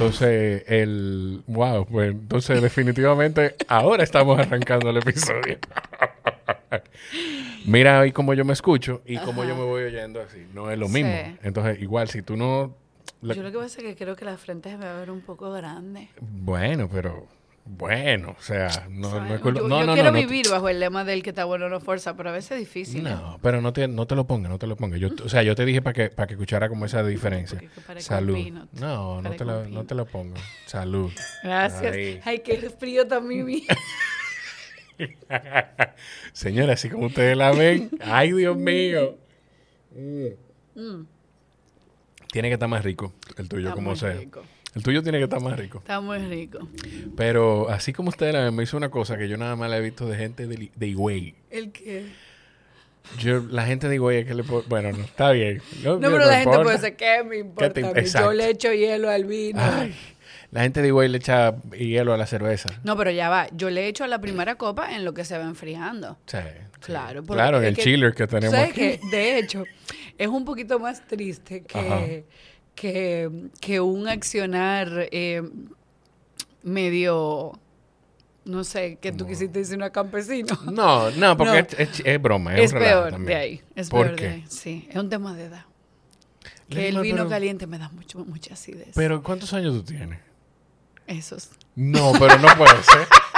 Entonces, el. Wow, pues entonces, definitivamente, ahora estamos arrancando el episodio. Mira ahí cómo yo me escucho y cómo yo me voy oyendo así. No es lo mismo. Sí. Entonces, igual, si tú no. la- Yo lo que pasa es que creo que la frente se me va a ver un poco grande. Bueno, pero. Bueno, o sea, no, no es culpa- yo No, yo no, quiero vivir bajo el lema del que está bueno no fuerza, pero a veces es difícil. ¿eh? No, pero no te, no te lo pongas, no te lo pongas. Yo, o sea, yo te dije para que, para que escuchara como esa diferencia. Salud. No, no te, lo, no te lo pongo. Salud. Gracias. Ahí. Ay, qué frío también mi. Señora, así como ustedes la ven. Ay, Dios mío. Mm. Tiene que estar más rico el tuyo, Está como sea. rico. El tuyo tiene que estar más rico. Está muy rico. Pero así como la ven, me hizo una cosa que yo nada más la he visto de gente de, de Higüey. ¿El qué? Yo, la gente de Higüey es que le po- Bueno, no, está bien. No, pero la gente puede decir, ¿qué me importa? te- a mí? exacto. Yo le echo hielo al vino. Ay, la gente de Higüey le echa hielo a la cerveza. No, pero ya va. Yo le echo a la primera copa en lo que se va enfriando. Sí, sí. Claro. Claro, en el que- chiller que tenemos ¿sabes aquí. qué? De hecho, es un poquito más triste Ajá. Que, que, un accionar eh, medio, no sé, que tú quisiste decir una campesino. No, no, porque No. Es, es- es broma. Es, Es un relajo peor también. de ahí. Es ¿Por peor qué? de ahí. Sí, es un tema de edad. Que el vino pero- caliente me da mucho, mucha acidez. Pero, ¿cuántos años tú tienes? Esos. No, pero no puede ser.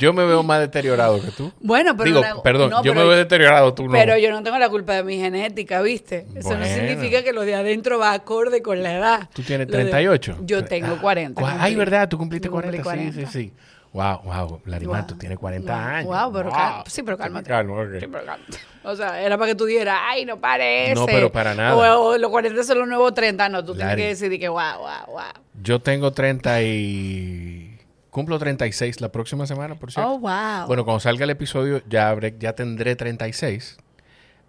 Yo me veo más deteriorado que tú. Bueno, pero... Digo, la- perdón, no, yo me veo deteriorado, tú no. Pero yo no tengo la culpa de mi genética, ¿viste? Eso no significa que lo de adentro va acorde con la edad. ¿Tú tienes Lo de- 38? Yo tengo 40. Cua- Ay. ¿verdad? Tú cumpliste Yo cumplí 40. Sí, sí, sí. Wow, wow. Larimar, Wow. tú tienes 40 Wow. años. Wow, pero Wow. cal- sí, pero cálmate. Calma. Sí, pero cálmate. O sea, era para que tú dieras, ay, no parece. No, pero para nada. O, o los 40 son los nuevos 30. No, tú tienes que decidir que, wow, wow, wow. Yo tengo 30 y... Cumplo 36 la próxima semana, por cierto. Oh, wow. Bueno, cuando salga el episodio ya, habré- ya tendré 36.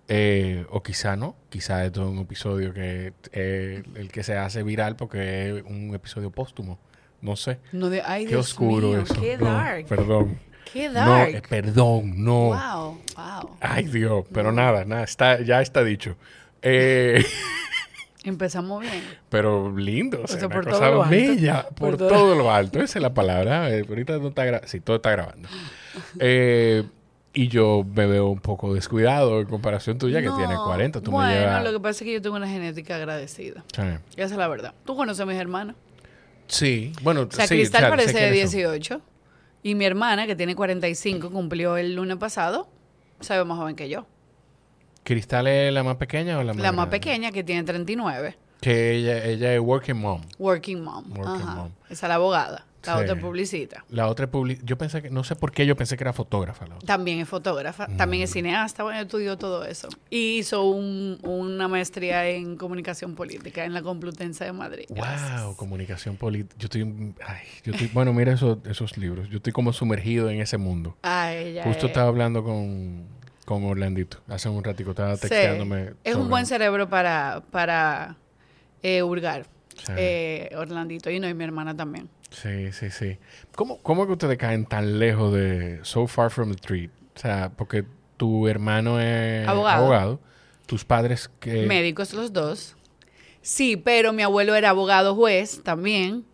Eh, o quizá no. Quizá esto es un episodio que eh, el que se hace viral porque es un episodio póstumo. No sé. no de, ay, Qué Dios oscuro mío, eso. Qué No, dark. perdón. Qué No, dark. eh, perdón, no. Wow, wow. Ay, Dios. Pero nada, nada. Está, ya está dicho. Eh, Empezamos bien. pero lindo. O sea, sea, una por cosa todo lo alto. Por, Por todo- todo lo alto. Esa es la palabra. Eh, ahorita no está gra- Sí, todo está grabando. Eh, y yo me veo un poco descuidado en comparación tuya, que No, tiene 40. Tú bueno, me llevas... lo que pasa es que yo tengo una genética agradecida. Sí. Esa es la verdad. Tú conoces a mis hermanas. Sí, bueno, O sea, sí, Cristal o sea, parece de quiénes son. 18. Y mi hermana, que tiene 45, cumplió el lunes pasado, sabe más joven que yo. ¿Cristal es la más pequeña o la más La más grande? pequeña, que tiene 39. Que ella, ella es working mom. Working mom. Working Ajá. mom. Esa es la abogada. La Sí. otra es publicita. La otra es publi- Yo pensé que... No sé por qué yo pensé que era fotógrafa la otra. También es fotógrafa, también Mm. es cineasta, bueno, estudió todo eso. Y hizo un- una maestría en comunicación política en la Complutense de Madrid. Gracias. Wow, comunicación política. Yo estoy... Ay, yo estoy... Bueno, mira esos, esos libros. Yo estoy como sumergido en ese mundo. Ay, Justo es- estaba hablando con, con Orlandito. Hace un ratico estaba Sí. texteándome. Es un buen cerebro para, para eh, hurgar. Sí. Eh, Orlandito y no, y mi hermana también. Sí, sí, sí. ¿Cómo, ¿Cómo es que ustedes caen tan lejos de So Far From the Tree? O sea, porque tu hermano es Abogado. tus padres que... Médicos los dos. Sí, pero mi abuelo era abogado juez también.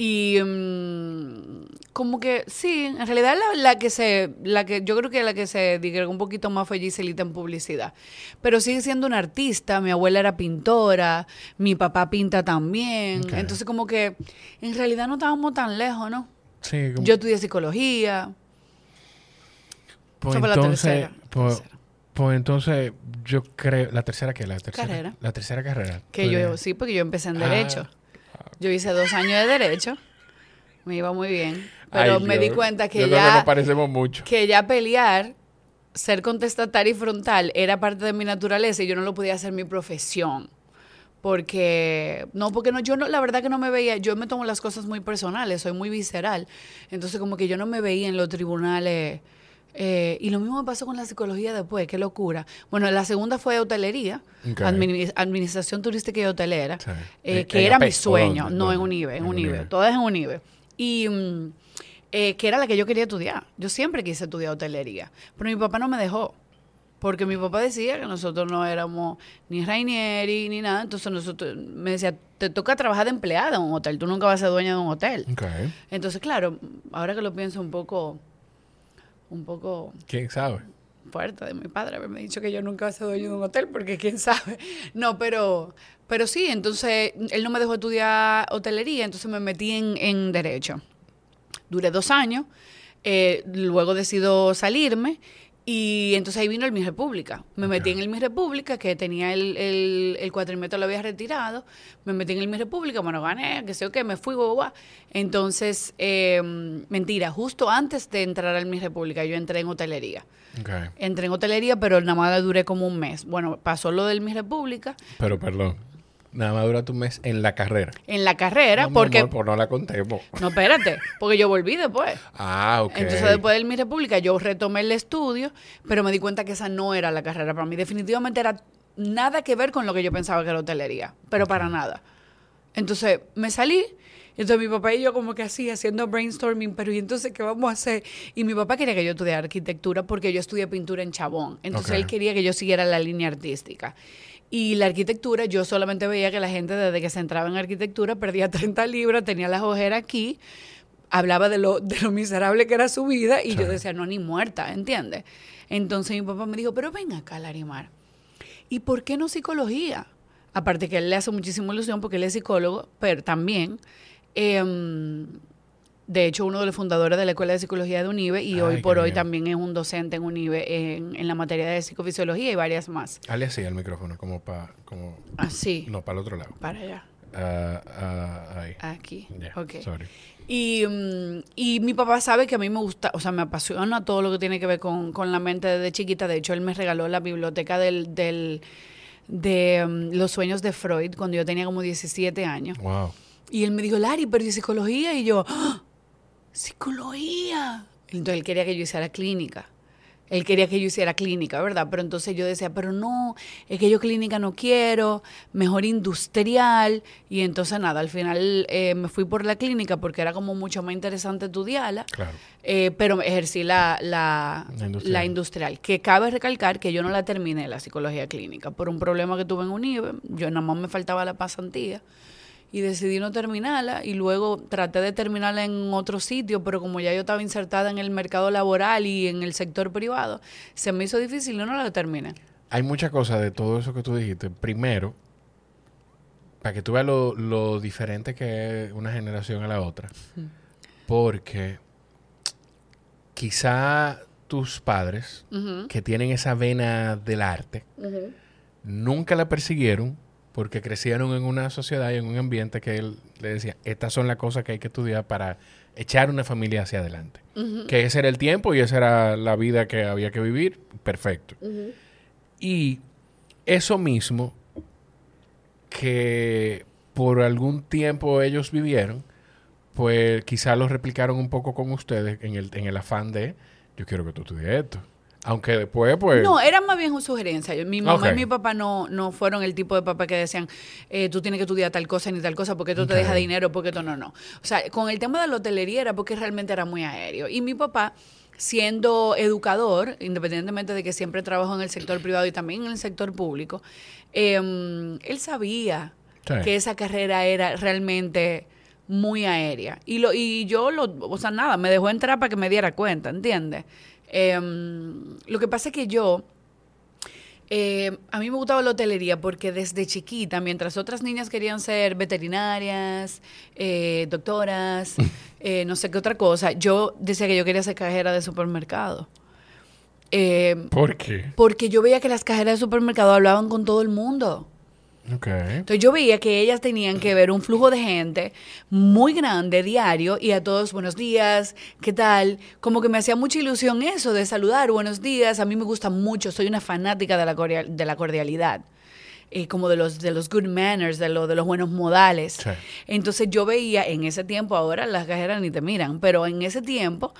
Y mm, como que sí, en realidad la, la que se, la que yo creo que la que se digregó un poquito más fue Giselita en publicidad. Pero sigue siendo una artista, mi abuela era pintora, mi papá pinta también. Entonces como que en realidad no estábamos tan lejos, ¿no? Sí, como- Yo estudié psicología. pues fue la entonces, tercera, Pues, tercera. pues entonces, yo creo... ¿La tercera qué? La tercera Carrera. La tercera carrera. Que yo, sí, porque yo empecé en Ah. Derecho. Yo hice dos años de Derecho. Me iba muy bien. Pero Ay, me yo- di cuenta que yo creo que ya, nos parecemos mucho. que ya pelear, ser contestataria y frontal era parte de mi naturaleza y yo no lo podía hacer mi profesión. Porque, no, porque no, yo no, la verdad que no me veía, yo me tomo las cosas muy personales, soy muy visceral. Entonces como que yo no me veía en los tribunales. Eh, y lo mismo me pasó con la psicología después, qué locura. Bueno, la segunda fue hotelería, administración turística y hotelera, Sí. eh, ¿En- que era mi sueño, dónde? no en ¿Dónde? UNIBE, en En UNIBE, UNIBE. todas en UNIBE. Y mm, eh, que era la que yo quería estudiar. Yo siempre quise estudiar hotelería, pero mi papá no me dejó. Porque mi papá decía que nosotros no éramos ni Rainieri ni nada. Entonces nosotros me decía, te toca trabajar de empleada en un hotel. Tú nunca vas a ser dueña de un hotel. Entonces, claro, ahora que lo pienso un poco, un poco ¿Quién sabe? fuerte de mi padre haberme dicho que yo nunca voy a ser dueño de un hotel, porque quién sabe. No, pero, pero sí, entonces él no me dejó estudiar hotelería, entonces me metí en, en derecho. Duré dos años, eh, luego decido salirme y entonces ahí vino el Mi República. Me metí en el Mi República, que tenía el, el, el cuatrimestre lo había retirado. Me metí en el Mi República, bueno, gané, que sé yo qué, me fui, guau. Entonces, eh, mentira, justo antes de entrar al Mi República, yo entré en hotelería. Entré en hotelería, pero nada más duré como un mes. Bueno, pasó lo del Mi República Pero perdón. Nada más dura tu mes en la carrera. en la carrera, No, porque... amor, pues no la contemos. No, espérate, porque yo volví después. Ah, ok. Entonces, después del Mi República, yo retomé el estudio, pero me di cuenta que esa no era la carrera para mí. Definitivamente era nada que ver con lo que yo pensaba que era hotelería, pero para nada. Entonces, me salí. Entonces mi papá y yo como que así, haciendo brainstorming, pero ¿y entonces qué vamos a hacer? Y mi papá quería que yo estudiara arquitectura porque yo estudié pintura en Chabón. Entonces él quería que yo siguiera la línea artística. Y la arquitectura, yo solamente veía que la gente desde que se entraba en arquitectura perdía 30 libras, tenía las ojeras aquí, hablaba de lo, de lo miserable que era su vida y yo decía, no, ni muerta, ¿entiendes? Entonces mi papá me dijo, pero ven acá, Larimar, ¿y por qué no psicología? Aparte que él le hace muchísima ilusión porque él es psicólogo, pero también, em, de hecho, uno de los fundadores de la Escuela de Psicología de UNIBE y Ay, hoy por hoy bien. también es un docente en UNIBE en, en la materia de psicofisiología y varias más. Hale así al micrófono, como para... Como... Así, No, para el otro lado. para allá, Ah, ah, ahí. aquí. Ya, ok. sorry. Y, mm, y mi papá sabe que a mí me gusta, o sea, me apasiona todo lo que tiene que ver con, con la mente desde chiquita. De hecho, él me regaló la biblioteca del, del, de mm, los sueños de Freud cuando yo tenía como 17 años. Wow. Y él me dijo, Lari, pero ¿y psicología? Y yo, ¡Ah! Psicología. Entonces él quería que yo hiciera clínica. Él quería que yo hiciera clínica, ¿verdad? Pero entonces yo decía, pero no, es que yo clínica no quiero, mejor industrial. Y entonces nada, al final eh, me fui por la clínica porque era como mucho más interesante estudiarla. Claro. Eh, pero ejercí la, la, La industrial. la industrial. Que cabe recalcar que yo no la terminé, la psicología clínica, por un problema que tuve en UNIBE. Yo nada más me faltaba la pasantía y decidí no terminarla y luego traté de terminarla en otro sitio, pero como ya yo estaba insertada en el mercado laboral y en el sector privado, se me hizo difícil y no la terminé. Hay muchas cosas de todo eso que tú dijiste. Primero, para que tú veas lo, lo diferente que es una generación a la otra. Porque quizá tus padres, que tienen esa vena del arte, nunca la persiguieron porque crecieron en una sociedad y en un ambiente que él le decía, estas son las cosas que hay que estudiar para echar una familia hacia adelante. Que ese era el tiempo y esa era la vida que había que vivir. Perfecto. Y eso mismo que por algún tiempo ellos vivieron, pues quizá lo replicaron un poco con ustedes en el, en el afán de, yo quiero que tú estudies esto. Aunque después, pues... No, era más bien una sugerencia. Mi mamá y mi papá no, no fueron el tipo de papá que decían, eh, tú tienes que estudiar tal cosa ni tal cosa porque esto te deja dinero, porque esto no, no. O sea, con el tema de la hotelería era porque realmente era muy aéreo. Y mi papá, siendo educador, independientemente de que siempre trabajó en el sector privado y también en el sector público, eh, él sabía Sí. que esa carrera era realmente muy aérea. Y, lo, y yo, lo, o sea, nada, me dejó entrar para que me diera cuenta, ¿entiendes? Em, lo que pasa es que yo, eh, a mí me gustaba la hotelería porque desde chiquita, mientras otras niñas querían ser veterinarias, eh, doctoras, eh, no sé qué otra cosa, yo decía que yo quería ser cajera de supermercado. Eh, ¿Por qué? porque yo veía que las cajeras de supermercado hablaban con todo el mundo. Ok. Entonces yo veía que ellas tenían que ver un flujo de gente muy grande diario y a todos buenos días, ¿qué tal? Como que me hacía mucha ilusión eso de saludar, buenos días, a mí me gusta mucho, soy una fanática de la cordialidad. Eh, como de los, de los good manners, de, lo, de los buenos modales. Sí. Entonces yo veía en ese tiempo, ahora las cajeras ni te miran, pero en ese tiempo,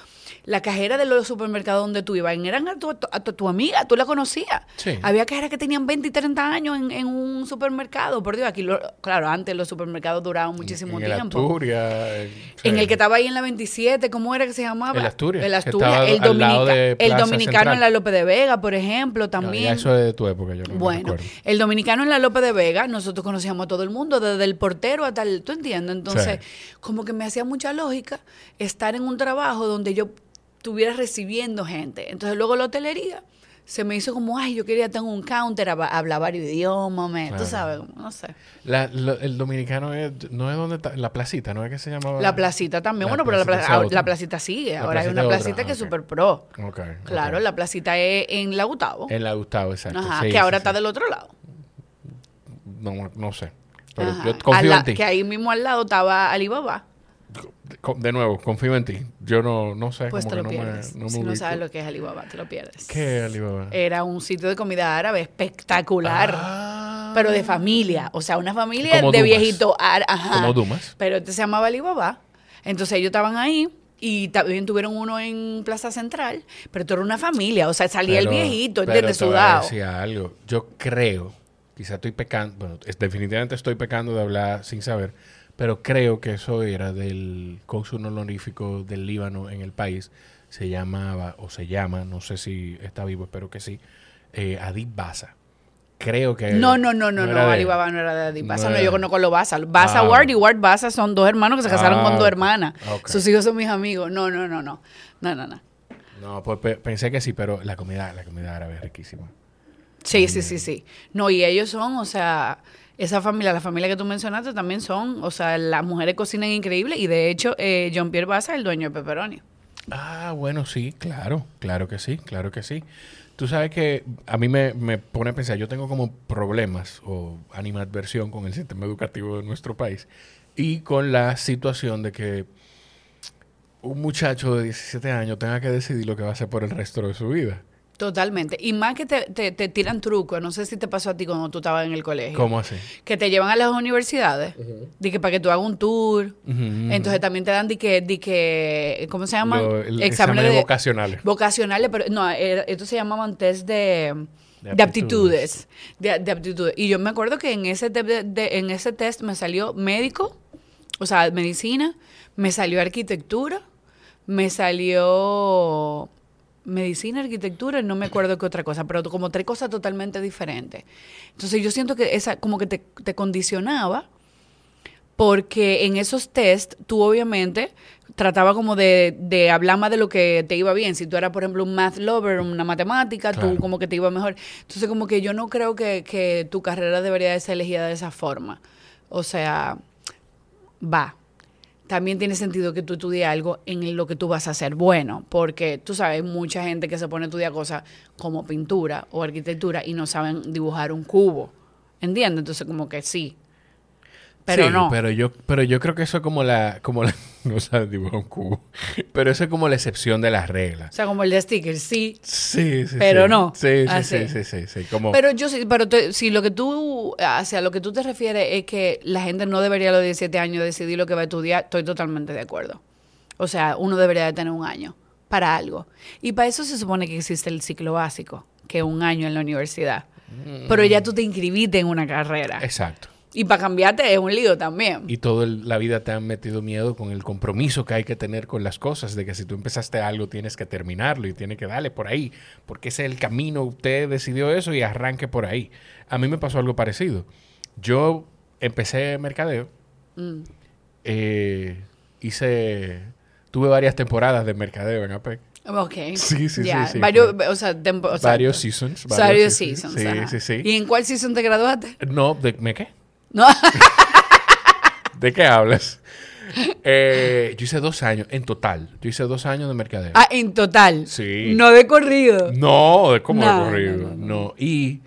la cajera de los supermercados donde tú ibas eran a tu, a tu- tu amiga, tú la conocías. Sí. Había cajeras que tenían 20 y 30 años en, en un supermercado, por Dios, aquí, lo- claro, antes los supermercados duraban muchísimo en el tiempo. Asturias. en- En sí. el que estaba ahí en la 27, ¿cómo era que se llamaba? El Asturias, El Asturias, el, dominica- el dominicano Central. en la Lope de Vega, por ejemplo, No, también. ya eso es de tu época, yo no Bueno, el dominicano en la Lope de Vega, nosotros conocíamos a todo el mundo, desde el portero hasta el, ¿tú entiendes? Entonces, como que me hacía mucha lógica estar en un trabajo donde yo estuviera recibiendo gente. Entonces, luego la hotelería se me hizo como, ay, yo quería tener un counter, hab- hablar varios idiomas, me- Claro. tú sabes, no sé. La- lo- el dominicano es, no es donde está, la placita, ¿no es que se llamaba? La placita también, La bueno, pero la, plaza- otra. la placita sigue, La ahora hay una otra, placita que es ah, súper pro. Claro, la placita es en la Gustavo. En la Gustavo, exacto. Ajá, sí, que ahora sí, está del otro lado. No, no sé. Pero Ajá. yo confío la- en ti. Que ahí mismo al lado estaba Alibaba. De nuevo, confío en ti. Yo no, no sé. Pues te lo no me- si no sabes lo que es Alibaba, te lo pierdes. ¿Qué, Alibaba? Era un sitio de comida árabe espectacular, Ah. pero de familia. O sea, una familia Como de Dumas. viejito. Ajá. Como Dumas. Pero este se llamaba Alibaba. Entonces ellos estaban ahí y también tuvieron uno en Plaza Central, pero todo era una familia. O sea, salía el viejito, ¿entiendes? te voy a Sudado. decir algo. Yo creo, quizá estoy pecando, bueno, es- definitivamente estoy pecando de hablar sin saber, pero creo que eso era del cónsul honorífico del Líbano en el país. Se llamaba, o se llama, no sé si está vivo, espero que sí, eh, Adib Baza. Creo que... No, no, no, no, no, él. Alibaba no era de Adi No Baza, no, yo conozco los Baza. Baza Ah, Ward y Ward Baza son dos hermanos que se casaron Ah, con dos ok. hermanas. Sus hijos son mis amigos. No, no, no, no. No, no, no. No, pues pe- pensé que sí, pero la comida, la comida árabe es riquísima. Sí, sí, sí, sí. No, y ellos son, o sea, esa familia, la familia que tú mencionaste también son, o sea, las mujeres cocinan increíble y de hecho, eh, John Pierre Baza es el dueño de Pepperoni. Ah, bueno, sí, claro, claro que sí, claro que sí. Tú sabes que a mí me, me pone a pensar, yo tengo como problemas o animadversión con el sistema educativo de nuestro país y con la situación de que un muchacho de 17 años tenga que decidir lo que va a hacer por el resto de su vida. Totalmente. Y más que te, te, te tiran trucos, no sé si te pasó a ti cuando tú estabas en el colegio. ¿Cómo así? Que te llevan a las universidades, di que para que tú hagas un tour. Entonces también te dan di que, di que ¿cómo se llama? Lo- el- Exámenes de- vocacionales. Vocacionales, pero no, era- estos se llamaban test de, De de aptitudes. De, de aptitudes. Y yo me acuerdo que en ese, de- de- en ese test me salió médico, o sea, medicina, me salió arquitectura, me salió medicina, arquitectura, no me acuerdo qué otra cosa, pero como tres cosas totalmente diferentes. Entonces yo siento que esa como que te, te condicionaba porque en esos test tú obviamente trataba como de, de hablar más de lo que te iba bien. Si tú eras, por ejemplo, un math lover, una matemática, Claro. tú como que te iba mejor. Entonces como que yo no creo que, que tu carrera debería de ser elegida de esa forma. O sea, va. También tiene sentido que tú estudies algo en lo que tú vas a hacer bueno, porque tú sabes, mucha gente que se pone a estudiar cosas como pintura o arquitectura y no saben dibujar un cubo. ¿Entiendes? Entonces como que sí. Pero Sí, no. Pero yo, pero yo creo que eso es como la, como la, no sabes dibujar un cubo, pero eso es como la excepción de las reglas. O sea, como el de stickers, sí. Sí, sí, Pero sí. no. Sí, sí, Así. sí, sí, sí, sí, Como, Pero yo sí, pero te- si lo que tú, hacia lo que tú te refieres es que la gente no debería a los 17 años decidir lo que va a estudiar, estoy totalmente de acuerdo. O sea, uno debería de tener un año para algo. Y para eso se supone que existe el ciclo básico, que es un año en la universidad. Pero ya tú te inscribiste en una carrera. exacto. Y para cambiarte es un lío también. Y toda la vida te han metido miedo con el compromiso que hay que tener con las cosas, de que si tú empezaste algo tienes que terminarlo y tienes que darle por ahí, porque ese es el camino, usted decidió eso y arranque por ahí. A mí me pasó algo parecido. Yo empecé mercadeo, Mm. eh, hice, tuve varias temporadas de mercadeo en APEC. Ok. Sí, sí, Ya, sí, sí, Varios, o sea, o sea, varios seasons. Varios seasons. Sí, ajá. sí, sí. ¿Y en cuál season te graduaste? No, ¿de ¿me qué? No. ¿De qué hablas? Eh, yo hice dos años, en total. Yo hice dos años de mercadeo. ah, en total. Sí. No de corrido. No, de cómo No, de corrido. no, No, no, no. Y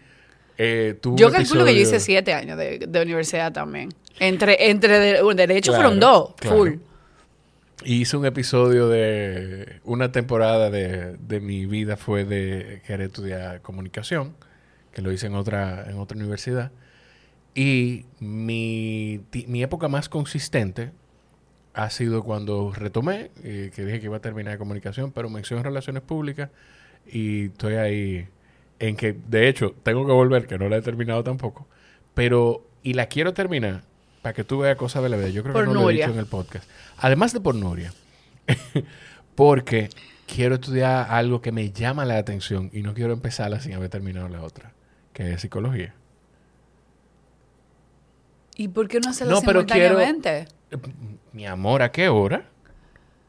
eh, tuve Yo calculo que yo hice siete años de, de universidad también. Entre, entre de, derecho Claro, fueron dos, claro. full. Y hice un episodio de una temporada de, de mi vida fue de querer estudiar comunicación, que lo hice en otra, en otra universidad. Y mi, mi época más consistente ha sido cuando retomé, eh, que dije que iba a terminar de comunicación, pero mención en relaciones públicas y estoy ahí en que, de hecho, tengo que volver, que no la he terminado tampoco, pero, y la quiero terminar para que tú veas cosas de la vida. Yo creo Por que no lo he dicho en el podcast. Además de por Nuria, porque quiero estudiar algo que me llama la atención y no quiero empezarla sin haber terminado la otra, que es psicología. ¿Y por qué no hacerlo No, pero quiero- simultáneamente? Mi amor, ¿a qué hora?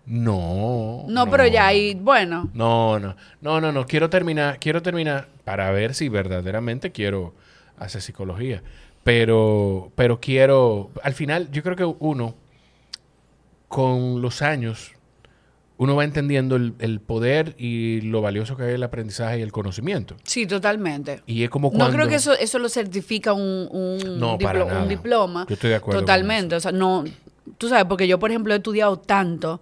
No. No, pero ya ahí, bueno, No, no, no, no, no. Quiero terminar, quiero terminar para ver si verdaderamente quiero hacer psicología. Pero, pero quiero, al final, yo creo que uno, con los años, uno va entendiendo el, el poder y lo valioso que es el aprendizaje y el conocimiento. sí, totalmente. Y es como cuando... No creo que eso, eso lo certifica un, un, No, para diplo- nada. un diploma. Yo estoy de acuerdo Totalmente. O sea, no. Tú sabes, porque yo, por ejemplo, he estudiado tanto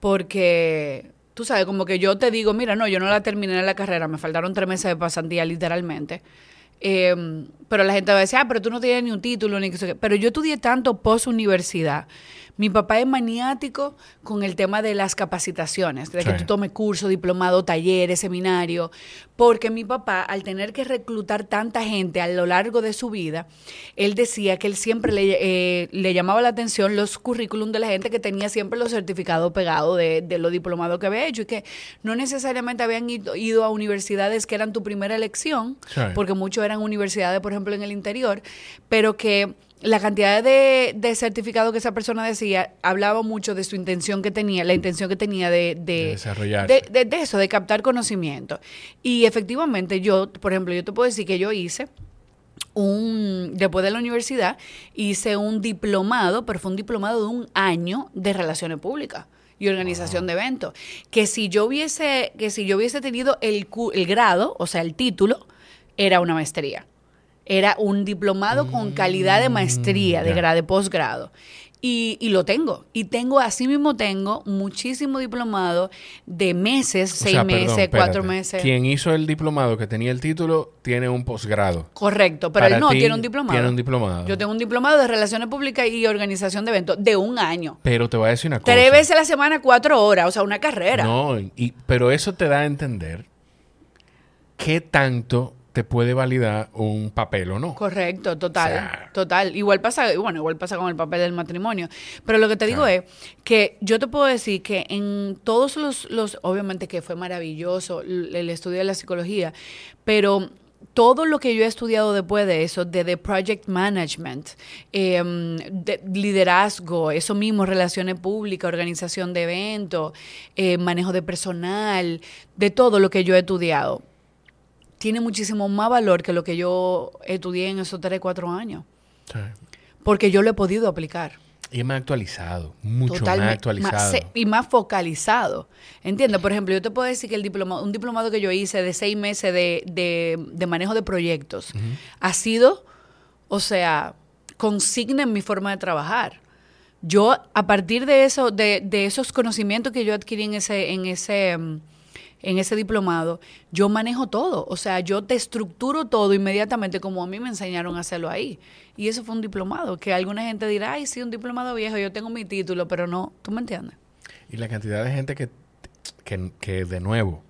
porque. Tú sabes, como que yo te digo, mira, no, yo no la terminé la carrera, me faltaron tres meses de pasantía, literalmente. Eh, pero la gente va a decir, ah, pero tú no tienes ni un título, ni que sé qué. Pero yo estudié tanto post-universidad. Mi papá es maniático con el tema de las capacitaciones, de que tú tomes curso, diplomado, talleres, seminario, porque mi papá, al tener que reclutar tanta gente a lo largo de su vida, él decía que él siempre le, eh, le llamaba la atención los currículum de la gente que tenía siempre los certificados pegados de, de los diplomados que había hecho y que no necesariamente habían ido, ido a universidades que eran tu primera elección, Sí. porque muchos eran universidades, por ejemplo, en el interior, pero que la cantidad de, de certificados que esa persona decía hablaba mucho de su intención que tenía, la intención que tenía de, de, De desarrollarse. de- eso, de captar conocimiento. Y efectivamente, yo, por ejemplo, yo te puedo decir que yo hice un, después de la universidad, hice un diplomado, pero fue un diplomado de un año de relaciones públicas y organización de eventos. Que si yo hubiese, que si yo hubiese tenido el, el grado, o sea, el título, era una maestría. Era un diplomado con calidad de maestría, de ya. grado, de posgrado. Y, y lo tengo. Y tengo, así mismo tengo muchísimo diplomado de meses, O seis sea, meses, perdón, cuatro espérate. meses. Quien hizo el diplomado que tenía el título tiene un posgrado. Correcto, pero Para él no ti, tiene un diplomado. Tiene un diplomado. Yo tengo un diplomado de Relaciones Públicas y Organización de Eventos de un año. Pero te voy a decir una cosa. Tres veces a la semana, cuatro horas, o sea, una carrera. No, y, pero eso te da a entender qué tanto te puede validar un papel o no. Correcto, total, O sea- total. Igual pasa, bueno, igual pasa con el papel del matrimonio. Pero lo que te digo es que yo te puedo decir que en todos los, los obviamente que fue maravilloso el, estudio de la psicología, pero todo lo que yo he estudiado después de eso, de, de project management, eh, de liderazgo, eso mismo, relaciones públicas, organización de eventos, eh, manejo de personal, de todo lo que yo he estudiado, tiene muchísimo más valor que lo que yo estudié en esos 3, 4 años. Sí. Porque yo lo he podido aplicar. Y es más actualizado, mucho más actualizado. más y más focalizado. ¿Entiendes? Por ejemplo, yo te puedo decir que el diploma, un diplomado que yo hice de seis meses de, de- de manejo de proyectos ha sido, o sea, consigna en mi forma de trabajar. Yo, a partir de eso, de, de esos conocimientos que yo adquirí en ese, en ese, mm, en ese diplomado, yo manejo todo. O sea, yo te estructuro todo inmediatamente como a mí me enseñaron a hacerlo ahí. Y eso fue un diplomado, que alguna gente dirá, ay, sí, un diplomado viejo, yo tengo mi título, pero no, ¿tú me entiendes? Y la cantidad de gente que, que, que de nuevo,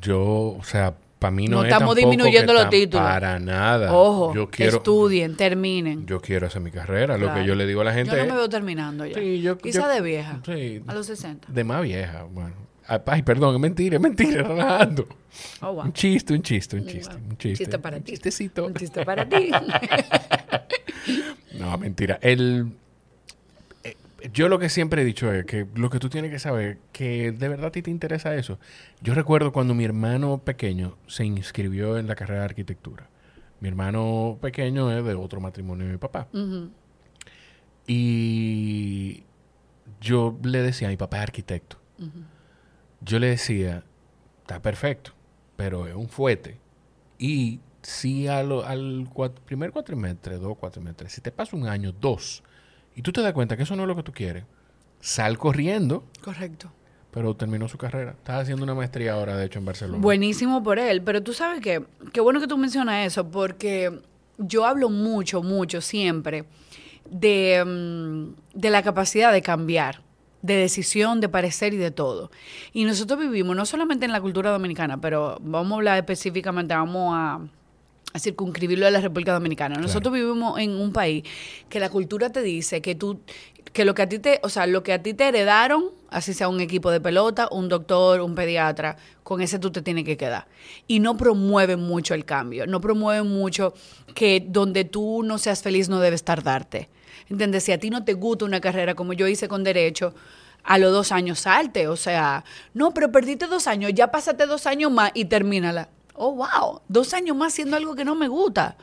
yo, o sea, para mí no, No es estamos tampoco disminuyendo que los títulos. Para nada. Ojo, yo quiero, estudien, terminen. Yo quiero hacer mi carrera. Lo que yo le digo a la gente Yo no me veo terminando ya. Sí, yo- Quizá yo- de vieja, Sí, a los 60. de más vieja. Bueno. Ay, perdón, es mentira, es mentira, relajando. Oh, wow. Un chiste, un chiste, un chiste. Wow. Un chiste, Chiste para un ti. chistecito. Un chiste para ti. No, mentira. El, eh, yo lo que siempre he dicho es que lo que tú tienes que saber, que de verdad a ti te interesa eso. Yo recuerdo cuando mi hermano pequeño se inscribió en la carrera de arquitectura. Mi hermano pequeño es de otro matrimonio de mi papá. Y yo le decía, mi papá es arquitecto. Yo le decía, está perfecto, pero es un fuete. Y si a lo- al cuat- primer cuatrimestre, dos cuatrimestres, si te pasa un año, dos, y tú te das cuenta que eso no es lo que tú quieres, sal corriendo, Correcto. pero terminó su carrera. Está haciendo una maestría ahora, de hecho, en Barcelona. Buenísimo por él, pero tú sabes que, qué bueno que tú mencionas eso, porque yo hablo mucho, mucho, siempre de, mm, de la capacidad de cambiar, de decisión, de parecer y de todo. Y nosotros vivimos no solamente en la cultura dominicana, pero vamos a hablar específicamente, vamos a, a circunscribirlo a la República Dominicana. Nosotros vivimos en un país que la cultura te dice que tú que lo que a ti te, o sea, lo que a ti te heredaron, así sea un equipo de pelota, un doctor, un pediatra, con ese tú te tienes que quedar. Y no promueven mucho el cambio, no promueven mucho que donde tú no seas feliz no debes tardarte. ¿Entiendes? Si a ti no te gusta una carrera como yo hice con derecho, a los dos años salte. O sea, no, pero perdiste dos años, ya pásate dos años más y termínala. Oh, wow, dos años más haciendo algo que no me gusta.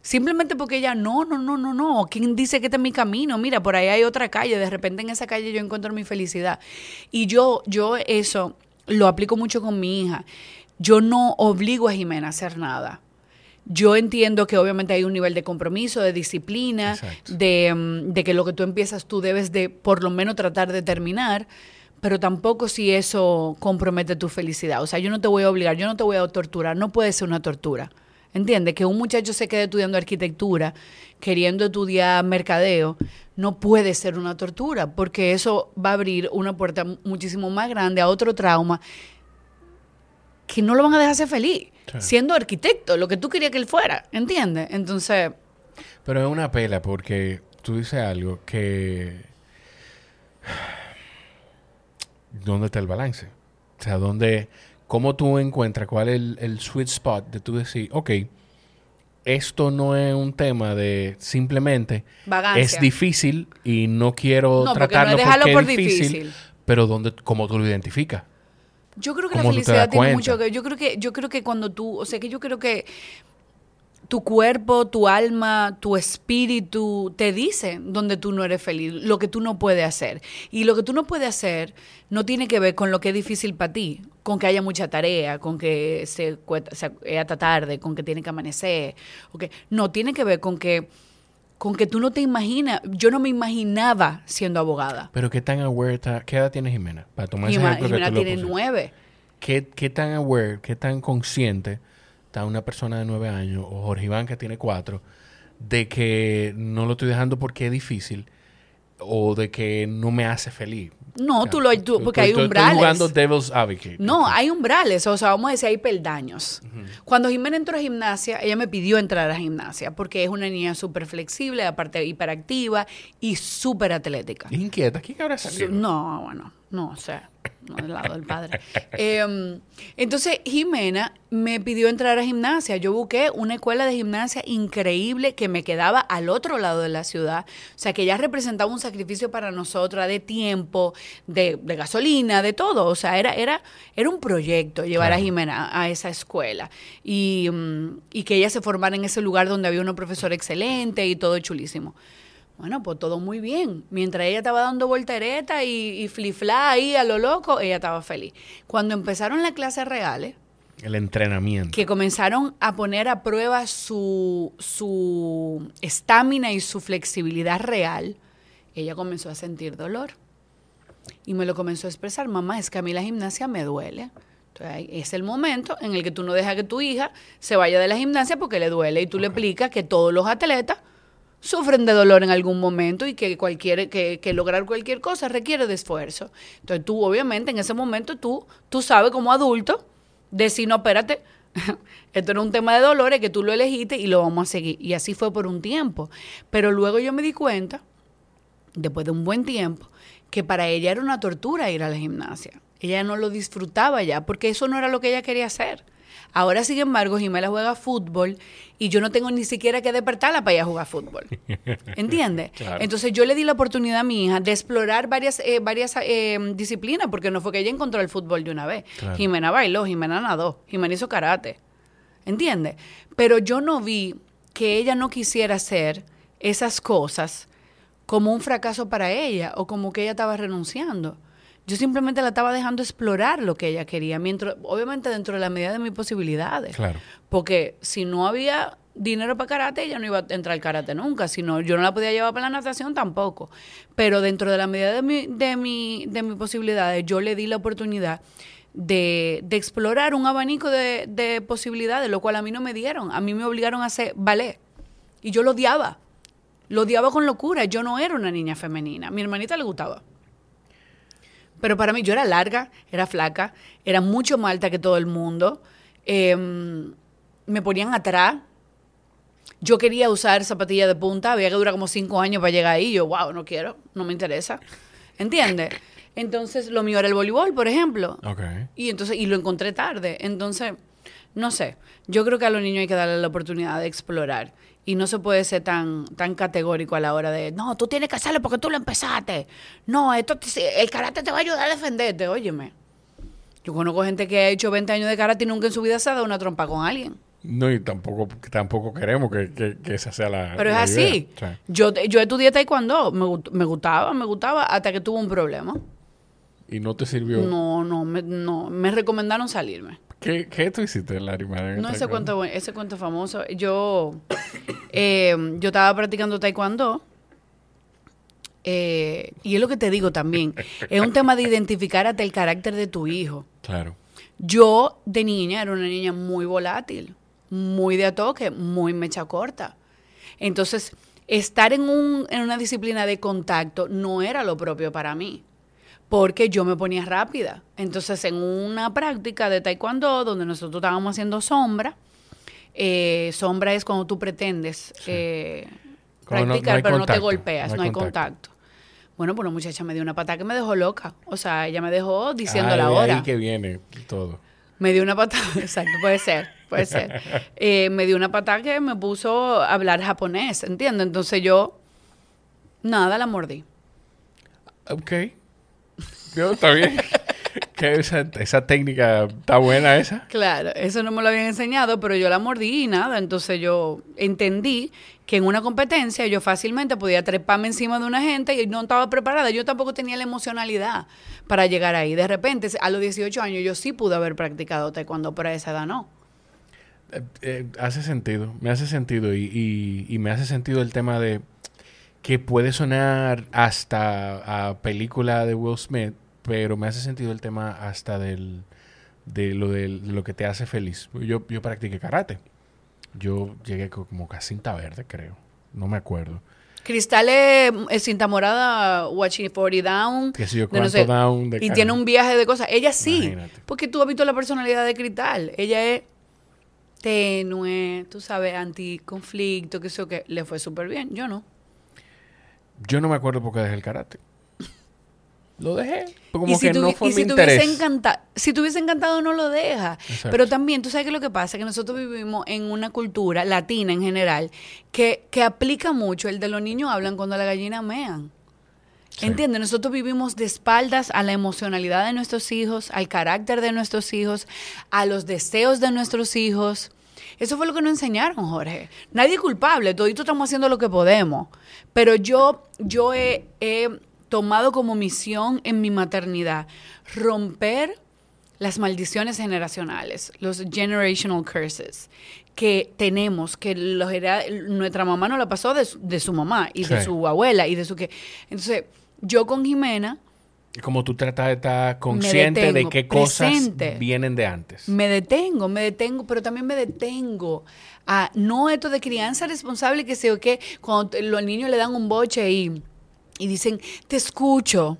Simplemente porque ella, no, no, no, no, no. ¿Quién dice que este es mi camino? Mira, por ahí hay otra calle. De repente en esa calle yo encuentro mi felicidad. Y yo, yo eso lo aplico mucho con mi hija. Yo no obligo a Jimena a hacer nada. Yo entiendo que obviamente hay un nivel de compromiso, de disciplina, de, mm, de, que lo que tú empiezas tú debes de por lo menos tratar de terminar, pero tampoco si eso compromete tu felicidad. O sea, yo no te voy a obligar, yo no te voy a torturar, no puede ser una tortura. ¿Entiendes? Que un muchacho se quede estudiando arquitectura, queriendo estudiar mercadeo, no puede ser una tortura, porque eso va a abrir una puerta muchísimo más grande a otro trauma que no lo van a dejar ser feliz, siendo arquitecto, lo que tú querías que él fuera, ¿entiendes? Entonces... Pero es una pela porque tú dices algo que... ¿Dónde está el balance? O sea, ¿dónde ¿Cómo tú encuentras cuál es el, sweet spot de tú decir, ok, esto no es un tema de simplemente es difícil y no quiero tratarlo porque es difícil, pero donde, cómo tú lo identificas? Yo creo que la felicidad tiene mucho que yo creo que yo creo que cuando tú, o sea, que yo creo que tu cuerpo, tu alma, tu espíritu te dice donde tú no eres feliz, lo que tú no puedes hacer. Y lo que tú no puedes hacer no tiene que ver con lo que es difícil para ti, con que haya mucha tarea, con que se, se hasta tarde, con que tiene que amanecer. Okay. No, tiene que ver con que con que tú no te imaginas, yo no me imaginaba siendo abogada. Pero qué tan aware está, ¿qué edad tiene Jimena? Para tomar Jimena tiene nueve. ¿Qué, ¿Qué tan aware, qué tan consciente está una persona de nueve años, o Jorge Iván que tiene cuatro, de que no lo estoy dejando porque es difícil o de que no me hace feliz. No, tú lo tú, porque hay umbrales. Estoy jugando Devil's Advocate. No, hay umbrales, o sea, vamos a decir, hay peldaños. Cuando Jimena entró a gimnasia, ella me pidió entrar a gimnasia porque es una niña súper flexible, aparte hiperactiva y súper atlética. Inquieta, ¿quién habrá salido? No, bueno, no, o sea, no del lado del padre. Em, entonces, Jimena me pidió entrar a gimnasia. Yo busqué una escuela de gimnasia increíble que me quedaba al otro lado de la ciudad. O sea, que ya representaba un sacrificio para nosotras de tiempo, de, gasolina, de todo. O sea, era, era, era un proyecto llevar a Jimena a esa escuela. Y, mm, y que ella se formara en ese lugar donde había un profesor excelente y todo chulísimo. Bueno, pues todo muy bien. Mientras ella estaba dando volteretas y, y flifla ahí a lo loco, ella estaba feliz. Cuando empezaron las clases reales, el entrenamiento. Que comenzaron a poner a prueba su estamina y su flexibilidad real, ella comenzó a sentir dolor. Y me lo comenzó a expresar, mamá, es que a mí la gimnasia me duele. Entonces, es el momento en el que tú no dejas que tu hija se vaya de la gimnasia porque le duele y tú le explicas que todos los atletas sufren de dolor en algún momento y que, cualquier, que, que, lograr cualquier cosa requiere de esfuerzo. Entonces tú obviamente en ese momento tú, tú sabes como adulto decir, no, espérate, esto era un tema de dolores que tú lo elegiste y lo vamos a seguir. Y así fue por un tiempo. Pero luego yo me di cuenta, después de un buen tiempo, que para ella era una tortura ir a la gimnasia. Ella no lo disfrutaba ya, porque eso no era lo que ella quería hacer. Ahora, sin embargo, Jimena juega fútbol y yo no tengo ni siquiera que despertarla para ir a jugar fútbol. ¿Entiendes? Entonces yo le di la oportunidad a mi hija de explorar varias, eh, varias eh, disciplinas, porque no fue que ella encontró el fútbol de una vez. Jimena bailó, Jimena nadó, Jimena hizo karate. ¿Entiendes? Pero yo no vi que ella no quisiera hacer esas cosas como un fracaso para ella o como que ella estaba renunciando. Yo simplemente la estaba dejando explorar lo que ella quería, mientras, obviamente dentro de la medida de mis posibilidades. Claro. Porque si no había dinero para karate, ella no iba a entrar al karate nunca, sino yo no la podía llevar para la natación tampoco. Pero dentro de la medida de mi, de mi, de mis posibilidades, yo le di la oportunidad de, de explorar un abanico de, de posibilidades, lo cual a mí no me dieron. A mí me obligaron a hacer ballet. Y yo lo odiaba. Lo odiaba con locura. Yo no era una niña femenina. A mi hermanita le gustaba. Pero para mí, yo era larga, era flaca, era mucho más alta que todo el mundo. Em, me ponían atrás. Yo quería usar zapatillas de punta, había que durar como cinco años para llegar ahí. Yo, wow, no quiero, no me interesa. ¿Entiendes? Entonces, lo mío era el voleibol, por ejemplo. Ok. Y entonces, y lo encontré tarde. Entonces, no sé. Yo creo que a los niños hay que darle la oportunidad de explorar. Y no se puede ser tan, tan categórico a la hora de, no, tú tienes que hacerlo porque tú lo empezaste. No, esto te- el karate te va a ayudar a defenderte. Óyeme. Yo conozco gente que ha hecho 20 años de karate y nunca en su vida se ha dado una trompa con alguien. No, y tampoco, tampoco queremos que, que- que esa sea la. Pero es la así. idea. Sea, Yo, yo estudié taekwondo. Me, me gustaba, me gustaba, hasta que tuve un problema. Y no te sirvió. No, no, me, no, me recomendaron salirme. ¿Qué, ¿Qué tú hiciste, en No, ese cuento, ese cuento famoso. Yo, eh, yo estaba practicando taekwondo. eh, y es lo que te digo también. Es un tema de identificar hasta el carácter de tu hijo. Claro. Yo, de niña, era una niña muy volátil, muy de a toque, muy mecha corta. Entonces, estar en, un, en una disciplina de contacto no era lo propio para mí, porque yo me ponía rápida. Entonces, en una práctica de taekwondo, donde nosotros estábamos haciendo sombra, eh, sombra es cuando tú pretendes eh, Cuando no- no practicar, pero no te golpeas, no no hay contacto. contacto. Bueno, pues una muchacha me dio una patada que me dejó loca. O sea, ella me dejó diciendo la hora. ahí que viene todo. Me dio una patada, exacto, puede ser, puede ser. Eh, me dio una patada que me puso a hablar japonés, ¿entiendes? Entonces yo, nada, la mordí. Ok. Yo, está bien. que esa, esa técnica está buena esa. Claro, eso no me lo habían enseñado, pero yo la mordí y nada. Entonces yo entendí que en una competencia yo fácilmente podía treparme encima de una gente y no estaba preparada. Yo tampoco tenía la emocionalidad para llegar ahí. De repente, a los 18 años, yo sí pude haber practicado taekwondo, pero a esa edad no. Eh, eh, hace sentido, me hace sentido y, y- y me hace sentido el tema de que puede sonar hasta a película de Will Smith, pero me hace sentido el tema hasta del, de, lo del- de lo que te hace feliz. Yo, yo practiqué karate. Yo llegué co- como a cinta verde, creo. No me acuerdo. Cristales, eh, cinta morada, Watching 40 Down. Qué sé yo, de no cuánto sé, down de y tiene un viaje de cosas. Ella sí, Imagínate. porque tú has visto la personalidad de Cristal. Ella es tenue, tú sabes, anticonflicto, que sé yo, que le fue súper bien. Yo no. Yo no me acuerdo por qué dejé el karate. Lo dejé. Como si, que no fue y mi si interés. encantado, si te hubiese encantado, no lo dejas. Exacto. Pero también, tú sabes que lo que pasa es que nosotros vivimos en una cultura latina en general que, que aplica mucho el de los niños hablan cuando la gallina mean. Sí. ¿Entiendes? Nosotros vivimos de espaldas a la emocionalidad de nuestros hijos, al carácter de nuestros hijos, a los deseos de nuestros hijos. Eso fue lo que nos enseñaron, Jorge. Nadie es culpable, todito estamos haciendo lo que podemos. Pero yo, yo he, he tomado como misión en mi maternidad romper las maldiciones generacionales, los generational curses que tenemos, que los era- nuestra mamá nos la pasó de su, de su mamá y de su abuela y de su que. Entonces, yo con Jimena Como tú tratas de estar consciente de qué cosas presente. vienen de antes. me detengo, me detengo, pero también me detengo a no esto de crianza responsable que sé o qué, cuando los niños le dan un boche y, y dicen, te escucho.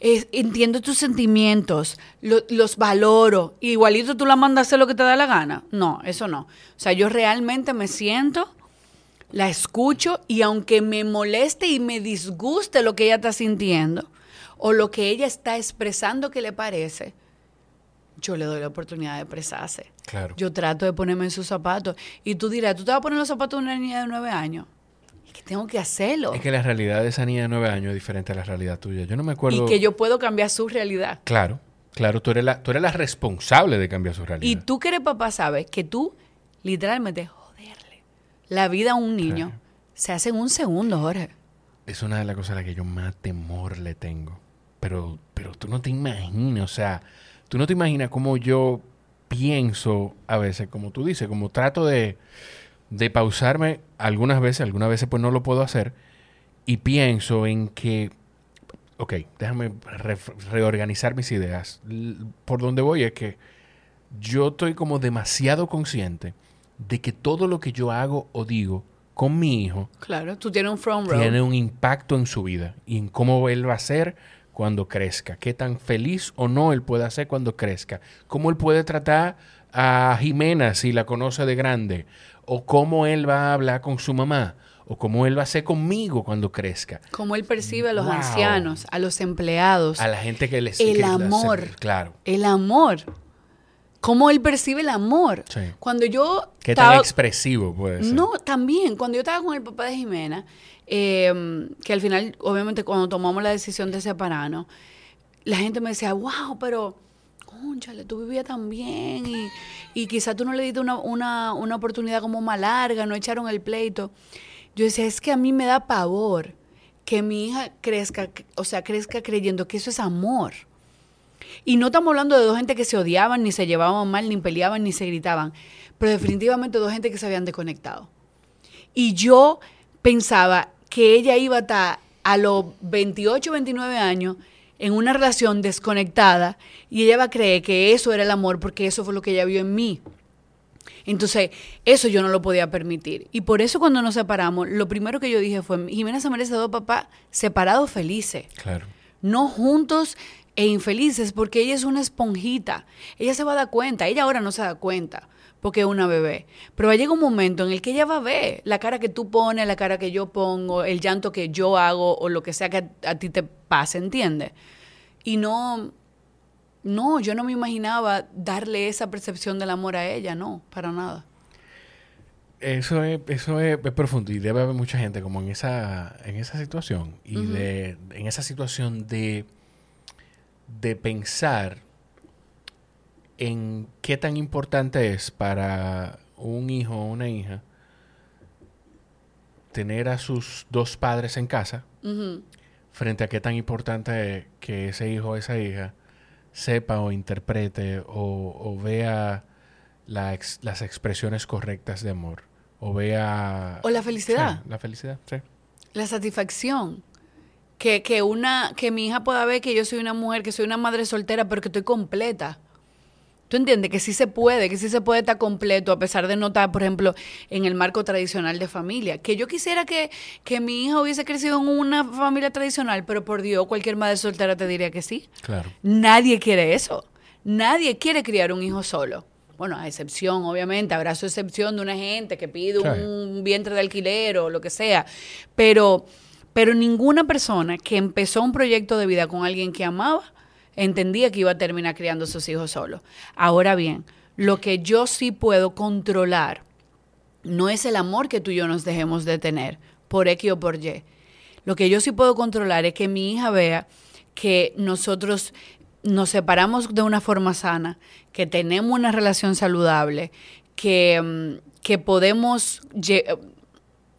es- entiendo tus sentimientos, lo- los valoro. Igualito tú la mandas a hacer lo que te da la gana. No, eso no. O sea, yo realmente me siento, la escucho y aunque me moleste y me disguste lo que ella está sintiendo o lo que ella está expresando que le parece, yo le doy la oportunidad de expresarse. Claro. Yo trato de ponerme en sus zapatos. Y tú dirás, ¿tú te vas a poner los zapatos de una niña de nueve años? Es que tengo que hacerlo. Es que la realidad de esa niña de nueve años es diferente a la realidad tuya. Yo no me acuerdo. y que yo puedo cambiar su realidad. Claro, claro, tú eres, la, tú eres la responsable de cambiar su realidad. Y tú que eres papá sabes que tú literalmente joderle la vida a un niño Claro. se hace en un segundo, Jorge. Es una de las cosas a las que yo más temor le tengo. Pero, pero tú no te imaginas, o sea, tú no te imaginas cómo yo pienso a veces, como tú dices, como trato de, de pausarme algunas veces, algunas veces pues no lo puedo hacer, y pienso en que, ok, déjame re- reorganizar mis ideas. L- Por donde voy es que yo estoy como demasiado consciente de que todo lo que yo hago o digo con mi hijo Claro, tú tienes un front row. tiene un impacto en su vida y en cómo él va a ser cuando crezca, qué tan feliz o no él puede ser cuando crezca, cómo él puede tratar a Jimena si la conoce de grande, o cómo él va a hablar con su mamá, o cómo él va a ser conmigo cuando crezca. Cómo él percibe a los Wow. ancianos, a los empleados, A la gente que le El que amor. claro. el amor. Cómo él percibe el amor. Sí. Cuando yo Qué tan expresivo puede ser. No, también, cuando yo estaba con el papá de Jimena, eh, que al final, obviamente, cuando tomamos la decisión de separarnos, la gente me decía, wow, pero, conchale, tú vivías tan bien y, y quizá tú no le diste una, una, una oportunidad como más larga, no echaron el pleito. Yo decía, es que a mí me da pavor que mi hija crezca, o sea, crezca creyendo que eso es amor. Y no estamos hablando de dos gente que se odiaban, ni se llevaban mal, ni peleaban, ni se gritaban, pero definitivamente dos gente que se habían desconectado. Y yo pensaba que ella iba a estar a los 28, 29 años en una relación desconectada y ella va a creer que eso era el amor porque eso fue lo que ella vio en mí. Entonces, eso yo no lo podía permitir. Y por eso cuando nos separamos, lo primero que yo dije fue, Jimena se merece dos papás separados felices Claro. no juntos e infelices, porque ella es una esponjita. Ella se va a dar cuenta, ella ahora no se da cuenta, porque es una bebé. Pero va a llegar un momento en el que ella va a ver la cara que tú pones, la cara que yo pongo, el llanto que yo hago o lo que sea que a, a ti te pase, ¿entiendes? Y no, no, yo no me imaginaba darle esa percepción del amor a ella, no, para nada. Eso es, eso es, es profundo y debe haber mucha gente como en esa, en esa situación y de, en esa situación de, de pensar en qué tan importante es para un hijo o una hija tener a sus dos padres en casa frente a qué tan importante es que ese hijo o esa hija sepa o interprete o, o vea la ex- las expresiones correctas de amor o vea O la felicidad. Sí, la felicidad sí la satisfacción. Que, que, una, que mi hija pueda ver que yo soy una mujer, que soy una madre soltera, pero que estoy completa. ¿Tú entiendes? Que sí se puede, que sí se puede estar completo, a pesar de no estar, por ejemplo, en el marco tradicional de familia. Que yo quisiera que, que mi hija hubiese crecido en una familia tradicional, pero por Dios, cualquier madre soltera te diría que sí. claro Nadie quiere eso. Nadie quiere criar un hijo solo. Bueno, a excepción, obviamente, habrá su excepción de una gente que pide un vientre de alquiler o lo que sea. Pero, pero ninguna persona que empezó un proyecto de vida con alguien que amaba entendía que iba a terminar criando a sus hijos solo. Ahora bien, lo que yo sí puedo controlar no es el amor que tú y yo nos dejemos de tener por X o por Y. Lo que yo sí puedo controlar es que mi hija vea que nosotros nos separamos de una forma sana, que tenemos una relación saludable, que, mm, que podemos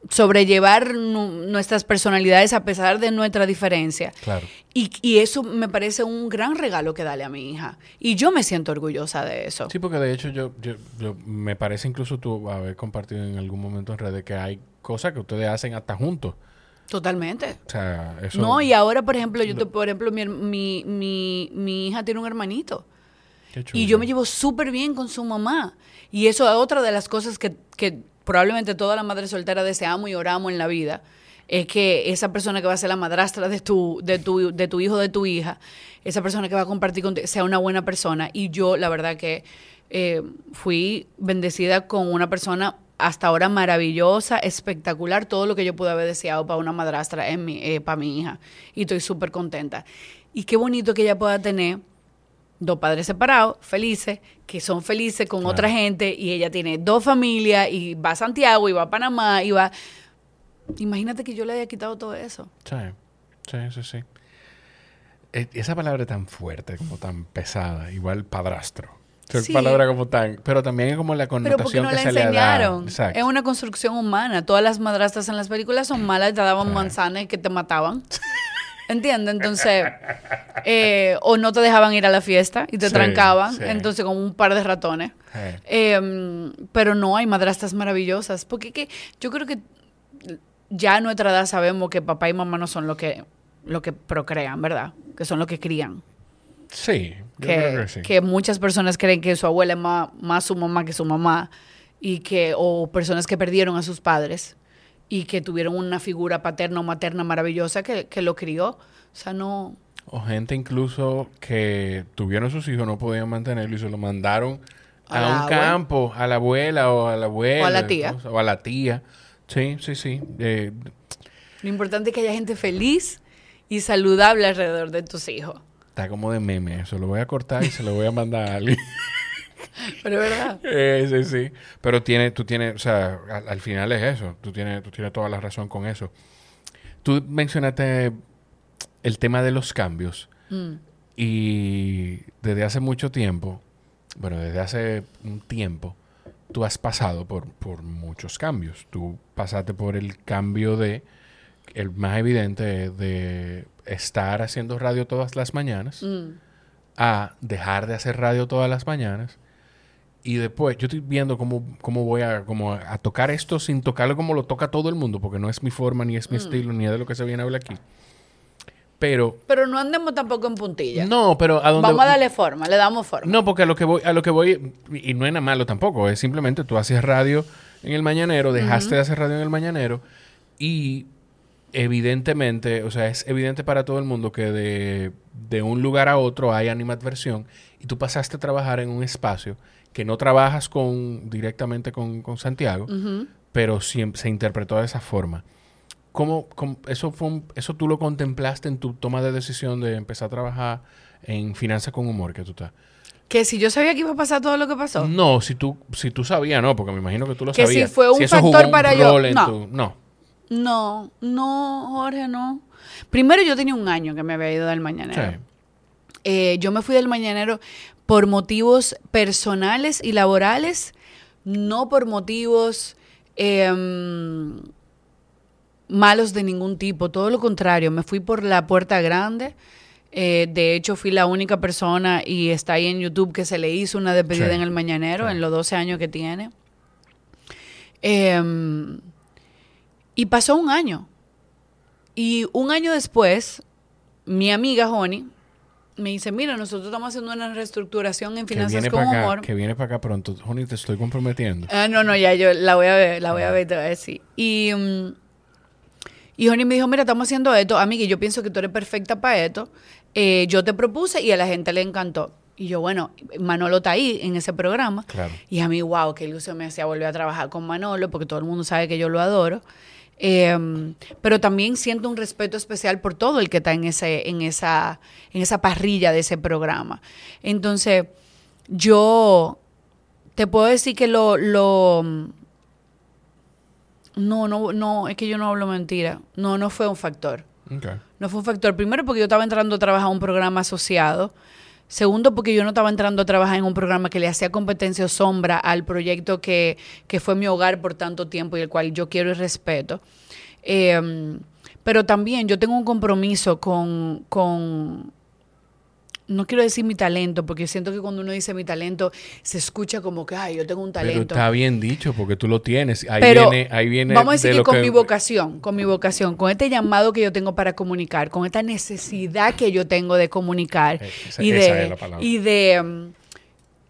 sobrellevar nu- nuestras personalidades a pesar de nuestra diferencia. claro Y, y eso me parece un gran regalo que darle a mi hija. Y yo me siento orgullosa de eso. sí porque de hecho yo, yo, yo- me parece incluso tú haber compartido en algún momento en redes que hay cosas que ustedes hacen hasta juntos Totalmente. o sea eso No, y ahora, por ejemplo, yo, te- por ejemplo, mi, mi, mi, mi hija tiene un hermanito. Y yo me llevo súper bien con su mamá. Y eso es otra de las cosas que, que probablemente toda la madre soltera deseamos y oramos en la vida. Es que esa persona que va a ser la madrastra de tu, de tu, de tu hijo de tu hija, esa persona que va a compartir contigo, sea una buena persona. Y yo, la verdad que eh, fui bendecida con una persona hasta ahora maravillosa, espectacular, todo lo que yo pude haber deseado para una madrastra en mi, eh, para mi hija. Y estoy súper contenta. Y qué bonito que ella pueda tener dos padres separados, felices, que son felices con Claro. otra gente, y ella tiene dos familias, y va a Santiago, y va a Panamá, y va... Imagínate que yo le haya quitado todo eso. Sí, sí, sí, sí. E- Esa palabra es tan fuerte, como tan pesada, igual padrastro. Esa Sí. palabra como tan... Pero también es como la connotación no que la se le da. Es una construcción humana. Todas las madrastras en las películas son malas, te daban manzanas y que te mataban. ¿Entiendes? Entonces, eh, o no te dejaban ir a la fiesta y te Sí, trancaban, sí. entonces como un par de ratones. Eh. Em, pero no, hay madrastas maravillosas. Porque que, yo creo que ya a nuestra edad sabemos que papá y mamá no son lo que, lo que procrean, ¿verdad? Que son lo que crían. Sí, yo Que, creo que sí. que muchas personas creen que su abuela es más, más su mamá que su mamá. Y que, o personas que perdieron a sus padres y que tuvieron una figura paterna o materna maravillosa que, que lo crió. O sea, no. O gente incluso que tuvieron sus hijos, no podían mantenerlo y se lo mandaron A un abuela. campo, a la abuela o a la abuela. O a la tía. O a la tía. Sí, sí, sí. Eh, Lo importante es que haya gente feliz y saludable alrededor de tus hijos. está como de meme eso. Lo voy a cortar y se lo voy a mandar a alguien. Pero es verdad. Eh, sí, sí. Pero tiene, tú tienes, o sea, al, al final es eso. Tú tienes, tú tienes toda la razón con eso. Tú mencionaste el tema de los cambios. Mm. Y desde hace mucho tiempo, bueno, desde hace un tiempo, tú has pasado por, por muchos cambios. Tú pasaste por el cambio de, el más evidente, de estar haciendo radio todas las mañanas Mm. a dejar de hacer radio todas las mañanas. Y después, yo estoy viendo cómo, cómo voy a, como a tocar esto sin tocarlo como lo toca todo el mundo, porque no es mi forma, ni es mi estilo, ni es de lo que se viene a hablar aquí. Pero, Pero no andemos tampoco en puntilla. no, pero a donde... Vamos a darle forma, le damos forma. No, porque a lo que voy, a lo que voy, y no es nada malo tampoco, es simplemente tú hacías radio en el mañanero, dejaste de hacer radio en el mañanero, y evidentemente, o sea, es evidente para todo el mundo que de, de un lugar a otro hay animadversión, y tú pasaste a trabajar en un espacio que no trabajas con directamente con, con Santiago, pero siempre se interpretó de esa forma. ¿Cómo, cómo- eso, fue un- ¿Eso tú lo contemplaste en tu toma de decisión de empezar a trabajar en finanzas con humor que tú estás? Que si yo sabía que iba a pasar todo lo que pasó. No, si tú, si tú sabías, no, porque me imagino que tú lo Que si sabías. fue un eso jugó factor un para yo- en no. tu- no. No, no, Jorge, no. Primero yo tenía un año que me había ido del mañanero. Sí. Eh, yo me fui del mañanero por motivos personales y laborales, no por motivos em, malos de ningún tipo, todo lo contrario, me fui por la puerta grande. Eh, de hecho, fui la única persona y está ahí en YouTube que se le hizo una despedida Sí, en el mañanero sí. en los 12 años que tiene. Em, y pasó un año. Y un año después, mi amiga Honey me dice, mira, nosotros estamos haciendo una reestructuración en finanzas con acá, humor. que viene para acá pronto. Honey, te estoy comprometiendo. Ah, no, no, ya yo la voy a ver, la voy a ver, y te voy a decir. Y, mm, y Honey me dijo, mira, estamos haciendo esto, amiga, y yo pienso que tú eres perfecta para esto. Eh, yo te propuse y a la gente le encantó. Y yo, bueno, Manolo está ahí en ese programa. Claro. Y a mí, wow, qué ilusión me hacía volver a trabajar con Manolo, porque todo el mundo sabe que yo lo adoro. Eh, pero también siento un respeto especial por todo el que está en, ese, en, esa, en esa parrilla de ese programa. Entonces, yo te puedo decir que lo... lo no, no, no, es que yo no hablo mentira. No, no fue un factor. No fue un factor. Primero porque yo estaba entrando a trabajar en un programa asociado. Segundo porque yo no estaba entrando a trabajar en un programa que le hacía competencia o sombra al proyecto que, que fue mi hogar por tanto tiempo y el cual yo quiero y respeto. Eh, pero también yo tengo un compromiso con, con, no quiero decir mi talento, porque siento que cuando uno dice mi talento se escucha como que, ay, yo tengo un Pero talento. está bien dicho porque tú lo tienes. Ahí Pero viene, ahí viene vamos a decir de que lo con mi vocación, con mi vocación, con este llamado que yo tengo para comunicar, con esta necesidad que yo tengo de comunicar Eh, esa- y esa de es la palabra. y de mm,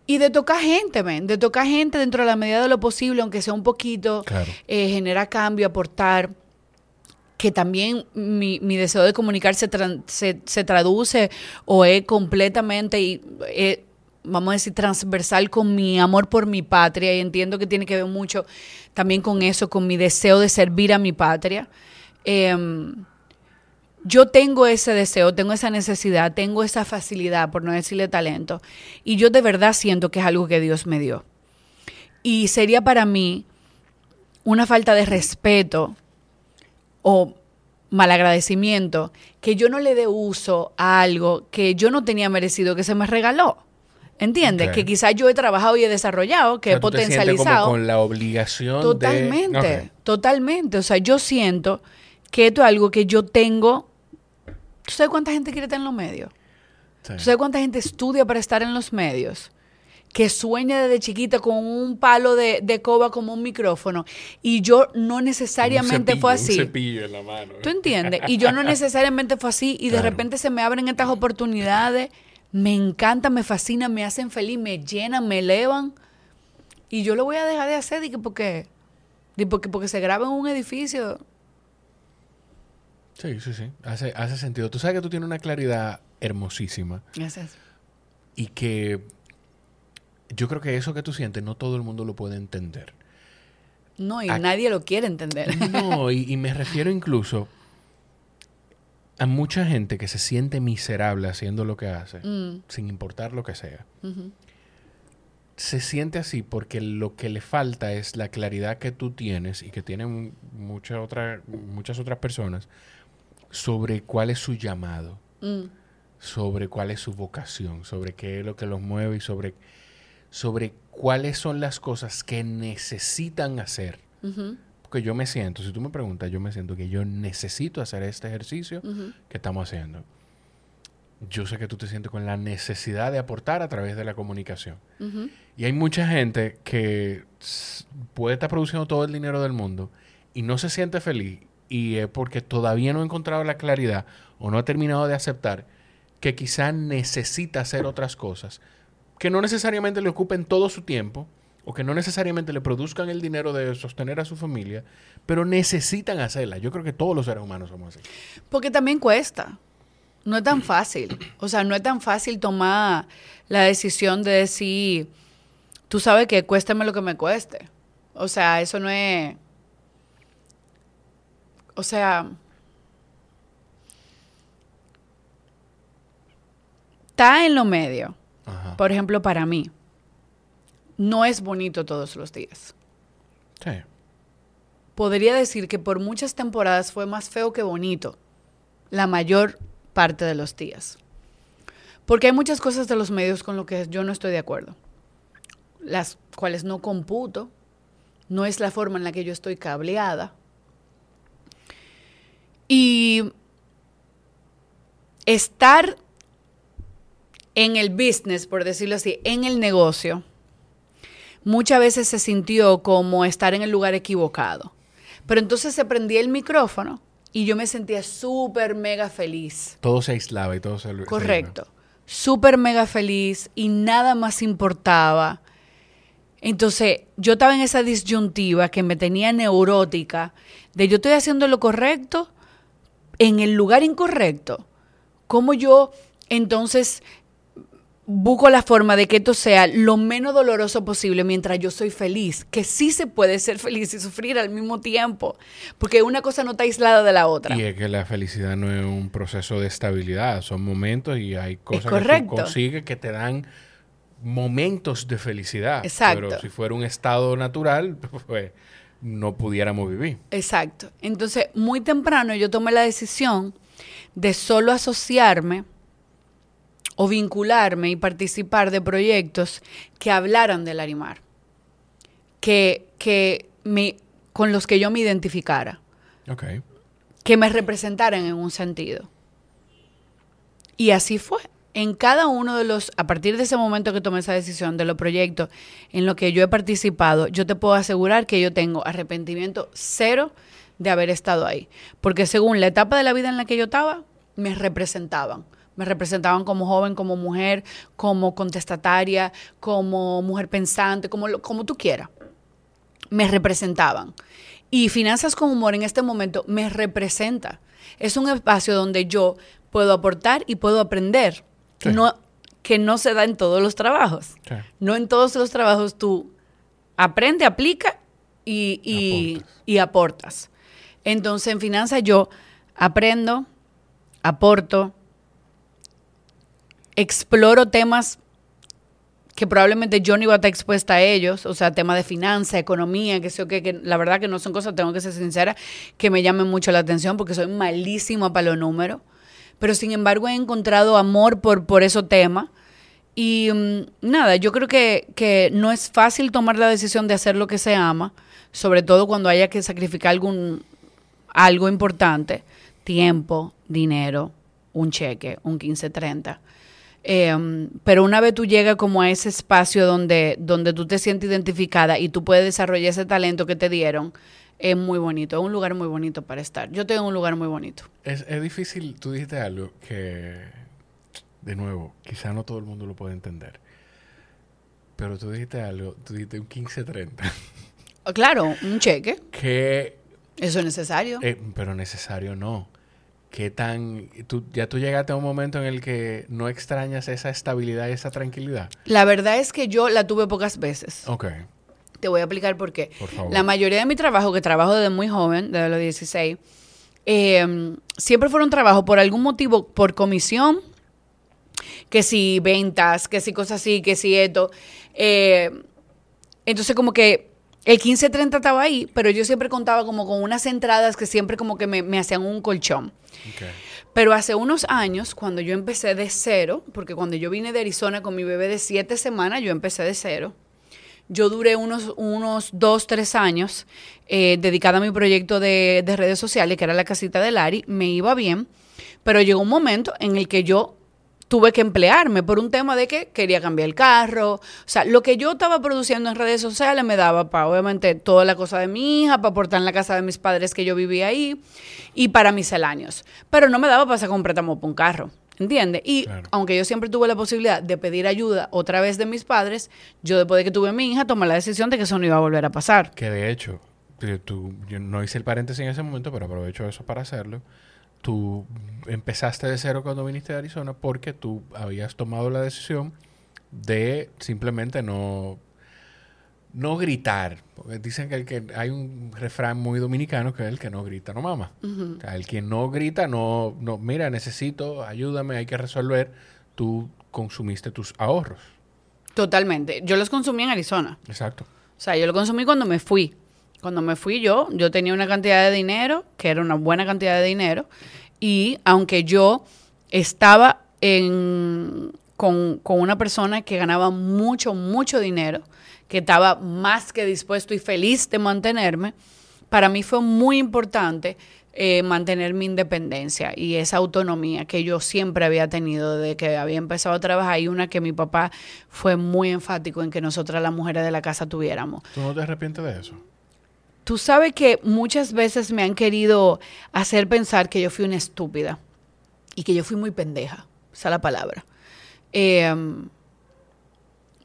y de tocar gente, men, de tocar gente dentro de la medida de lo posible, aunque sea un poquito, Claro. eh, generar cambio, aportar que también mi, mi deseo de comunicar se, se, se traduce o es completamente, y, eh, vamos a decir, transversal con mi amor por mi patria y entiendo que tiene que ver mucho también con eso, con mi deseo de servir a mi patria. Em, yo tengo ese deseo, tengo esa necesidad, tengo esa facilidad, por no decirle talento, y yo de verdad siento que es algo que Dios me dio. Y sería para mí una falta de respeto o malagradecimiento que yo no le dé uso a algo que yo no tenía merecido, que se me regaló. ¿Entiendes? Que quizás yo he trabajado y he desarrollado, que O sea, he tú te sientes potencializado. como con la obligación Totalmente, de... Ok. totalmente. O sea, yo siento que esto es algo que yo tengo. ¿Tú sabes cuánta gente quiere estar en los medios? Sí. ¿Tú sabes cuánta gente estudia para estar en los medios? Que sueña desde chiquita con un palo de, de coba como un micrófono y yo no necesariamente fue así. Un cepillo en la mano. ¿Tú entiendes? Y yo no necesariamente fue así y de repente se me abren estas oportunidades, me encanta, me fascina, me hacen feliz, me llenan, me elevan y yo lo voy a dejar de hacer porque, porque, porque se graba en un edificio. Sí, sí, sí. Hace, hace sentido. Tú sabes que tú tienes una claridad hermosísima Gracias. y que yo creo que eso que tú sientes no todo el mundo lo puede entender. No, y nadie lo quiere entender. No, y, y me refiero incluso a mucha gente que se siente miserable haciendo lo que hace, Mm, sin importar lo que sea. Se siente así porque lo que le falta es la claridad que tú tienes y que tienen muchas otras muchas otras personas sobre cuál es su llamado, Mm, sobre cuál es su vocación, sobre qué es lo que los mueve y sobre, sobre cuáles son las cosas que necesitan hacer. Porque yo me siento, si tú me preguntas, yo me siento que yo necesito hacer este ejercicio que estamos haciendo. Yo sé que tú te sientes con la necesidad de aportar a través de la comunicación. Y hay mucha gente que puede estar produciendo todo el dinero del mundo y no se siente feliz y es porque todavía no ha encontrado la claridad o no ha terminado de aceptar que quizá necesita hacer otras cosas que no necesariamente le ocupen todo su tiempo o que no necesariamente le produzcan el dinero de sostener a su familia, pero necesitan hacerla. Yo creo que todos los seres humanos somos así. Porque también cuesta. No es tan fácil. O sea, no es tan fácil tomar la decisión de decir, tú sabes que cuésteme lo que me cueste. O sea, eso no es... O sea... Está en lo medio. Ajá. Por ejemplo, para mí, no es bonito todos los días. Sí. podría decir que por muchas temporadas fue más feo que bonito la mayor parte de los días. Porque hay muchas cosas de los medios con lo que yo no estoy de acuerdo, las cuales no computo, no es la forma en la que yo estoy cableada. Y estar en el business, por decirlo así, en el negocio, muchas veces se sintió como estar en el lugar equivocado. Pero entonces se prendía el micrófono y yo me sentía súper mega feliz. Todo se aislaba y todo se... Correcto. Súper mega feliz y nada más importaba. Entonces, yo estaba en esa disyuntiva que me tenía neurótica de yo estoy haciendo lo correcto en el lugar incorrecto. ¿Cómo yo entonces busco la forma de que esto sea lo menos doloroso posible mientras yo soy feliz? Que sí se puede ser feliz y sufrir al mismo tiempo, porque una cosa no está aislada de la otra. Y es que la felicidad no es un proceso de estabilidad, son momentos y hay cosas que tú consigues que te dan momentos de felicidad. Exacto. Pero si fuera un estado natural, pues no pudiéramos vivir. Exacto. Entonces, muy temprano yo tomé la decisión de solo asociarme o vincularme y participar de proyectos que hablaran del Arimar, que, que me, con los que yo me identificara, que me representaran en un sentido. Y así fue. En cada uno de los, a partir de ese momento que tomé esa decisión de los proyectos en los que yo he participado, yo te puedo asegurar que yo tengo arrepentimiento cero de haber estado ahí. Porque según la etapa de la vida en la que yo estaba, me representaban. Me representaban como joven, como mujer, como contestataria, como mujer pensante, como, como tú quieras. Me representaban. Y Finanzas con Humor en este momento me representa. Es un espacio donde yo puedo aportar y puedo aprender. Sí. No, que no se da en todos los trabajos. Sí. No en todos los trabajos tú aprende, aplica y, y- Aportas. y aportas. Entonces, en finanzas yo aprendo, aporto, exploro temas que probablemente yo no iba a estar expuesta a ellos, o sea, temas de finanzas, economía, que sé que la verdad que no son cosas, tengo que ser sincera, que me llamen mucho la atención porque soy malísima para los números, pero sin embargo he encontrado amor por, por esos temas. Y mm, nada, yo creo que, que no es fácil tomar la decisión de hacer lo que se ama, sobre todo cuando haya que sacrificar algún, algo importante, tiempo, dinero, un cheque, un 15-30. Em, pero una vez tú llegas como a ese espacio donde, donde tú te sientes identificada y tú puedes desarrollar ese talento que te dieron, es muy bonito, es un lugar muy bonito para estar. Yo tengo un lugar muy bonito. Es, es difícil, tú dijiste algo que, de nuevo, quizá no todo el mundo lo puede entender. Pero tú dijiste algo, tú dijiste un 15-30. Ah, Claro, un cheque, que, eso es necesario. eh, pero necesario no. ¿Qué tan, tú, ya tú llegaste a un momento en el que no extrañas esa estabilidad y esa tranquilidad? La verdad es que yo la tuve pocas veces. Ok, Te voy a explicar por qué. por favor. La mayoría de mi trabajo, que trabajo desde muy joven, desde los 16, eh, siempre fueron trabajos por algún motivo, por comisión, que si ventas, que si cosas así, que si esto. Eh, entonces como que el 15-30 estaba ahí, pero yo siempre contaba como con unas entradas que siempre como que me, me hacían un colchón. Pero hace unos años, cuando yo empecé de cero, porque cuando yo vine de Arizona con mi bebé de siete semanas, yo empecé de cero. Yo duré unos, unos dos, tres años eh, dedicada a mi proyecto de, de redes sociales, que era la casita de Lari. Me iba bien, pero llegó un momento en el que yo tuve que emplearme por un tema de que quería cambiar el carro. O sea, lo que yo estaba produciendo en redes sociales me daba para, obviamente, toda la cosa de mi hija, para aportar en la casa de mis padres que yo vivía ahí y para misceláneos. Pero no me daba para sacar un préstamo para un carro. ¿Entiendes? Y Claro. aunque yo siempre tuve la posibilidad de pedir ayuda otra vez de mis padres, yo después de que tuve a mi hija tomé la decisión de que eso no iba a volver a pasar. Que de hecho, tú- tú- yo no hice el paréntesis en ese momento, pero aprovecho eso para hacerlo. Tú empezaste de cero cuando viniste de Arizona porque tú habías tomado la decisión de simplemente no, no gritar. Porque dicen que, el que hay un refrán muy dominicano que es el que no grita no mama. O sea, el que no grita no, no, mira, necesito, ayúdame, hay que resolver. Tú consumiste tus ahorros. Totalmente. Yo los consumí en Arizona. Exacto. O sea, yo lo consumí cuando me fui. Cuando me fui yo, yo tenía una cantidad de dinero, que era una buena cantidad de dinero, y aunque yo estaba en, con, una persona que ganaba mucho, mucho dinero, que estaba más que dispuesto y feliz de mantenerme, para mí fue muy importante eh, mantener mi independencia y esa autonomía que yo siempre había tenido desde que había empezado a trabajar y una que mi papá fue muy enfático en que nosotras las mujeres de la casa tuviéramos. ¿Tú no te arrepientes de eso? Tú sabes que muchas veces me han querido hacer pensar que yo fui una estúpida y que yo fui muy pendeja, esa es la palabra. Eh,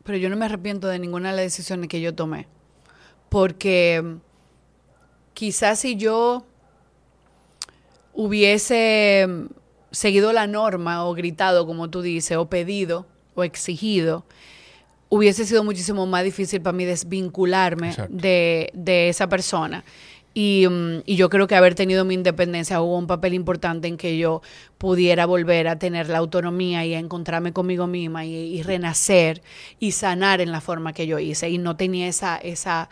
pero yo no me arrepiento de ninguna de las decisiones que yo tomé, porque quizás si yo hubiese seguido la norma o gritado, como tú dices, o pedido o exigido, hubiese sido muchísimo más difícil para mí desvincularme de, de esa persona. Y, mm, y yo creo que haber tenido mi independencia hubo un papel importante en que yo pudiera volver a tener la autonomía y a encontrarme conmigo misma y, y renacer y sanar en la forma que yo hice. Y no tenía esa, esa,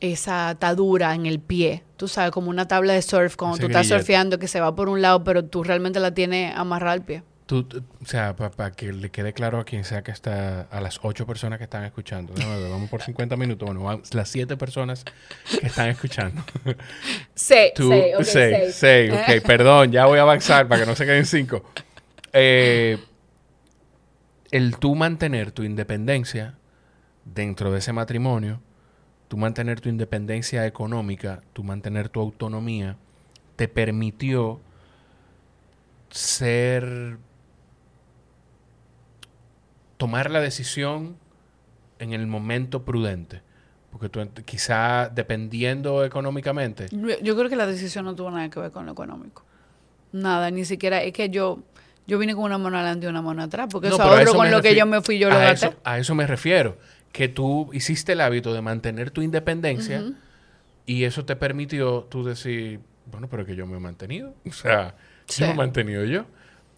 esa atadura en el pie. Tú sabes, como una tabla de surf, cuando Ese tú estás grillete. surfeando que se va por un lado, pero tú realmente la tienes amarrada al pie. Tú, tú- o sea, para que le quede claro a quien sea que está, a las ocho personas que están escuchando. Ver, vamos por 50 minutos. Bueno, vamos- las siete personas que están escuchando. Tú, seis, seis, ok, perdón, ya voy a avanzar para que no se queden cinco. Eh, el tú mantener tu independencia dentro de ese matrimonio, tú mantener tu independencia económica, tú mantener tu autonomía, te permitió ser tomar la decisión en el momento prudente. Porque tú quizá dependiendo económicamente, Yo, yo creo que la decisión no tuvo nada que ver con lo económico. Nada, ni siquiera. Es que yo, yo vine con una mano adelante y una mano atrás. Porque No, eso ahorro eso con lo que yo me fui, yo lo a gasté. eso, a eso me refiero. Que tú hiciste el hábito de mantener tu independencia y eso te permitió tú decir, bueno, pero que yo me he mantenido. O sea, Sí. yo me he mantenido yo.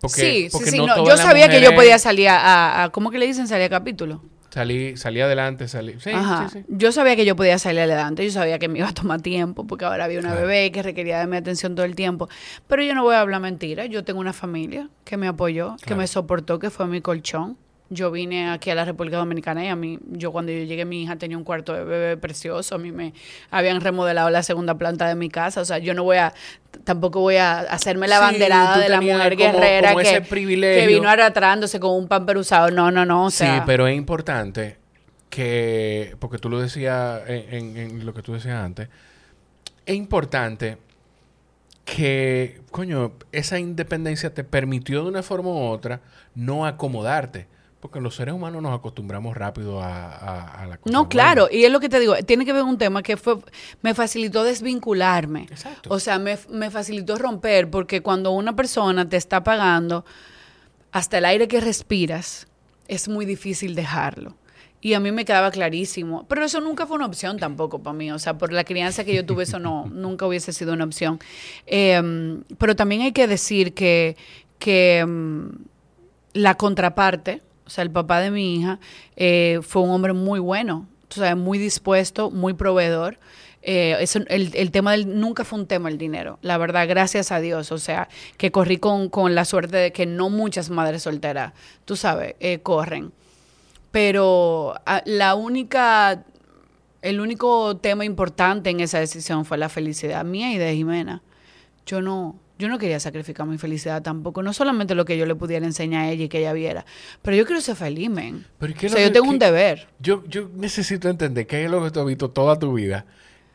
Porque, sí, sí, porque sí. no no, Yo sabía que yo podía salir a, a- a- ¿Cómo que le dicen? Salir a capítulo. Salí, salí adelante, salí. Sí, Ajá. sí, sí. Yo sabía que yo podía salir adelante. Yo sabía que me iba a tomar tiempo porque ahora había una Claro. bebé que requería de mi atención todo el tiempo. Pero yo no voy a hablar mentiras. Yo tengo una familia que me apoyó, que me soportó, que fue mi colchón. Yo vine aquí a la República Dominicana y a mí, yo cuando yo llegué, mi hija tenía un cuarto de bebé precioso. A mí me habían remodelado la segunda planta de mi casa. O sea, yo no voy a, tampoco voy a hacerme la banderada de la mujer como- guerrera como que, que vino arrastrándose con un pamper usado. No, no, no. O sea, sí, pero es importante que, porque tú lo decías en, en- en lo que tú decías antes, es importante que, coño, esa independencia te permitió de una forma u otra no acomodarte. Porque los seres humanos nos acostumbramos rápido a, a, a la cosa No, buena. claro, y es lo que te digo, tiene que ver un tema que fue, me facilitó desvincularme. Exacto. O sea, me, me facilitó romper, porque cuando una persona te está pagando hasta el aire que respiras, es muy difícil dejarlo. Y a mí me quedaba clarísimo. Pero eso nunca fue una opción tampoco para mí. O sea, por la crianza que yo tuve, eso no, nunca hubiese sido una opción. Eh, pero también hay que decir que, que mm, la contraparte, o sea, el papá de mi hija, eh, fue un hombre muy bueno, o sea, muy dispuesto, muy proveedor. Eh, eso, el, el tema del, nunca fue un tema el dinero, la verdad, gracias a Dios. O sea, que corrí con, con la suerte de que no muchas madres solteras, tú sabes, eh, corren. Pero ah, la única, el único tema importante en esa decisión fue la felicidad mía y de Jimena. Yo no, yo no quería sacrificar mi felicidad tampoco. No solamente lo que yo le pudiera enseñar a ella y que ella viera. Pero yo quiero ser feliz, men. Pero ¿y qué O sea, yo que- tengo un deber. Yo, yo necesito entender qué es lo que tú has visto toda tu vida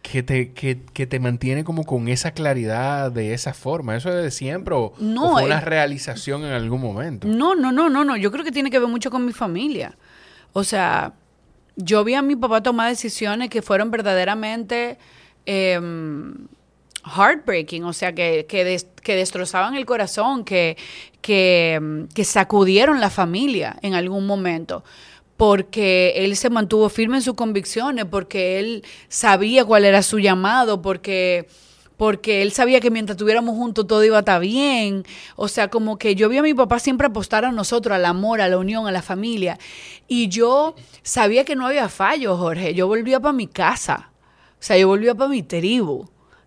que te, que, que te mantiene como con esa claridad de esa forma. ¿Eso es de siempre o, No, o fue una eh, realización en algún momento? No, no, no, no, no. Yo creo que tiene que ver mucho con mi familia. O sea, yo vi a mi papá tomar decisiones que fueron verdaderamente em, heartbreaking, o sea, que, que, des- que destrozaban el corazón, que, que, em, que sacudieron la familia en algún momento. Porque él se mantuvo firme en sus convicciones, porque él sabía cuál era su llamado, porque porque él sabía que mientras estuviéramos juntos todo iba a estar bien. O sea, como que yo vi a mi papá siempre apostar a nosotros, al amor, a la unión, a la familia. Y yo sabía que no había fallo, Jorge. Yo volvía para mi casa. O sea, yo volvía para mi tribu.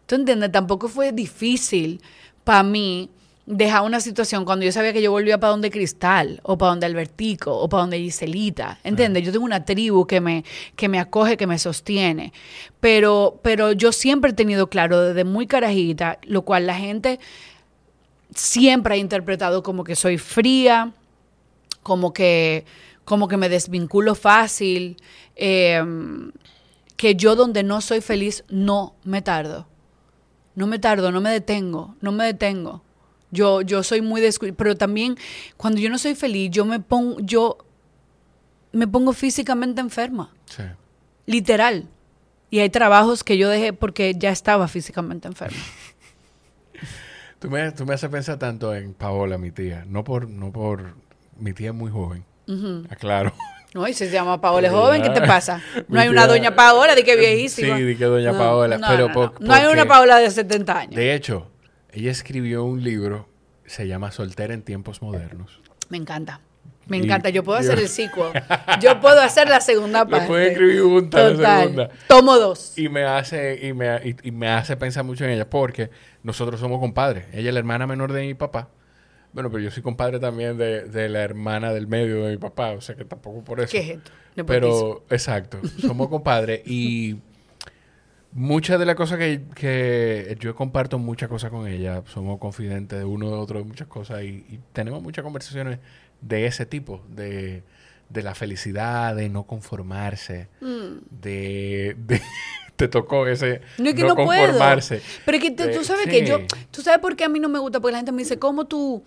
¿Tú entiendes? Tampoco fue difícil para mí dejar una situación cuando yo sabía que yo volvía para donde Cristal, o para donde Albertico, o para donde Giselita. ¿Entiendes? Yo tengo una tribu que me, que me acoge, que me sostiene. Pero, pero yo siempre he tenido claro desde muy carajita, lo cual la gente siempre ha interpretado como que soy fría, como que, como que me desvinculo fácil, eh, que yo donde no soy feliz no me tardo. No me tardo, no me detengo, no me detengo. Yo, yo soy muy descu- pero también cuando yo no soy feliz, yo me pongo, yo me pongo físicamente enferma, Sí. literal. Y hay trabajos que yo dejé porque ya estaba físicamente enferma. Tú me, tú me haces pensar tanto en Paola, mi tía. No por, no por... Mi tía es muy joven. Aclaro. No, y se llama Paola Porque joven, ¿qué te pasa? No hay una doña Paola de que viejísima. Sí, di que doña No, Paola. no, pero no, por- no. No hay una Paola de 70 años. De hecho, ella escribió un libro, se llama Soltera en tiempos modernos. Me encanta. Me encanta. Yo puedo hacer el sequel. Yo puedo hacer la segunda Lo parte. pueden escribir juntas la segunda. Tomo dos. Y me hace, y me, y, y me hace pensar mucho en ella, porque nosotros somos compadres. Ella es la hermana menor de mi papá. Bueno, pero yo soy compadre también de, de la hermana del medio de mi papá, o sea que tampoco por eso. ¿Qué es esto? Pero, exacto, somos compadres y muchas de las cosas que, que yo comparto muchas cosas con ella, somos confidentes de uno de otro de muchas cosas y, y tenemos muchas conversaciones de ese tipo, de, de la felicidad, de no conformarse, de, de- te tocó ese Mm. No es que no, puedo. conformarse. Pero es que tú, tú Eh, sabes sí. que yo, tú sabes por qué a mí no me gusta, porque la gente me dice, ¿cómo tú?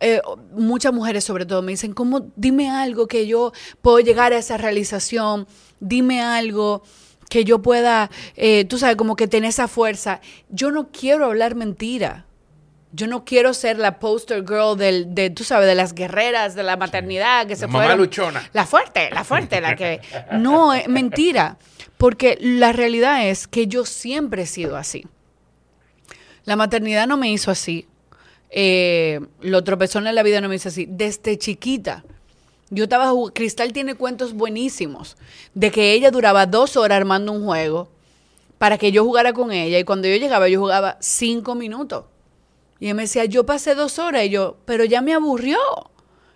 Eh, muchas mujeres sobre todo me dicen, ¿cómo? Dime algo que yo puedo llegar a esa realización, dime algo que yo pueda, eh, tú sabes, como que tener esa fuerza. Yo no quiero hablar mentira. Yo no quiero ser la poster girl del, de, tú sabes, de las guerreras de la maternidad que se La mamá fueron. luchona. La fuerte, la fuerte, la que... No, es mentira. Porque la realidad es que yo siempre he sido así. La maternidad no me hizo así. Eh, los tropezones en la vida no me hizo así. Desde chiquita. Yo estaba jug- Cristal tiene cuentos buenísimos de que ella duraba dos horas armando un juego para que yo jugara con ella. Y cuando yo llegaba, yo jugaba cinco minutos. Y ella me decía, yo pasé dos horas. Y yo, pero ya me aburrió.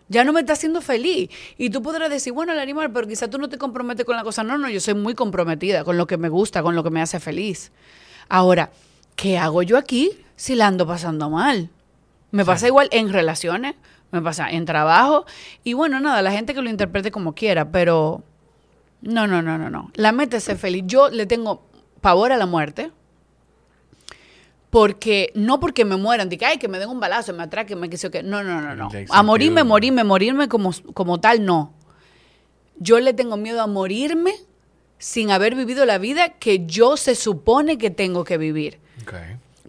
Ya no me está haciendo feliz. Y tú podrás decir, bueno, el animal, pero quizás tú no te comprometes con la cosa. No, no, yo soy muy comprometida con lo que me gusta, con lo que me hace feliz. Ahora, ¿qué hago yo aquí si la ando pasando mal? Me pasa igual en relaciones, me pasa en trabajo. Y bueno, nada, la gente que lo interprete como quiera, pero no, no, no, no, no. La meta es ser feliz. Yo le tengo pavor a la muerte. Porque, no porque me mueran, de que, ay, que me den un balazo, me atraquen, me que sé qué. No, no, no, no. A morirme, morirme, morirme como, como tal, no. Yo le tengo miedo a morirme sin haber vivido la vida que yo se supone que tengo que vivir. Ok.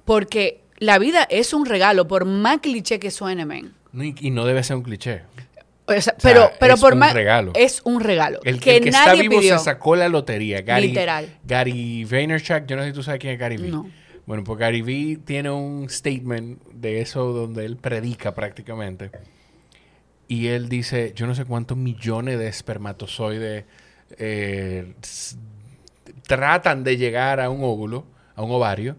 Porque la vida es un regalo, por más cliché que suene, men. Y, y no debe ser un cliché. O sea, sea, pero, pero es por un más. regalo. Es un regalo. El que, el que está nadie vivo pidió. se sacó la lotería. Gary, Literal. Gary Vaynerchuk, yo no sé si tú sabes quién es Gary Vee. No. Bueno, pues Gary Vee tiene un statement de eso donde él predica prácticamente. Y él dice, yo no sé cuántos millones de espermatozoides eh, tratan de llegar a un óvulo, a un ovario.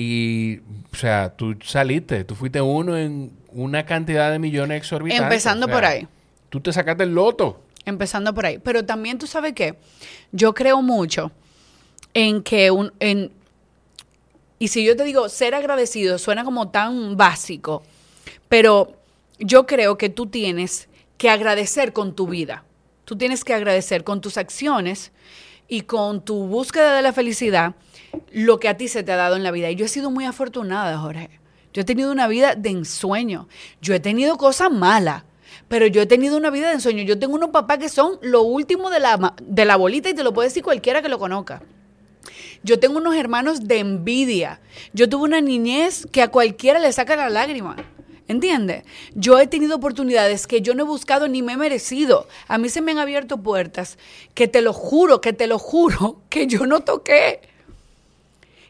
Y, o sea, tú saliste, tú fuiste uno en una cantidad de millones exorbitantes. Empezando o sea, por ahí. Tú te sacaste el loto. Empezando por ahí. Pero también tú sabes qué. Yo creo mucho en que un. En, y si yo te digo ser agradecido, suena como tan básico. Pero yo creo que tú tienes que agradecer con tu vida. Tú tienes que agradecer con tus acciones y con tu búsqueda de la felicidad lo que a ti se te ha dado en la vida. Y yo he sido muy afortunada, Jorge. Yo he tenido una vida de ensueño. Yo he tenido cosas malas, pero yo he tenido una vida de ensueño. Yo tengo unos papás que son lo último de la, de la bolita y te lo puede decir cualquiera que lo conozca. Yo tengo unos hermanos de envidia. Yo tuve una niñez que a cualquiera le saca la lágrima. ¿Entiendes? Yo he tenido oportunidades que yo no he buscado ni me he merecido. A mí se me han abierto puertas que te lo juro, que te lo juro, que yo no toqué.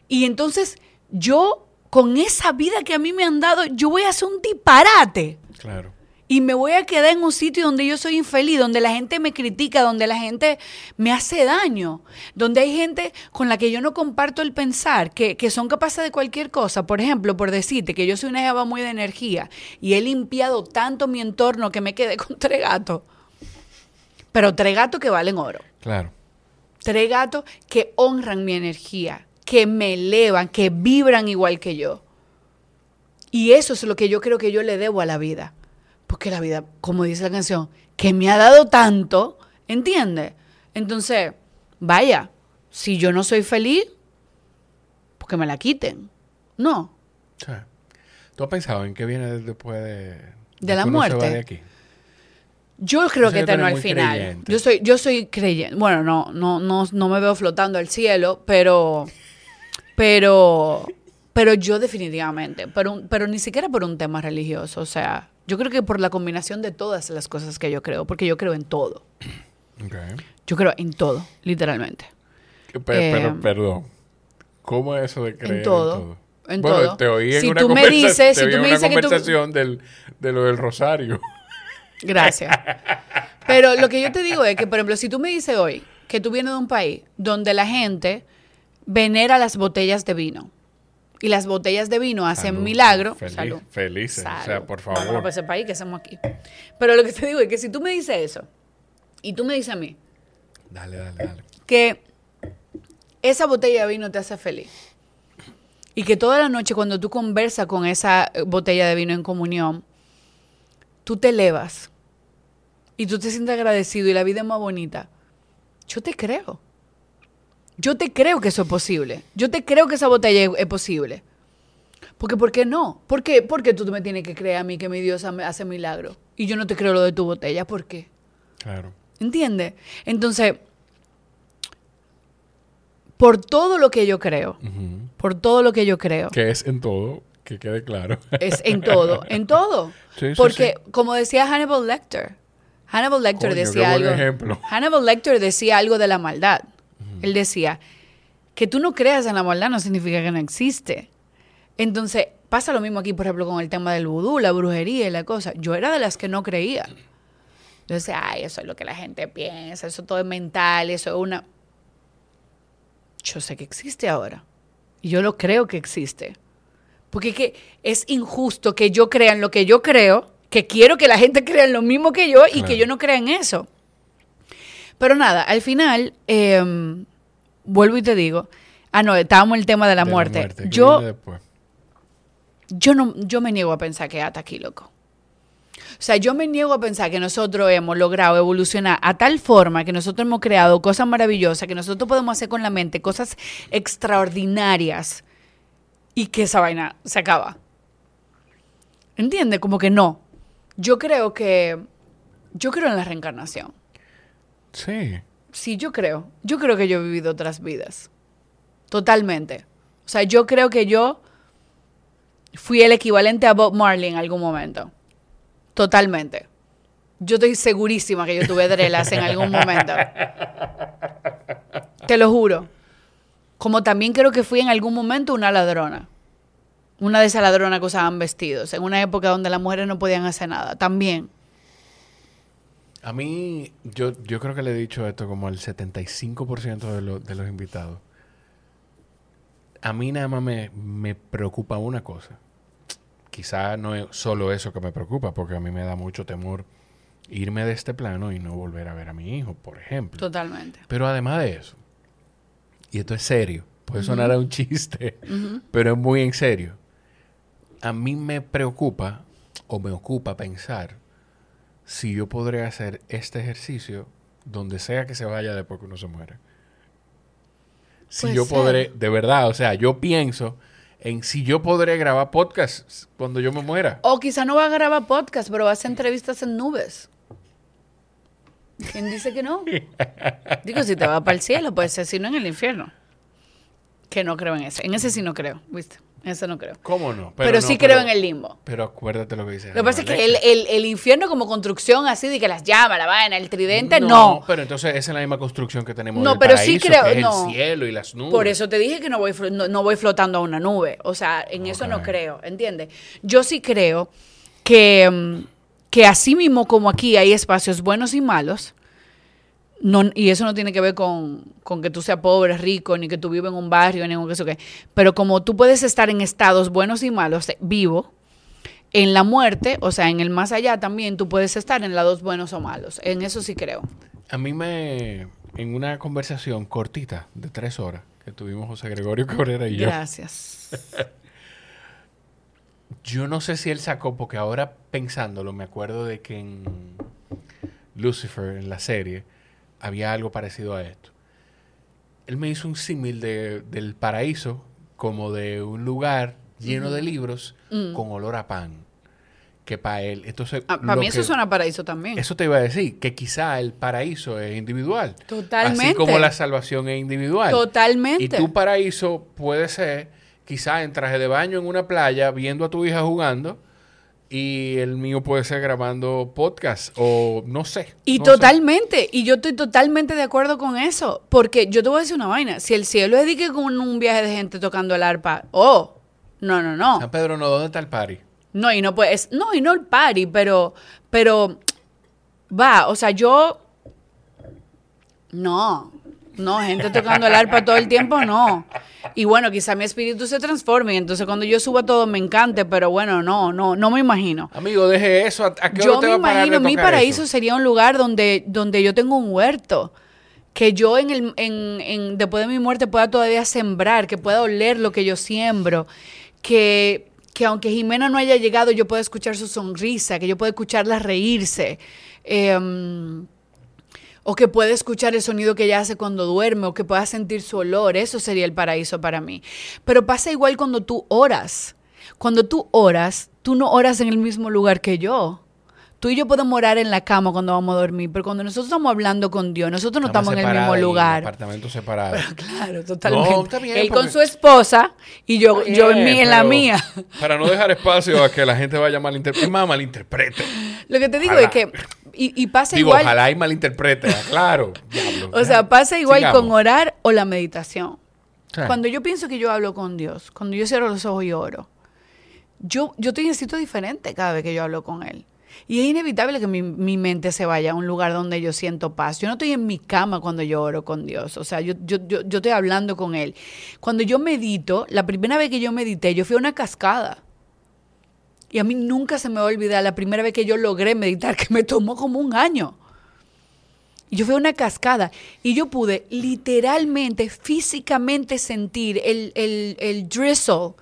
Y entonces yo, con esa vida que a mí me han dado, yo voy a hacer un disparate. Claro. Y me voy a quedar en un sitio donde yo soy infeliz, donde la gente me critica, donde la gente me hace daño, donde hay gente con la que yo no comparto el pensar, que, que son capaces de cualquier cosa. Por ejemplo, por decirte que yo soy una jeva muy de energía y he limpiado tanto mi entorno que me quedé con tres gatos. Pero tres gatos que valen oro. Claro. Tres gatos que honran mi energía, que me elevan, que vibran igual que yo. Y eso es lo que yo creo que yo le debo a la vida. Porque la vida, como dice la canción, que me ha dado tanto, ¿entiendes? Entonces, vaya, si yo no soy feliz, pues que me la quiten. No. Sea, ¿Tú has pensado en qué viene después de, ¿De la se va muerte? de aquí? Yo creo O sea, que eterno al final. creyente. Yo soy, yo soy creyente. Bueno, no, no, no, no me veo flotando al cielo, pero, pero, pero yo definitivamente, pero, pero ni siquiera por un tema religioso. O sea, yo creo que por la combinación de todas las cosas que yo creo, porque yo creo en todo. Ok. Yo creo en todo, literalmente. Pe- Pero, Eh, perdón. ¿Cómo es eso de creer en todo. todo? En bueno, todo. te oí en Si una, tú me dices- si tú en me dices que tú- conversación del, de lo del rosario. Gracias. Pero lo que yo te digo es que, por ejemplo, si tú me dices hoy que tú vienes de un país donde la gente venera las botellas de vino y las botellas de vino hacen Salud. milagro. Feliz- salud. felices, o sea, por favor. para ese país que hacemos aquí. Pero lo que te digo es que si tú me dices eso y tú me dices a mí Dale, dale, dale. que esa botella de vino te hace feliz. Y que toda la noche cuando tú conversas con esa eh, botella de vino en comunión, tú te elevas y tú te sientes agradecido y la vida es más bonita. Yo te creo. Yo te creo que eso es posible. Yo te creo que esa botella es, es posible. Porque, ¿por qué no? ¿Por qué? Porque tú me tienes que creer a mí que mi Dios hace milagro. Y yo no te creo lo de tu botella. ¿Por qué? Claro. ¿Entiendes? Entonces, por todo lo que yo creo, por todo lo que yo creo, Que es en todo, que quede claro. es en todo, en todo. Sí, Porque, sí. como decía Hannibal Lecter, Hannibal Lecter Coño, decía algo. ejemplo. Hannibal Lecter decía algo de la maldad. Él decía que tú no creas en la maldad no significa que no existe. Entonces, pasa lo mismo aquí, por ejemplo, con el tema del vudú, la brujería y la cosa. Yo era de las que no creía. Yo decía, ay, eso es lo que la gente piensa, eso todo es mental, eso es una... Yo sé que existe ahora. Y yo lo creo que existe. Porque es que es injusto que yo crea en lo que yo creo que quiero que la gente crea en lo mismo que yo y Claro. que yo no crea en eso. Pero nada, al final, eh, vuelvo y te digo, ah, no, estábamos en el tema de la De muerte. ¿Qué Yo, viene después? yo, no, yo me niego a pensar que hasta aquí, loco. O sea, yo me niego a pensar que nosotros hemos logrado evolucionar a tal forma que nosotros hemos creado cosas maravillosas, que nosotros podemos hacer con la mente cosas extraordinarias y que esa vaina se acaba. ¿Entiendes? Como que no. Yo creo que... Yo creo en la reencarnación. Sí. Sí, yo creo. Yo creo que yo he vivido otras vidas. Totalmente. O sea, yo creo que yo fui el equivalente a Bob Marley en algún momento. Totalmente. Yo estoy segurísima que yo tuve drelas en algún momento. Te lo juro. Como también creo que fui en algún momento una ladrona. Una de esas ladronas que usaban vestidos. En una época donde las mujeres no podían hacer nada. También. A mí, yo, yo creo que le he dicho esto como al 75% de, lo- de los invitados. A mí nada más me, me preocupa una cosa. Quizá no es solo eso que me preocupa, porque a mí me da mucho temor irme de este plano y no volver a ver a mi hijo, por ejemplo. Totalmente. Pero además de eso, y esto es serio, puede sonar a un chiste, pero es muy en serio. A mí me preocupa o me ocupa pensar si yo podré hacer este ejercicio donde sea que se vaya después que uno se muere. Si Puede yo podré, de verdad, o sea, yo pienso en si yo podré grabar podcast cuando yo me muera. O quizá no va a grabar podcast, pero va a hacer entrevistas en nubes. ¿Quién dice que no? Digo, si te va para el cielo, puede ser, si no en el infierno. Que no creo en ese. En ese sí no creo, ¿viste? Ese no creo. ¿Cómo no? Pero, no, sí creo en el limbo. Pero acuérdate lo que dice. Lo que pasa es que el, el- el infierno como construcción así de que las llamas, la vaina, el tridente, no. Pero entonces esa es la misma construcción que tenemos No, del pero sí creo- que es no. el cielo y las nubes. Por eso te dije que no voy, no, no voy flotando a una nube. O sea, en eso no creo, ¿entiendes? Yo sí creo que, mm, que así mismo como aquí hay espacios buenos y malos, no, y eso no tiene que ver con, con que tú seas pobre, rico, ni que tú vivas en un barrio, ni que eso que. Pero como tú puedes estar en estados buenos y malos, eh, vivo, en la muerte, o sea, en el más allá también, tú puedes estar en lados buenos o malos. En eso sí creo. A mí me... En una conversación cortita de tres horas que tuvimos José Gregorio Cabrera y yo, Gracias. yo no sé si él sacó, porque ahora pensándolo, me acuerdo de que en Lucifer, en la serie, había algo parecido a esto. Él me hizo un símil de, del paraíso como de un lugar lleno de libros con olor a pan. Que para él, entonces... Mm. Ah, para mí eso que- suena a paraíso también. Eso te iba a decir, que quizá el paraíso es individual. Totalmente. Así como la salvación es individual. Totalmente. Y tu paraíso puede ser quizá en traje de baño en una playa viendo a tu hija jugando y el mío puede ser grabando podcast o no sé. Y no sé. totalmente, y yo estoy totalmente de acuerdo con eso, porque yo te voy a decir una vaina, si el cielo es de que con un viaje de gente tocando el arpa, oh, no, no, no, San Pedro, no, ¿dónde está el party? no, y no puedes, no, y no el party, pero, pero, va, o sea, yo, no, no, gente tocando el arpa todo el tiempo, no. Y bueno, quizá mi espíritu se transforme, entonces cuando yo suba todo me encante, pero bueno, no, no, no me imagino. Amigo, deje eso. ¿A, qué Yo hora te me va a parar de imagino, mi paraíso eso? sería un lugar donde, donde yo tengo un huerto. Que yo en el, en, en- después de mi muerte pueda todavía sembrar, que pueda oler lo que yo siembro, que, que aunque Jimena no haya llegado, yo pueda escuchar su sonrisa, que yo pueda escucharla reírse. em, o que pueda escuchar el sonido que ella hace cuando duerme, o que pueda sentir su olor. Eso sería el paraíso para mí. Pero pasa igual cuando tú oras. Cuando tú oras, tú no oras en el mismo lugar que yo. Tú y yo podemos orar en la cama cuando vamos a dormir, pero cuando nosotros estamos hablando con Dios, nosotros no estamos en el mismo lugar. apartamentos separados. Claro, totalmente. No, está bien, Él porque- con su esposa y yo, yo en, mí, en la pero mía. Para no dejar espacio a que la gente vaya a malinterpretar. Más malinterprete. Lo que te digo Ojalá. es que, y, y pasa Digo, igual, ojalá y malinterprete. Claro. diablo. o sea, pasa igual Sigamos. con orar o la meditación. Cuando yo pienso que yo hablo con Dios, cuando yo cierro los ojos y oro, yo, yo estoy en sitio diferente cada vez que yo hablo con Él. Y es inevitable que mi, mi mente se vaya a un lugar donde yo siento paz. Yo no estoy en mi cama cuando yo oro con Dios. O sea, yo, yo, yo, yo estoy hablando con Él. Cuando yo medito, la primera vez que yo medité, yo fui a una cascada. Y a mí nunca se me va a olvidar la primera vez que yo logré meditar, que me tomó como un año. Yo fui a una cascada y yo pude literalmente, físicamente sentir el, el, el drizzle.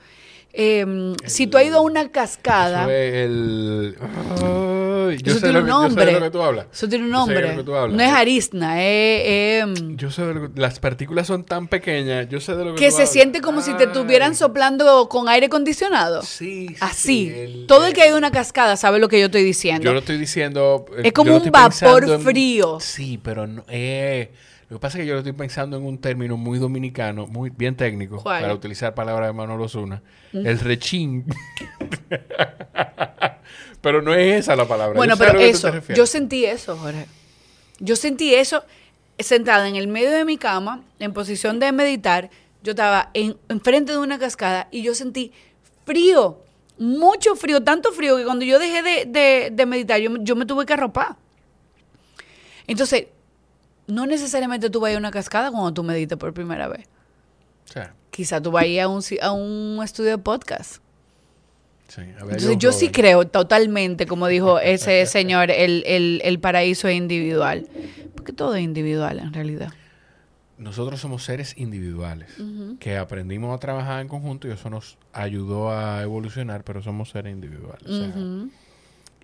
Em, si tú has ido a una cascada, Eso es el... Ay, yo eso sé tiene lo un que- yo sé nombre. de lo que tú hablas. Eso tiene un Yo sé de nombre. lo que tú hablas. No es arisna, es, em, Yo sé de lo que- Las partículas son tan pequeñas. Yo sé de lo que que tú se hablas. siente como si te estuvieran soplando con aire acondicionado. Sí, sí, Así. sí, el- Todo el que ha ido a una cascada sabe lo que yo estoy diciendo. Yo lo estoy diciendo. eh, Es como yo lo un vapor en- frío. Sí, pero no, eh, lo que pasa es que yo lo estoy pensando en un término muy dominicano, muy bien técnico, ¿Cuál? para utilizar palabras de Manolo Zuna. El rechín. pero no es esa la palabra. Bueno, Yo pero eso, yo sentí eso, Jorge. Yo sentí eso sentada en el medio de mi cama, en posición de meditar. Yo estaba en, enfrente de una cascada y yo sentí frío, mucho frío, tanto frío que cuando yo dejé de, de- de meditar, yo, yo me tuve que arropar. Entonces, no necesariamente tú vas a una cascada cuando tú meditas por primera vez. Sea, Quizá tú vas a un, si- a un estudio de podcast. sí, a ver, Entonces yo sí creo totalmente, como dijo ese señor, el, el- el paraíso es individual. Porque todo es individual en realidad. Nosotros somos seres individuales que aprendimos a trabajar en conjunto y eso nos ayudó a evolucionar, pero somos seres individuales. o sea, Ujú.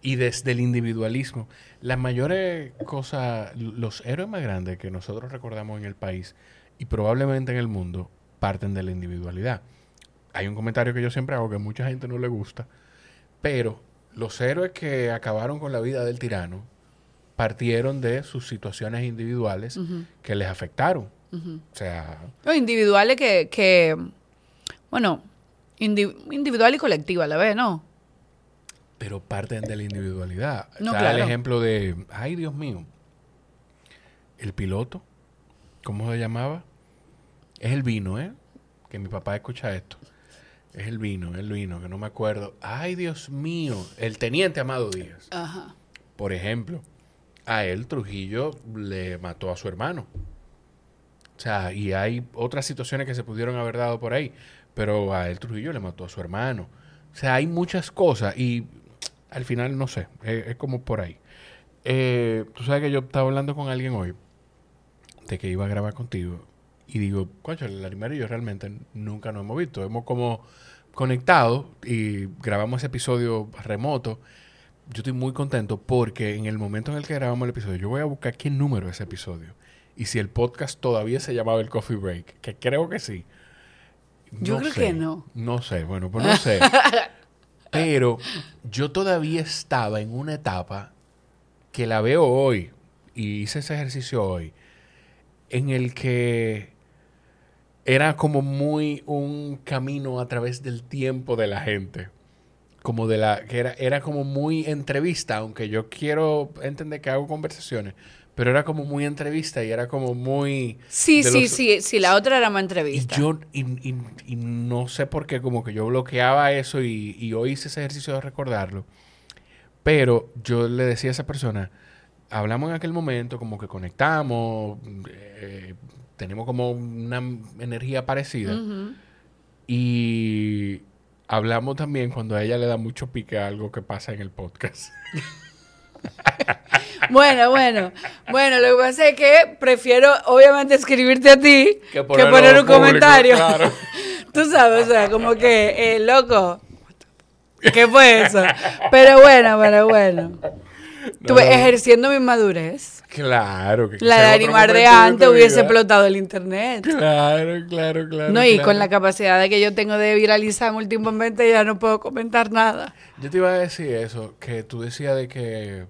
Y desde el individualismo, las mayores cosas, los héroes más grandes que nosotros recordamos en el país y probablemente en el mundo, parten de la individualidad. Hay un comentario que yo siempre hago que a mucha gente no le gusta, pero los héroes que acabaron con la vida del tirano partieron de sus situaciones individuales que les afectaron. O sea, Los individuales que, que bueno, indi- individual y colectiva a la vez, ¿no? Pero parten de la individualidad. No, Está el ejemplo de, ay Dios mío, el piloto, ¿cómo se llamaba? Es el vino, ¿eh? Que mi papá escucha esto. Es el vino, el vino, que no me acuerdo. Ay Dios mío, el teniente Amado Díaz. Ajá. Por ejemplo, a él Trujillo le mató a su hermano. O sea, y hay otras situaciones que se pudieron haber dado por ahí, pero a él Trujillo le mató a su hermano. O sea, hay muchas cosas y al final no sé, es, es como por ahí. Eh, Tú sabes que yo estaba hablando con alguien hoy de que iba a grabar contigo y digo, coño, Larimar y yo realmente nunca nos hemos visto. Hemos como conectado y grabamos ese episodio remoto. Yo estoy muy contento porque en el momento en el que grabamos el episodio, yo voy a buscar qué número es ese episodio. Y si el podcast todavía se llamaba el Coffee Break, que creo que sí. Yo creo sé. que no. No sé, bueno, pues no sé. Pero yo todavía estaba en una etapa que la veo hoy, y hice ese ejercicio hoy, en el que era como muy un camino a través del tiempo de la gente. Como de la, que era, era como muy entrevista, aunque yo quiero entender que hago conversaciones, pero era como muy entrevista y era como muy... Sí, sí, los- sí, sí, la otra era más y entrevista. yo, y, y- y no sé por qué, como que yo bloqueaba eso y, y hoy hice ese ejercicio de recordarlo. Pero yo le decía a esa persona, hablamos en aquel momento, como que conectamos, eh, tenemos como una energía parecida. Ujú. Y hablamos también cuando a ella le da mucho pique a algo que pasa en el podcast. Bueno, bueno. Bueno, lo que pasa es que prefiero, obviamente, escribirte a ti que Que poner, ponerlo un público, comentario. claro. Tú sabes, o sea, como que, eh, loco, ¿qué fue eso? Pero bueno, pero bueno. Estuve No, no. ejerciendo mi madurez. Claro. Que La de animar de antes hubiese explotado el internet. Claro, claro, claro. No, y claro. con la capacidad de que yo tengo de viralizar últimamente ya no puedo comentar nada. Yo te iba a decir eso, que tú decías de que,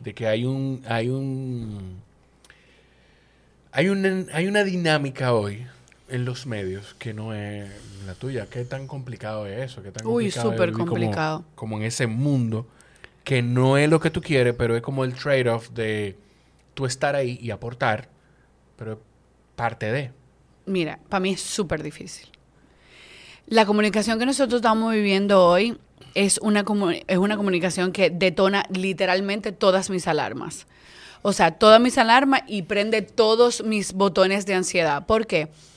de que hay un, hay un, hay una, hay una dinámica hoy en los medios que no es la tuya. ¿Qué tan complicado es eso? ¿Qué tan Uy, súper como- complicado. Como, en ese mundo que no es lo que tú quieres, pero es como el trade-off de tú estar ahí y aportar, pero parte de. Mira, para mí es súper difícil. La comunicación que nosotros estamos viviendo hoy es una, es una comunicación que detona literalmente todas mis alarmas. O sea, todas mis alarmas y prende todos mis botones de ansiedad. ¿Por qué? porque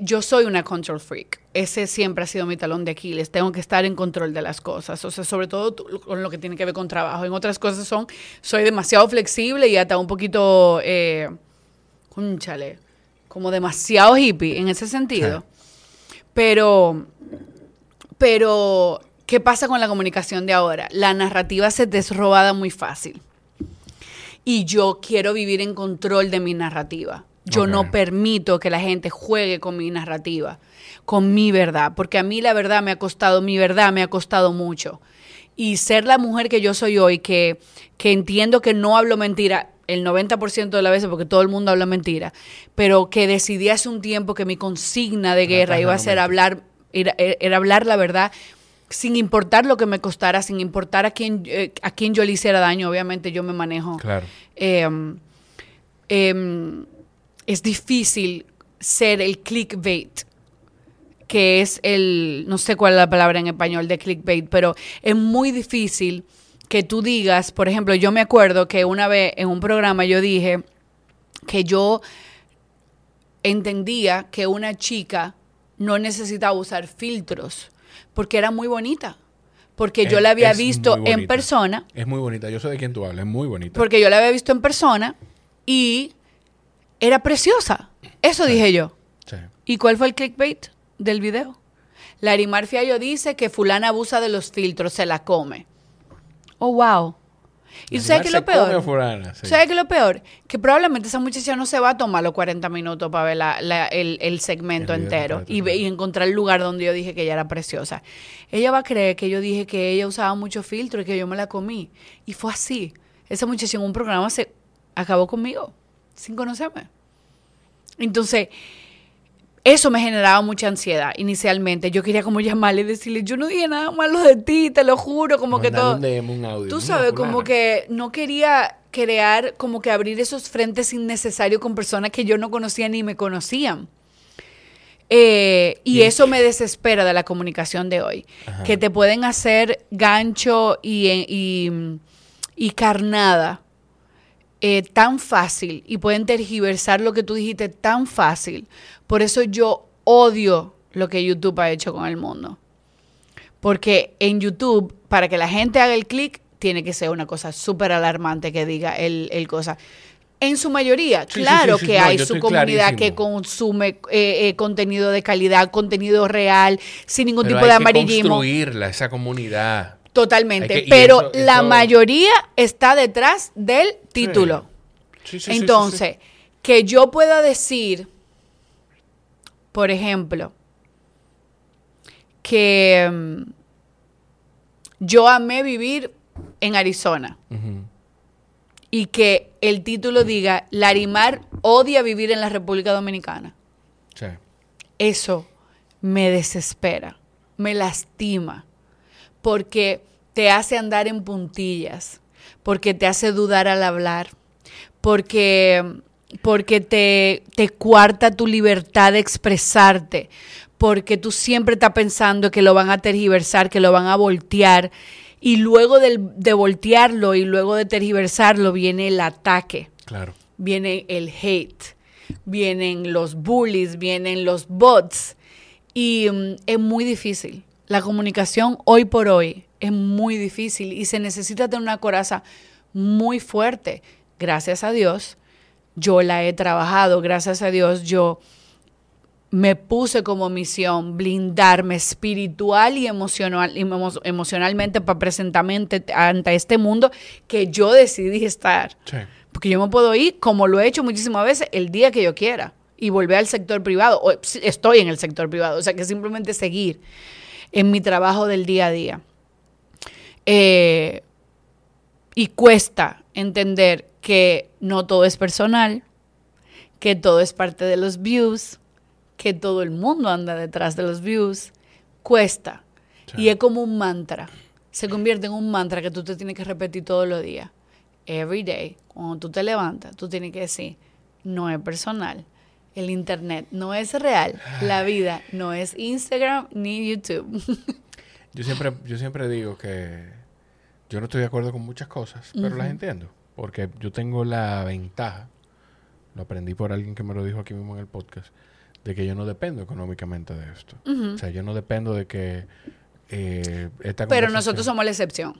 yo soy una control freak. Ese siempre ha sido mi talón de Aquiles. Tengo que estar en control de las cosas. O sea, sobre todo con lo que tiene que ver con trabajo. En otras cosas son, soy demasiado flexible y hasta un poquito, eh, cónchale, como demasiado hippie en ese sentido. Pero, pero, ¿qué pasa con la comunicación de ahora? La narrativa se desrobada muy fácil. Y yo quiero vivir en control de mi narrativa. Yo no permito que la gente juegue con mi narrativa, con mi verdad, porque a mí la verdad me ha costado, mi verdad me ha costado mucho. Y ser la mujer que yo soy hoy, que, que entiendo que no hablo mentira el 90% de las veces, porque todo el mundo habla mentira, pero que decidí hace un tiempo que mi consigna de guerra iba a ser hablar, era, era hablar la verdad sin importar lo que me costara, sin importar a quién, eh, a quién yo le hiciera daño, obviamente yo me manejo Claro. em, em, es difícil ser el clickbait, que es el, no sé cuál es la palabra en español de clickbait, pero es muy difícil que tú digas, por ejemplo, yo me acuerdo que una vez en un programa yo dije que yo entendía que una chica no necesitaba usar filtros porque era muy bonita, porque yo la había visto en persona Es muy bonita. Yo sé de quién tú hablas. Es muy bonita. porque yo la había visto en persona y era preciosa. Eso dije yo. Sí. ¿Y cuál fue el clickbait del video? Larimar Fiallo dice que fulana abusa de los filtros, se la come. Oh, wow. ¿Y tú sabes qué es lo peor? fulana, sí. ¿Sabes qué es lo peor? Que probablemente esa muchacha no se va a tomar los 40 minutos para ver la- la- el, el segmento El entero y, y encontrar el lugar donde yo dije que ella era preciosa. Ella va a creer que yo dije que ella usaba mucho filtro y que yo me la comí. Y fue así. Esa muchacha en un programa se acabó conmigo, sin conocerme. Entonces, eso me generaba mucha ansiedad inicialmente. Yo quería como llamarle y decirle, yo no dije nada malo de ti, te lo juro, como que Mandarle todo... un DM, un audio. Tú sabes, como que no quería crear, como que abrir esos frentes innecesarios con personas que yo no conocía ni me conocían. Eh, y Y- eso me desespera de la comunicación de hoy. Ajá. Que te pueden hacer gancho y, y, y carnada eh, tan fácil y pueden tergiversar lo que tú dijiste tan fácil. Por eso yo odio lo que YouTube ha hecho con el mundo. Porque en YouTube, para que la gente haga el clic, tiene que ser una cosa súper alarmante que diga el, el cosa. En su mayoría, Sí, claro sí, sí, que no, hay su comunidad que consume eh, eh, contenido de calidad, contenido real, sin ningún Pero tipo hay de que amarillismo. construirla, esa comunidad. Totalmente. Que- pero eso- la eso- mayoría está detrás del título. Sí, sí, sí, sí, Entonces, que yo pueda decir, por ejemplo, que mm, yo amé vivir en Arizona y que el título diga, Larimar odia vivir en la República Dominicana. Sí. Eso me desespera, me lastima, porque te hace andar en puntillas, porque te hace dudar al hablar, porque, porque te, te cuarta tu libertad de expresarte, porque tú siempre estás pensando que lo van a tergiversar, que lo van a voltear, y luego del- de voltearlo y luego de tergiversarlo viene el ataque Claro. viene el hate, vienen los bullies, vienen los bots. Y mm, es muy difícil. La comunicación hoy por hoy es muy difícil y se necesita tener una coraza muy fuerte. Gracias a Dios, yo la he trabajado. Gracias a Dios, yo me puse como misión blindarme espiritual y emocional, y emo- emocionalmente para presentarme ante, ante este mundo que yo decidí estar. Sí. Porque yo me puedo ir, como lo he hecho muchísimas veces, el día que yo quiera y volver al sector privado. O, estoy en el sector privado, o sea que simplemente seguir en mi trabajo del día a día. Eh, y cuesta entender que no todo es personal, que todo es parte de los views, que todo el mundo anda detrás de los views. Cuesta. Sí. Y es como un mantra. Se convierte en un mantra que tú te tienes que repetir todos los días. Every day. Cuando tú te levantas, tú tienes que decir, no es personal. El internet no es real. La vida no es Instagram ni YouTube. Yo siempre, yo siempre digo que yo no estoy de acuerdo con muchas cosas, pero las entiendo. Porque yo tengo la ventaja, lo aprendí por alguien que me lo dijo aquí mismo en el podcast, de que yo no dependo económicamente de esto. O sea, yo no dependo de que eh, esta Pero nosotros somos la excepción.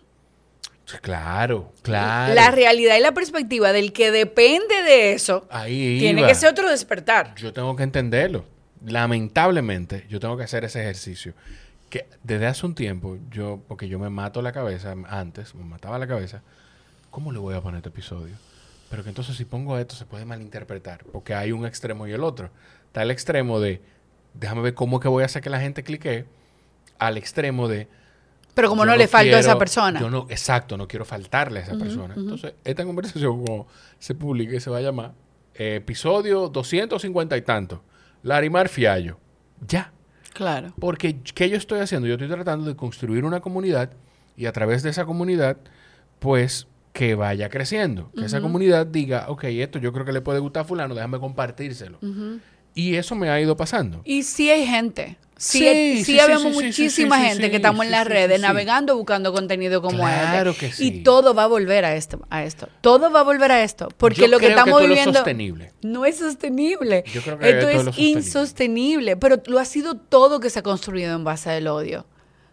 Claro, claro. La realidad y la perspectiva del que depende de eso Ahí tiene que ser otro despertar. Yo tengo que entenderlo. Lamentablemente, yo tengo que hacer ese ejercicio. Que desde hace un tiempo, yo, porque yo me mato la cabeza antes, me mataba la cabeza, ¿cómo le voy a poner este episodio? Pero que entonces si pongo esto se puede malinterpretar, porque hay un extremo y el otro. Está el extremo de, déjame ver cómo es que voy a hacer que la gente clique, al extremo de, Pero como no, le falta a esa persona. Yo no, exacto, no quiero faltarle a esa persona. Entonces, esta conversación como se publique se va a llamar eh, episodio 250 y tanto. Larimar Fiallo. Ya. Claro. Porque, ¿qué yo estoy haciendo? Yo estoy tratando de construir una comunidad y a través de esa comunidad, pues, que vaya creciendo. Que esa comunidad diga, ok, esto yo creo que le puede gustar a fulano, déjame compartírselo. Y eso me ha ido pasando. Y sí hay gente. Sí, Sí, sí, sí, habemos muchísima gente que estamos en las redes navegando buscando contenido como Claro este. que sí. Y todo va a volver a esto, a esto. Todo va a volver a esto. Porque Yo lo que creo estamos todo es viviendo sostenible. no es sostenible. Yo creo que esto todo es sostenible. insostenible. Pero lo ha sido todo que se ha construido en base al odio.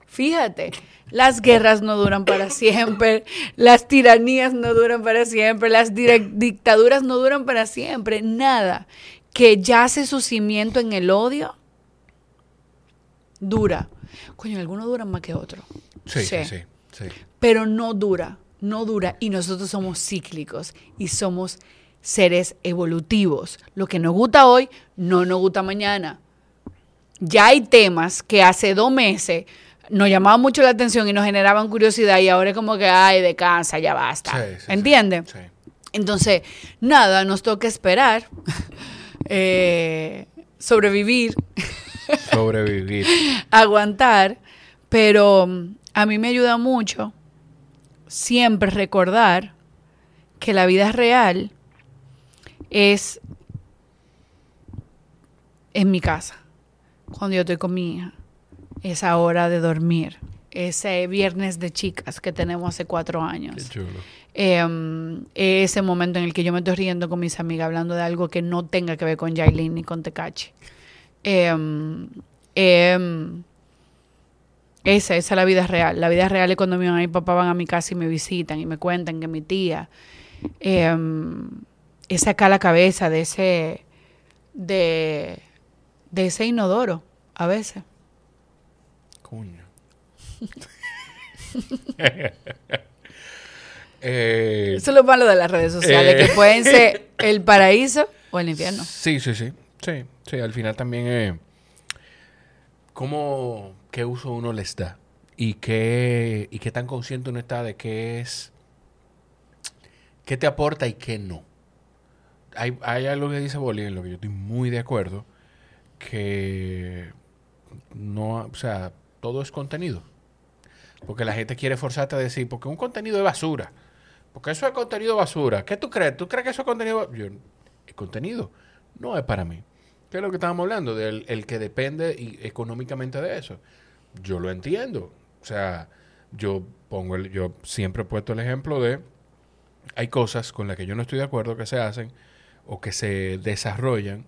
Fíjate, las guerras no duran para siempre, las tiranías no duran para siempre, las dictaduras no duran para siempre, nada que yace su cimiento en el odio dura. Coño, algunos duran más que otros. Sí, sí, sí. sí. Pero no dura, no dura. Y nosotros somos cíclicos y somos seres evolutivos. Lo que nos gusta hoy, no nos gusta mañana. Ya hay temas que hace dos meses nos llamaban mucho la atención y nos generaban curiosidad y ahora es como que, ay, descansa, ya basta. Sí, sí, sí. ¿Entiendes? Sí. Entonces, nada, nos toca esperar, eh, sobrevivir, Sobrevivir. aguantar, pero mm, a mí me ayuda mucho siempre recordar que la vida real es en mi casa, cuando yo estoy con mi hija, esa hora de dormir, ese viernes de chicas que tenemos hace cuatro Qué años. chulo. Em, ese momento en el que yo me estoy riendo con mis amigas hablando de algo que no tenga que ver con Yailin ni con Tecachi. Em, em, esa, esa es la vida real. La vida real es cuando mi mamá y papá van a mi casa y me visitan y me cuentan que mi tía em, es sacar la cabeza de ese de, de ese inodoro a veces. Coño. eh, Eso es lo malo de las redes sociales, Eh. que pueden ser el paraíso o el infierno. Sí, sí, sí. Sí, Al final también es cómo, qué uso uno les da y qué, y qué tan consciente uno está de qué es, qué te aporta y qué no. Hay, hay algo que dice Bolívar en lo que yo estoy muy de acuerdo, que no, o sea, todo es contenido. Porque la gente quiere forzarte a decir, porque un contenido es basura. Porque eso es contenido basura. ¿Qué tú crees? ¿Tú crees que eso es contenido basura? El contenido no es para mí. ¿Qué es lo que estábamos hablando? Del el que depende y- económicamente de eso. Yo lo entiendo. O sea, yo pongo el, yo siempre he puesto el ejemplo de hay cosas con las que yo no estoy de acuerdo que se hacen o que se desarrollan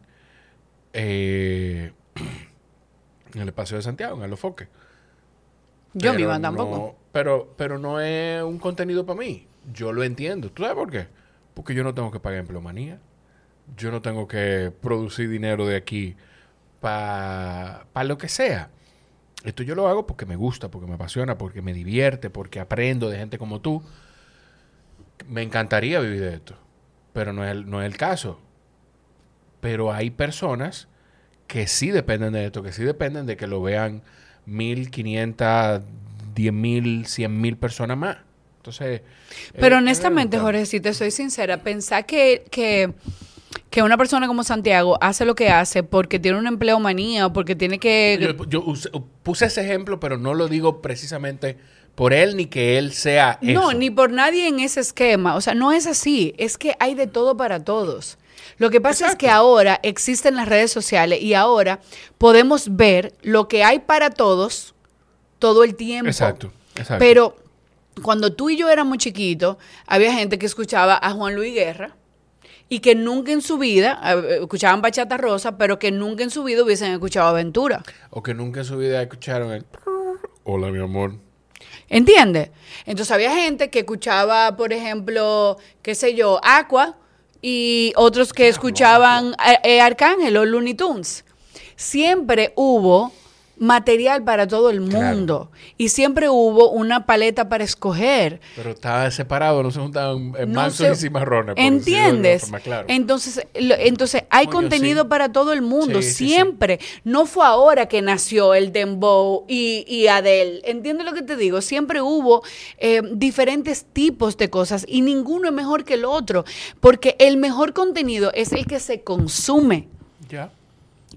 eh, en el espacio de Santiago, en Alofoque. Yo Pero misma no- tampoco. pero, pero no es un contenido para mí. Yo lo entiendo. ¿Tú sabes por qué? Porque yo no tengo que pagar empleomanía. Yo no tengo que producir dinero de aquí para lo que sea. Esto yo lo hago porque me gusta, porque me apasiona, porque me divierte, porque aprendo de gente como tú. Me encantaría vivir de esto, pero no es el, no es el caso. Pero hay personas que sí dependen de esto, que sí dependen de que lo vean 1.500, 10.000, 100.000 personas más. Entonces... Pero eh, honestamente, eh, Jorge, si te soy sincera, pensar que, que, que una persona como Santiago hace lo que hace porque tiene una empleomanía o porque tiene que... Yo, yo use- puse ese ejemplo, pero no lo digo precisamente por él ni que él sea No, eso. ni por nadie en ese esquema. O sea, no es así. Es que hay de todo para todos. Lo que pasa es que ahora existen las redes sociales y ahora podemos ver lo que hay para todos todo el tiempo. Exacto, exacto. Pero cuando tú y yo éramos chiquitos, había gente que escuchaba a Juan Luis Guerra y que nunca en su vida eh, escuchaban bachata rosa, pero que nunca en su vida hubiesen escuchado aventura. O que nunca en su vida escucharon el... Hola, mi amor. ¿Entiendes? Entonces había gente que escuchaba, por ejemplo, qué sé yo, Aqua y otros que escuchaban eh, eh, Arcángel o Looney Tunes. Siempre hubo material para todo el Claro. mundo y siempre hubo una paleta para escoger. Pero estaba separado, no se juntaban en No mansos y cimarrones. ¿Entiendes? forma, claro. Entonces, lo- entonces hay Coño, contenido sí. para todo el mundo, Sí, sí, sí. siempre. No fue ahora que nació el Dembow y, y Adele. ¿Entiendes lo que te digo? Siempre hubo eh, diferentes tipos de cosas y ninguno es mejor que el otro, porque el mejor contenido es el que se consume. Ya.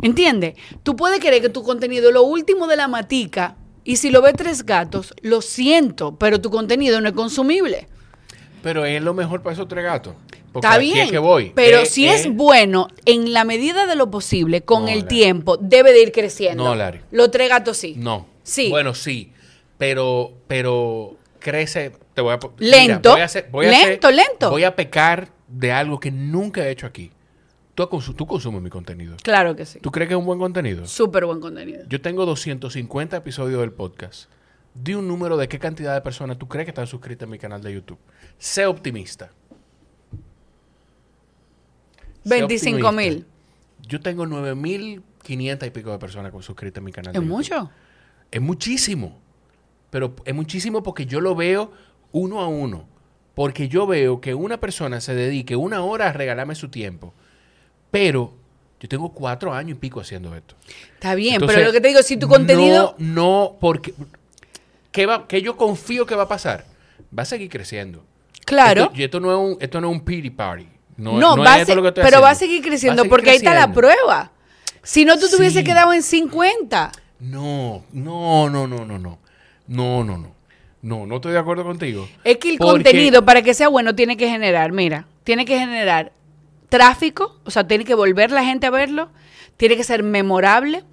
¿Entiendes? Tú puedes creer que tu contenido es lo último de la matica y si lo ve tres gatos, lo siento, pero tu contenido no es consumible. Pero es lo mejor para esos tres gatos. Porque Está bien, es que voy. pero Eh, si eh, es bueno, en la medida de lo posible, con No, el Larry. tiempo, debe de ir creciendo. No, Larry. Los tres gatos sí. No. Sí. Bueno, sí. Pero, pero crece. Te voy a. Lento, voy a hacer- voy a lento, hacer- lento. Voy a pecar de algo que nunca he hecho aquí. Tú, consu- tú consumes mi contenido. Claro que sí. ¿Tú crees que es un buen contenido? Súper buen contenido. Yo tengo 250 episodios del podcast. Di un número de qué cantidad de personas tú crees que están suscritas a mi canal de YouTube. Sé optimista. Sé 25 optimista. mil. Yo tengo 9.500 y pico de personas suscritas a mi canal. de ¿Es YouTube. mucho? Es muchísimo. Pero es muchísimo porque yo lo veo uno a uno. Porque yo veo que una persona se dedique una hora a regalarme su tiempo. Pero yo tengo cuatro años y pico haciendo esto. Está bien, Entonces, pero lo que te digo, si tu contenido... No, no, porque... ¿qué, va, ¿Qué yo confío que va a pasar? Va a seguir creciendo. Claro. Esto, y esto no es un, esto no es un pity party. No, No, no va es se- lo que estoy pero va a seguir creciendo seguir porque ahí está la prueba. Si no, tú te hubieses Sí. quedado en 50. No, no, no, no, no, no. No, no, no. No, no estoy de acuerdo contigo. Es que el Porque- contenido, para que sea bueno, tiene que generar, mira, tiene que generar tráfico, o sea, tiene que volver la gente a verlo, tiene que ser memorable,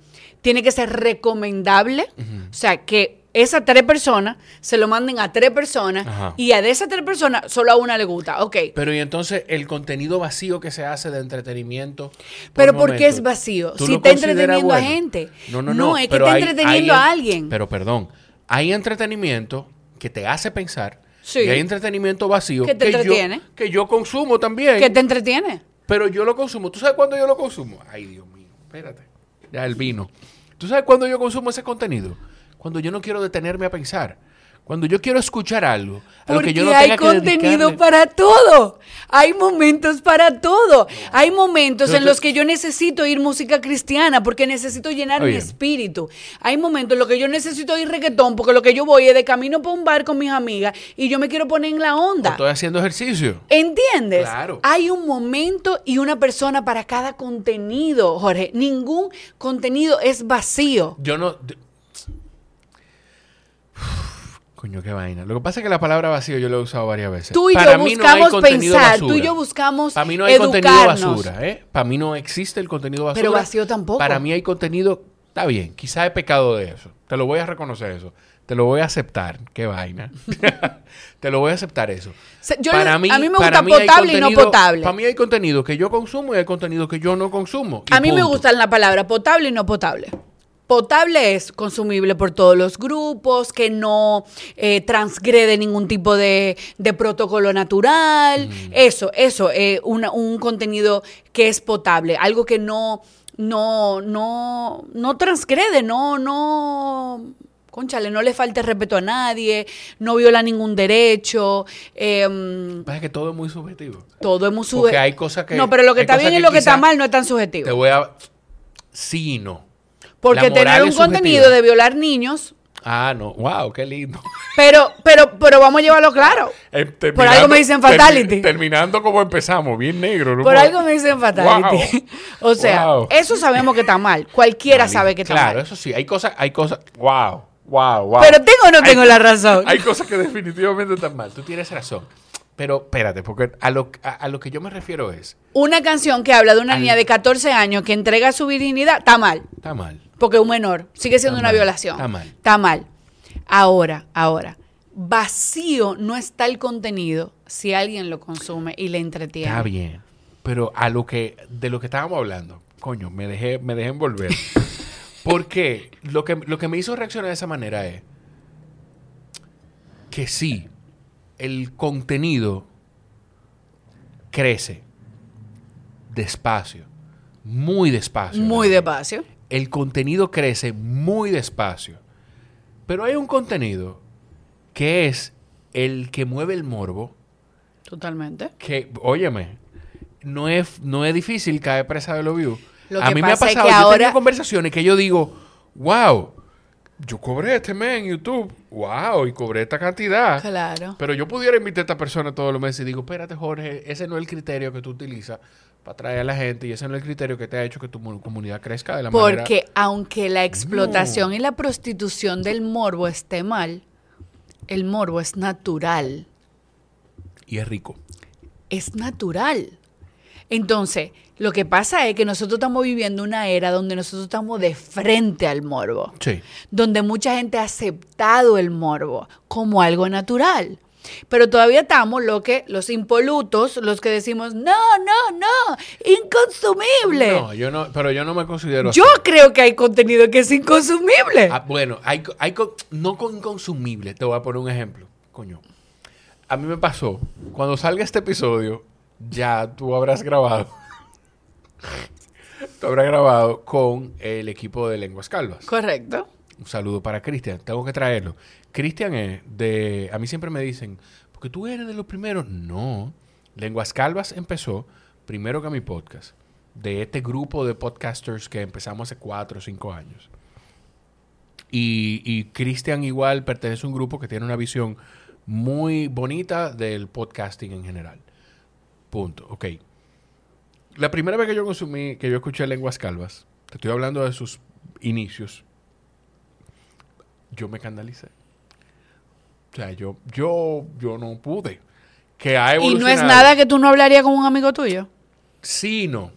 tiene que ser recomendable, o sea, que esas tres personas se lo manden a tres personas Ajá. y a de esas tres personas solo a una le gusta, ok. Pero y entonces el contenido vacío que se hace de entretenimiento. Pero por ¿por qué es vacío? ¿tú Si está entreteniendo a gente. No, no, No, no. es que está hay- entreteniendo hay a en- alguien. Pero perdón, hay entretenimiento que te hace pensar. Sí. Y hay entretenimiento vacío Que te yo, entretiene. que yo consumo también. ¿Qué te entretiene? Pero yo lo consumo. ¿Tú sabes cuándo yo lo consumo? Ay, Dios mío. Espérate. Ya el vino. ¿Tú sabes cuándo yo consumo ese contenido? Cuando yo no quiero detenerme a pensar. Cuando yo quiero escuchar algo. A lo Porque que yo no hay tenga que contenido dedicarle- para todo. Hay momentos para todo. Hay momentos en los que yo necesito oír música cristiana porque necesito llenar mi espíritu. Hay momentos en los que yo necesito oír reggaetón porque lo que yo voy es de camino para un bar con mis amigas y yo me quiero poner en la O onda. Estoy haciendo ejercicio. ¿Entiendes? Claro. Hay un momento y una persona para cada contenido, Jorge. Ningún contenido es vacío. Yo no. Coño, qué vaina. Lo que pasa es que la palabra vacío yo lo he usado varias veces. Tú y Para yo mí buscamos pensar, tú y yo buscamos Para mí no hay contenido basura, ¿eh? Para mí no existe el contenido basura. Pero vacío tampoco. Para mí hay contenido, está bien, quizá he pecado de eso. Te lo voy a reconocer eso. Te lo voy a aceptar. Qué vaina. Te lo voy a aceptar eso. Se- yo- para mí, a mí me gusta hay potable y no potable. Para mí hay contenido que yo consumo y hay contenido que yo no consumo. A mí me gusta la palabra potable y no potable. Potable es consumible por todos los grupos, que no eh, transgrede ningún tipo de, de protocolo natural. Mm. Eso, eso, eh, una- un contenido que es potable, algo que no, no, no, no transgrede, no, no, conchale, no le falte respeto a nadie, no viola ningún derecho. em, Pasa que todo es muy subjetivo. todo es muy sube- Porque hay cosas que- No, pero lo que está bien y lo que está mal no es tan subjetivo. Te voy a. Sí y no. Porque tener un contenido de violar niños, Ah, no. Wow, qué lindo. pero, pero, pero vamos a llevarlo claro. Eh, Por algo me dicen fatality. termi- terminando como empezamos, bien negro. ¿no? Por algo me dicen fatality. O sea, Wow. eso sabemos que está mal. Cualquiera sabe que está Claro, mal. eso sí. Hay cosas, hay cosas. Wow, wow, wow. Pero tengo o no Hay- tengo la razón. Hay cosas que definitivamente están mal. Tú tienes razón. Pero espérate, porque a lo, a, a lo que yo me refiero es. Una canción que habla de una Al- niña de 14 años que entrega su virginidad, está mal. Está mal. Porque un menor. Sigue siendo Está una mal, violación. está mal. Está mal. Ahora, ahora. Vacío no está el contenido si alguien lo consume y le entretiene. Está bien. pero a lo que, de lo que estábamos hablando, coño, me dejé, me dejé envolver. Porque lo que, lo que me hizo reaccionar de esa manera es que sí, el contenido crece despacio, muy despacio. Muy despacio. El contenido crece muy despacio. Pero hay un contenido que es el que mueve el morbo, Totalmente. que, óyeme, no es, no es difícil caer presa de los views. Lo A mí me ha pasa es pasado, que yo he ahora- tenido conversaciones que yo digo, wow, yo cobré este mes en YouTube, wow, y cobré esta cantidad. Claro. Pero yo pudiera invitar a esta persona todos los meses y digo, espérate, Jorge, ese no es el criterio que tú utilizas para atraer a la gente y ese no es el criterio que te ha hecho que tu mu- comunidad crezca de la manera... Porque aunque la explotación y la prostitución del morbo esté mal, el morbo es natural. Y es rico. Es natural. Entonces, lo que pasa es que nosotros estamos viviendo una era donde nosotros estamos de frente al morbo. Sí. donde mucha gente ha aceptado el morbo como algo natural. Pero todavía estamos lo que los impolutos, los que decimos, no, no, no, inconsumible. No, yo no, pero yo no me considero Yo creo que hay contenido que es inconsumible. Ah, bueno, hay, hay no con inconsumible. Te voy a poner un ejemplo. Coño. A mí me pasó. Cuando salga este episodio, ya tú habrás grabado. tú habrás grabado con el equipo de Lenguas Calvas. Correcto. Un saludo para Cristian. Tengo que traerlo. Cristian es de. A mí siempre me dicen, porque tú eres de los primeros. No. Lenguas Calvas empezó primero que mi podcast. De este grupo de podcasters que empezamos hace cuatro o cinco años. Y, y Cristian igual pertenece a un grupo que tiene una visión muy bonita del podcasting en general. Punto. Ok. La primera vez que yo consumí, que yo escuché Lenguas Calvas, te estoy hablando de sus inicios, yo me escandalicé. O sea, yo, yo, yo no pude. Que ha Y no es evolucionado. nada que tú no hablarías con un amigo tuyo. Sino,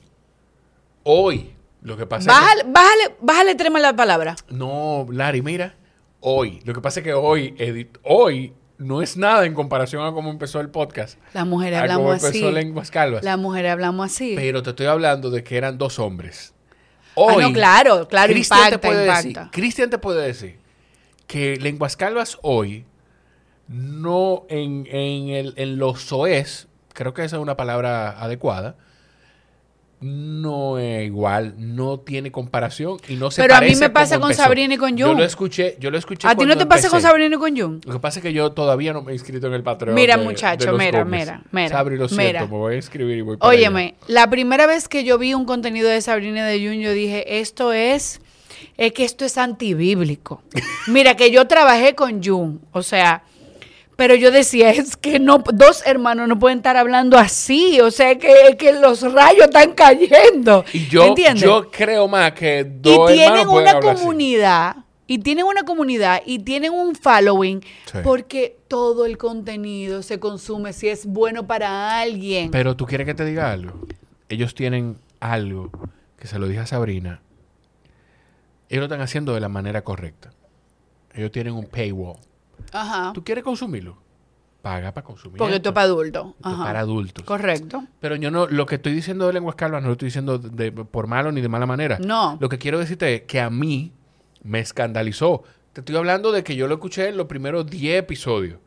hoy, lo que pasa es Bájale, bájale, bájale trema la palabra. que... No, Larry, mira, hoy. Lo que pasa es que hoy, edit- hoy no es nada en comparación a cómo empezó el podcast. Las mujeres A cómo hablamos empezó así. Lenguas Calvas. Las mujeres hablamos así. Pero te estoy hablando de que eran dos hombres. ah, Hoy, no, claro, claro, Cristian te puede impacta. decir, Cristian te puede decir que Lenguas Calvas hoy no en, en, el, en los soez, creo que esa es una palabra adecuada, no es igual, no tiene comparación y no se Pero a mí me pasa con empezó. Sabrina y con Yo Jun. lo escuché, yo lo escuché ¿A ti no te pasa con. Sabrina y con Jun? Lo que pasa es que yo todavía no me he inscrito en el Patreon. Mira, de- muchacho, de los mira, mira, mira, Sabri, lo siento, mira. me voy a inscribir y voy para allá. Óyeme, la primera vez que yo vi un contenido de Sabrina de Jun, yo dije, esto es, es que esto es antibíblico. Mira, que yo trabajé con Jun, o sea, pero yo decía, es que no, dos hermanos no pueden estar hablando así, o sea, que, que los rayos están cayendo. Y yo, ¿Entiendes? yo creo más que y dos tienen hermanos pueden una hablar así. comunidad y tienen una comunidad y tienen un following Sí. porque todo el contenido se consume si es bueno para alguien. Pero tú quieres que te diga algo. Ellos tienen algo que se lo dije a Sabrina. Ellos lo están haciendo de la manera correcta. Ellos tienen un paywall. Ajá. ¿Tú quieres consumirlo? Paga para consumir. Porque esto es para adultos. Esto es Ajá. para adultos. Correcto. Pero yo no, lo que estoy diciendo de lenguas calvas no lo estoy diciendo de- por malo ni de mala manera. No. Lo que quiero decirte es que a mí me escandalizó. Te estoy hablando de que yo lo escuché en los primeros 10 episodios.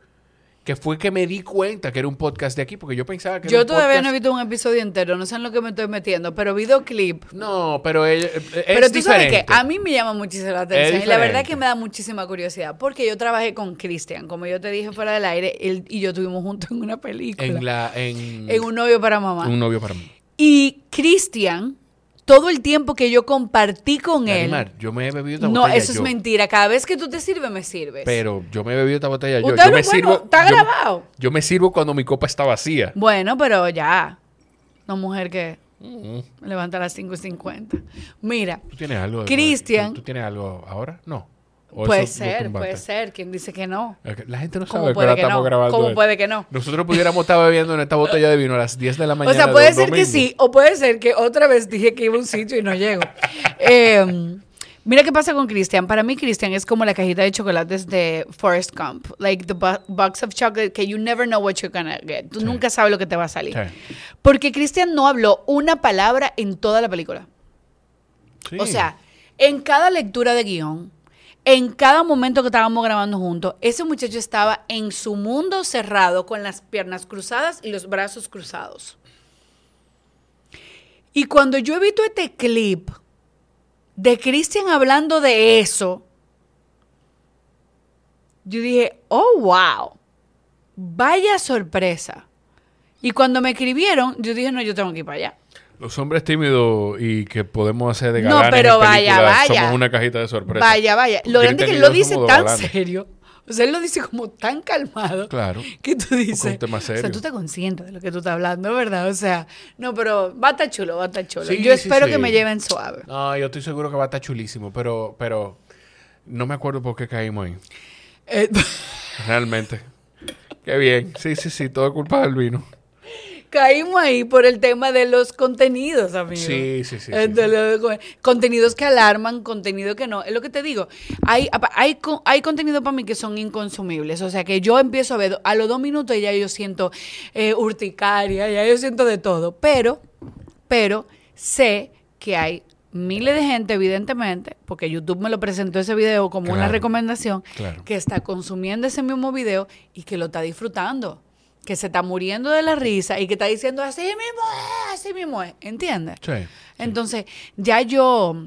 Que fue que me di cuenta que era un podcast de aquí, porque yo pensaba que era Yo un todavía no he visto un episodio entero, no sé en lo que me estoy metiendo, pero videoclip. No, pero ella- eh, es Pero tú sabes que a mí me llama muchísimo la atención y la verdad es que me da muchísima curiosidad porque yo trabajé con Cristian, como yo te dije fuera del aire, él y yo estuvimos juntos en una película, En la... En, en un novio para mamá. un novio para mí. Y Cristian, todo el tiempo que yo compartí con él, yo me he bebido esta no, botella eso yo. es mentira, cada vez que tú te sirves, me sirves. Pero yo me he bebido esta botella yo. No- me bueno, sirvo... está yo- grabado. Yo me sirvo cuando mi copa está vacía. Bueno, pero ya, una mujer que Mm. levanta a las 5.50. Mira, ¿Tú tienes algo? ¿Tú, tú tienes algo ahora? No. ¿O puede ser, puede ser, quien dice que no. La gente no ¿Cómo sabe que estamos no? grabando. ¿Cómo puede que no? Nosotros pudiéramos estar bebiendo en esta botella de vino a las 10 de la mañana. O sea, de puede ser que sí, o puede ser que otra vez dije que iba a un sitio y no llego. Eh, Mira qué pasa con Christian. Para mí, Christian es como la cajita de chocolates de Forrest Gump. Like the bo- box of chocolate que you never know what you're gonna get. Tú Sí. nunca sabes lo que te va a salir. Sí. Porque Christian no habló una palabra en toda la película. Sí. O sea, en cada lectura de guion, en cada momento que estábamos grabando juntos, ese muchacho estaba en su mundo cerrado, con las piernas cruzadas y los brazos cruzados. Y cuando yo he visto este clip de Christian hablando de eso, yo dije, oh, wow, vaya sorpresa. Y cuando me escribieron, yo dije, no, yo tengo que ir para allá. Los hombres tímidos y que podemos hacer de No, galanes pero en vaya, vaya. Somos una cajita de sorpresa. Vaya, vaya. Lo grande es que él lo dice tan galanes. serio. O sea, él lo dice como tan calmado. Claro. Que tú dices. un tema O sea, tú estás consciente de lo que tú estás hablando, ¿verdad? O sea, no, pero va a estar chulo, va a estar chulo. Sí, Yo sí, espero sí. que me lleven suave. No, yo estoy seguro que va a estar chulísimo, pero, pero no me acuerdo por qué caímos ahí. Eh, Realmente. Qué bien. Sí, sí, sí, todo es culpa del vino. Caímos ahí por el tema de los contenidos, amigo. Sí, sí, sí. Sí, de sí. lo- contenidos que alarman, contenido que no. Es lo que te digo. Hay, hay, hay contenido para mí que son inconsumibles. O sea, que yo empiezo a ver, a los dos minutos ya yo siento eh, urticaria, ya yo siento de todo. Pero, pero sé que hay miles de gente, evidentemente, porque YouTube me lo presentó ese video como una recomendación, claro. que está consumiendo ese mismo video y que lo está disfrutando. Que se está muriendo de la risa y que está diciendo así mismo es, así mismo es. ¿Entiendes? Sí. Entonces, ya yo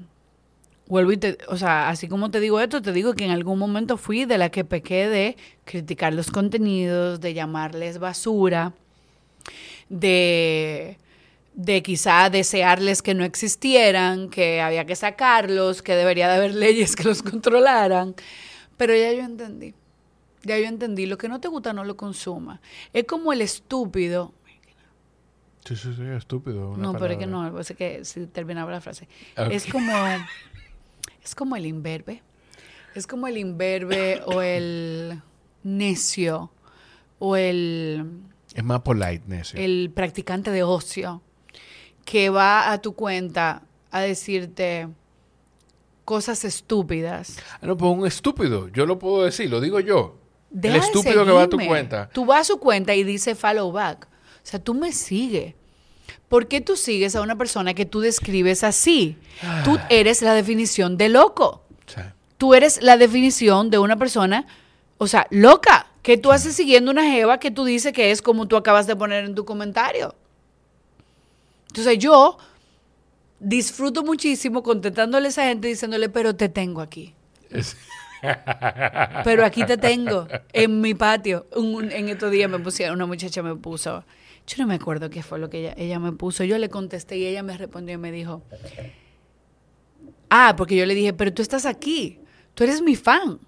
vuelvo y te, o sea, así como te digo esto, te digo que en algún momento fui de la que pequé de criticar los contenidos, de llamarles basura, de de quizá desearles que no existieran, que había que sacarlos, que debería de haber leyes que los controlaran. Pero ya yo entendí. Ya yo entendí. Lo que no te gusta no lo consuma. Es como el estúpido Sí, sí, sí, estúpido. una no, pero es que no, es que si terminaba la frase. Es como es como el imberbe. Es como el imberbe o el necio o el, Es más polite, necio. el practicante de ocio que va a tu cuenta a decirte cosas estúpidas. Ah, no, pues un estúpido. Yo lo puedo decir, lo digo yo. Deja el de estúpido que va a tu cuenta. Tú vas a su cuenta y dice follow back. O sea, tú me sigues. ¿Por qué tú sigues a una persona que tú describes así? Tú Ah. eres la definición de loco. Tú eres la definición de una persona, o sea, loca, que tú haces siguiendo una jeva que tú dices que es como tú acabas de poner en tu comentario. Entonces yo disfruto muchísimo contestándole a esa gente diciéndole, pero te tengo aquí. es- Pero aquí te tengo, en mi patio. Un- un- en estos días me pusieron, una muchacha me puso, yo no me acuerdo qué fue lo que ella, ella me puso. Yo le contesté y ella me respondió y me dijo, ah, porque yo le dije, pero tú estás aquí, tú eres mi fan,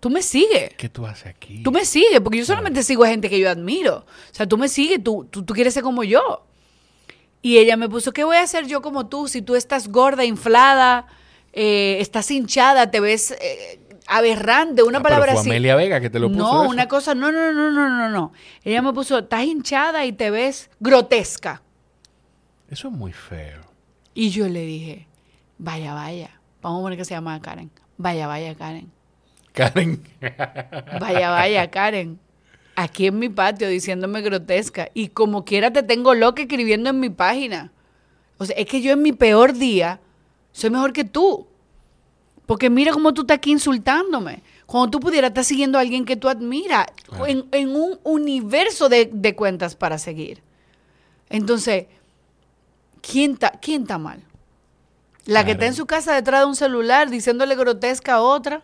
tú me sigues. ¿Qué tú haces aquí? Tú me sigues, porque yo solamente sigo a gente que yo admiro. O sea, tú me sigues, tú, tú, tú quieres ser como yo. Y ella me puso, ¿qué voy a hacer yo como tú si tú estás gorda, inflada, eh, estás hinchada, te ves eh, aberrante? Una Ah, pero palabra fue así. Amelia Vega que te lo puso. no, eso. una cosa, no, no, no, no, no, no. Ella me puso, estás hinchada y te ves grotesca. Eso es muy feo. Y yo le dije, vaya, vaya. Vamos a poner que se llama Karen. Vaya, vaya, Karen. Karen. Vaya, vaya, Karen. Aquí en mi patio diciéndome grotesca. Y como quiera te tengo loca escribiendo en mi página. O sea, es que yo en mi peor día soy mejor que tú. Porque mira cómo tú estás aquí insultándome. Cuando tú pudieras estar siguiendo a alguien que tú admiras Claro. en, en un universo de, de cuentas para seguir. Entonces, ¿quién está quién mal? ¿La que está en su casa detrás de un celular diciéndole grotesca a otra?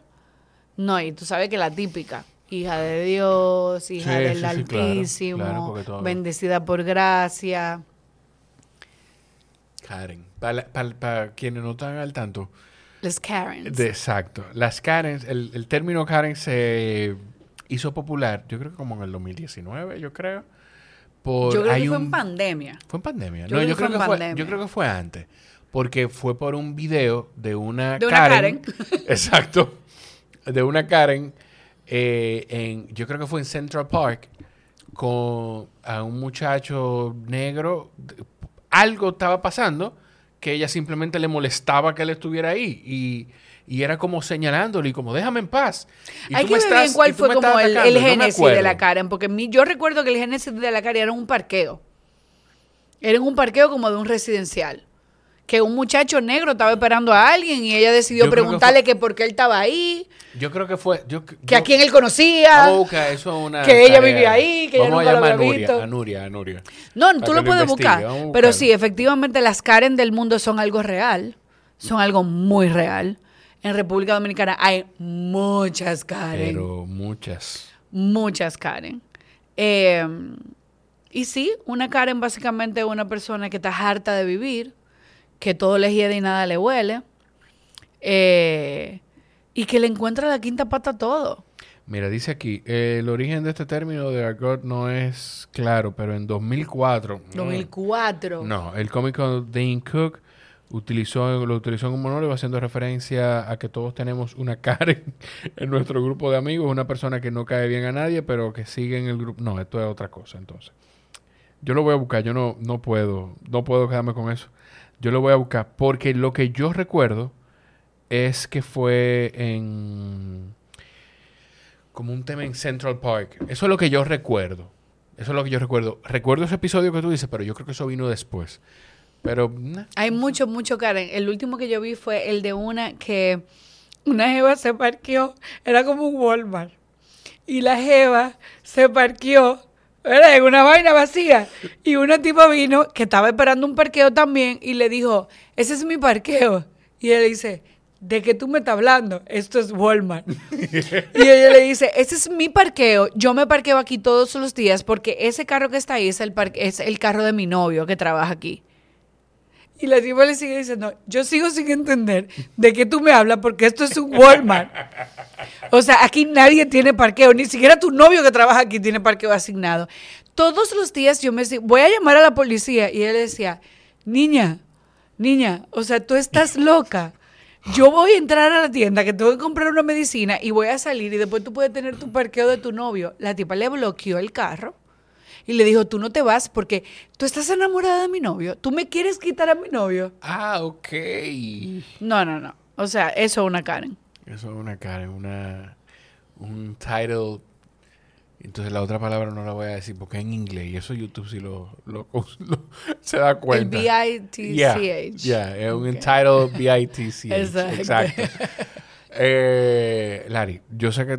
No, y tú sabes que la típica, hija de Dios, hija Sí, del sí, sí, claro, Altísimo, claro, porque todo- bendecida por gracia. Karen. Para quienes no están al tanto. Les Karens. De, exacto. Las Karen, el, el término Karen se hizo popular, yo creo que como en el 2019, yo creo. Por, Yo creo que fue en pandemia. Fue en pandemia. Yo no, creo yo creo que fue, pandemia. yo creo que fue antes. Porque fue por un video de una De una Karen. Karen. exacto. De una Karen. eh, en, yo creo que fue en Central Park. Con a un muchacho negro. Algo estaba pasando que ella simplemente le molestaba que él estuviera ahí. Y y era como señalándole y como déjame en paz. Y Hay que me ver bien cuál fue como el, el no génesis de la. Karen, porque mi- yo recuerdo que el génesis de la Karen era un parqueo. Era en un parqueo como de un residencial. Que un muchacho negro estaba esperando a alguien y ella decidió Yo creo que preguntarle fue- que por qué él estaba ahí, Yo creo que fue. Yo, que yo- a quién él conocía. Vamos a buscar eso es una que ella vivía ahí, que ella Vamos nunca a lo llamar había a Nuria, visto. a Nuria, a Nuria. No, tú lo lo puedes buscar. Pero sí, efectivamente, las Karen del mundo son algo real. Son algo muy real. En República Dominicana hay muchas Karen. Pero muchas. Muchas Karen. Eh, y sí, una Karen básicamente es una persona que está harta de vivir, que todo le hiede y nada le huele, eh, y que le encuentra la quinta pata a todo. Mira, dice aquí, eh, el origen de este término de argot no es claro, pero en 2004... mm, 2004. No, el cómico Dane Cook utilizó, lo utilizó en un monólogo haciendo referencia a que todos tenemos una Karen en nuestro grupo de amigos, una persona que no cae bien a nadie, pero que sigue en el grupo. No, esto es otra cosa entonces. Yo lo voy a buscar, yo no, no puedo, no puedo quedarme con eso. Yo lo voy a buscar porque lo que yo recuerdo es que fue en como un tema en Central Park. Eso es lo que yo recuerdo. Eso es lo que yo recuerdo. Recuerdo ese episodio que tú dices, pero yo creo que eso vino después. Pero Hay mucho, mucho Karen. El último que yo vi fue el de una que una jeva se parqueó, era como un Walmart. Y la jeva se parqueó, En una vaina vacía. Y una tipa vino que estaba esperando un parqueo también y le dijo, ese es mi parqueo. Y él dice, ¿de qué tú me estás hablando? Esto es Walmart. y ella le dice, ese es mi parqueo. Yo me parqueo aquí todos los días porque ese carro que está ahí es el, es el carro de mi novio que trabaja aquí. Y la tipa le sigue diciendo, yo sigo sin entender de qué tú me hablas porque esto es un Walmart. O sea, aquí nadie tiene parqueo, ni siquiera tu novio que trabaja aquí tiene parqueo asignado. Todos los días yo me decía, voy a llamar a la policía y él decía, niña, niña, o sea, tú estás loca. Yo voy a entrar a la tienda que tengo que comprar una medicina y voy a salir y después tú puedes tener tu parqueo de tu novio. La tipa le bloqueó el carro y le dijo, tú no te vas porque tú estás enamorada de mi novio. Tú me quieres quitar a mi novio. Ah, ok. No, no, no. O sea, eso es una Karen. Eso es una Karen, una un title. Entonces la otra palabra no la voy a decir porque es en inglés y eso YouTube sí lo, lo- lo- se da El cuenta. B-I-T-C-H. Yeah, yeah, es un Ok. entitled BITC. Exacto. Exacto. Eh, Lari, yo sé que,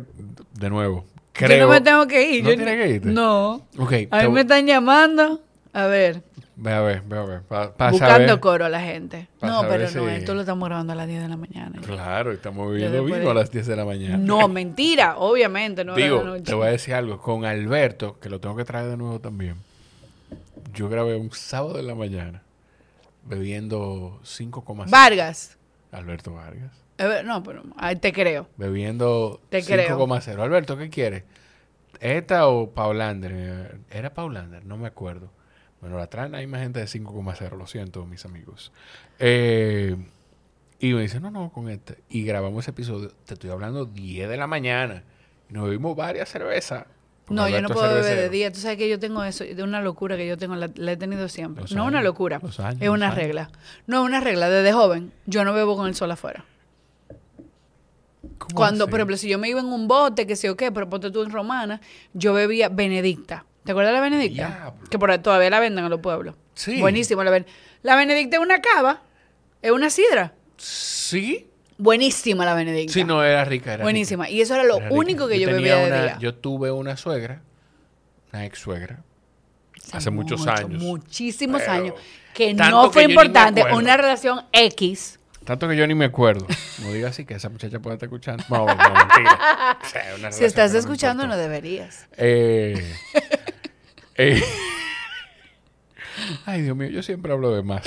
de nuevo, Yo creo... no me tengo que ir. ¿No yo tienes que irte? No. Ok, A te- mí me están llamando. A ver, ve a ver, ve a ver. pa- pa buscando saber. coro a la gente. pa' No, pero no, si- esto lo estamos grabando a las 10 de la mañana. Claro, estamos después vino a las 10 de la mañana. No, mentira, obviamente. No era Digo, de noche. te voy a decir algo. Con Alberto, que lo tengo que traer de nuevo también. Yo grabé un sábado en la mañana bebiendo 5,6. Vargas. Alberto Vargas. No, pero ay, te creo. Bebiendo Te creo. 5,0. Alberto, ¿qué quieres? ¿Esta o Paulander? ¿Era Paulander? No me acuerdo. Bueno, la traen ahí más gente de 5,0. Lo siento, mis amigos. Eh, y me dice, no, no, con este. Y grabamos ese episodio. Te estoy hablando 10 de la mañana. Y nos bebimos varias cervezas. No, yo no puedo beber de día. Tú sabes que yo tengo eso, de una locura que yo tengo, la, la he tenido siempre. Los no años, una locura, años, es una regla. No es una regla, desde joven yo no bebo con el sol afuera. ¿Cómo Cuando, así? por ejemplo, si yo me iba en un bote, que sé o qué, pero ponte tú en Romana, yo bebía Benedicta. ¿Te acuerdas de la Benedicta? Diablo. Que por ahí todavía la venden en los pueblos. Sí. Buenísimo la ven. La Benedicta es una cava, es una sidra. Sí. Buenísima la Benedicta. Sí, no, era rica. Era Buenísima. rica. Y eso era lo Era rica. único que yo, bebía de una- día. Yo tuve una suegra, una ex suegra, hace muchos mucho, años. Muchísimos años. Que no fue que importante. Una relación X. Tanto que yo ni me acuerdo. No diga así que esa muchacha puede estar escuchando. No, no, mentira. O sea, Si estás escuchando, no deberías. Eh, eh, ay, Dios mío, yo siempre hablo de más.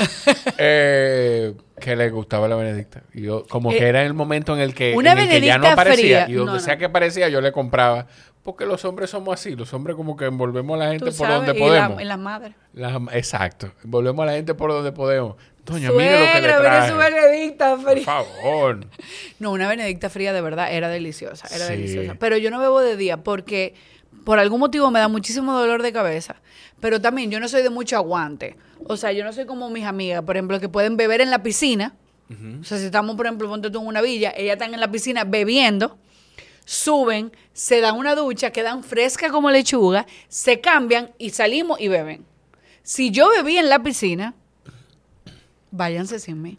Eh, que le gustaba la Benedicta. Y yo, como que era el momento en el que, una en el que ya no aparecía. fría. Y donde No, sea no. que aparecía, yo le compraba. Porque los hombres somos así. Los hombres como que envolvemos a la gente por sabes, donde y la- podemos. en. La- exacto. Envolvemos a la gente por donde podemos. Doña, mire lo que le su. Benedicta Por fría. favor. No, una Benedicta fría de verdad era deliciosa, era Sí. deliciosa. Pero yo no bebo de día porque por algún motivo me da muchísimo dolor de cabeza. Pero también yo no soy de mucho aguante. O sea, yo no soy como mis amigas, por ejemplo, que pueden beber en la piscina O sea, si estamos, por ejemplo, ponte tú en una villa, ellas están en la piscina bebiendo, suben, se dan una ducha, quedan frescas como lechuga, se cambian y salimos y beben. Si yo bebí en la piscina, váyanse sin mí.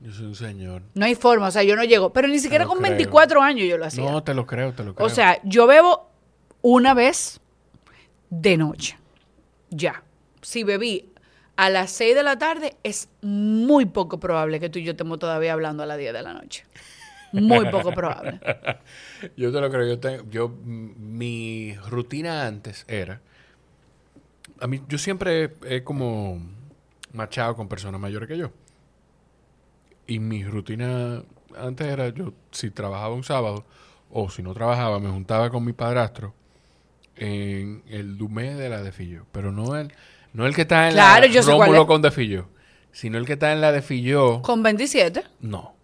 Yo soy un señor. No hay forma, o sea, yo no llego. Pero ni siquiera con creo. 24 años yo lo hacía. No, te lo creo, te lo creo. O sea, yo bebo una vez de noche. Ya. Si bebí a las 6 de la tarde, es muy poco probable que tú y yo estemos todavía hablando a las 10 de la noche. Muy poco probable. Yo te lo creo. Yo, te- yo mi rutina antes era. A mí, yo siempre he como machado con personas mayores que yo. Y mi rutina antes era yo, si trabajaba un sábado o si no trabajaba, me juntaba con mi padrastro en el Dumé de la de Fillo. Pero no el, no el que está en Claro, la yo Rómulo con de Fillo, sino el que está en la de Fillo. Con 27, No.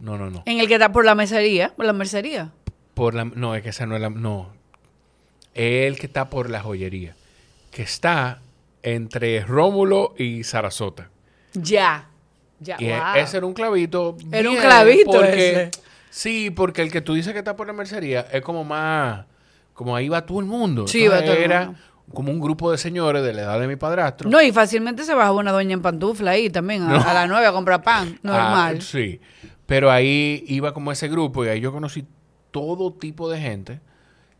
No, no, no. en el que está por la mercería, por la mercería. Por la, no, es que esa no es la. No. El que está por la joyería. Que está entre Rómulo y Sarasota. Ya. Ya. Y e- wow. ese era un clavito. Era un clavito porque, ese. Sí, porque el que tú dices que está por la mercería es como más. Como ahí va todo el mundo. Sí, va todo el era mundo. como un grupo de señores de la edad de mi padrastro. No, y fácilmente se baja una doña en pantufla ahí también, a, No. a las 9 a comprar pan. Normal. Ah, sí. Pero ahí iba como ese grupo y ahí yo conocí todo tipo de gente.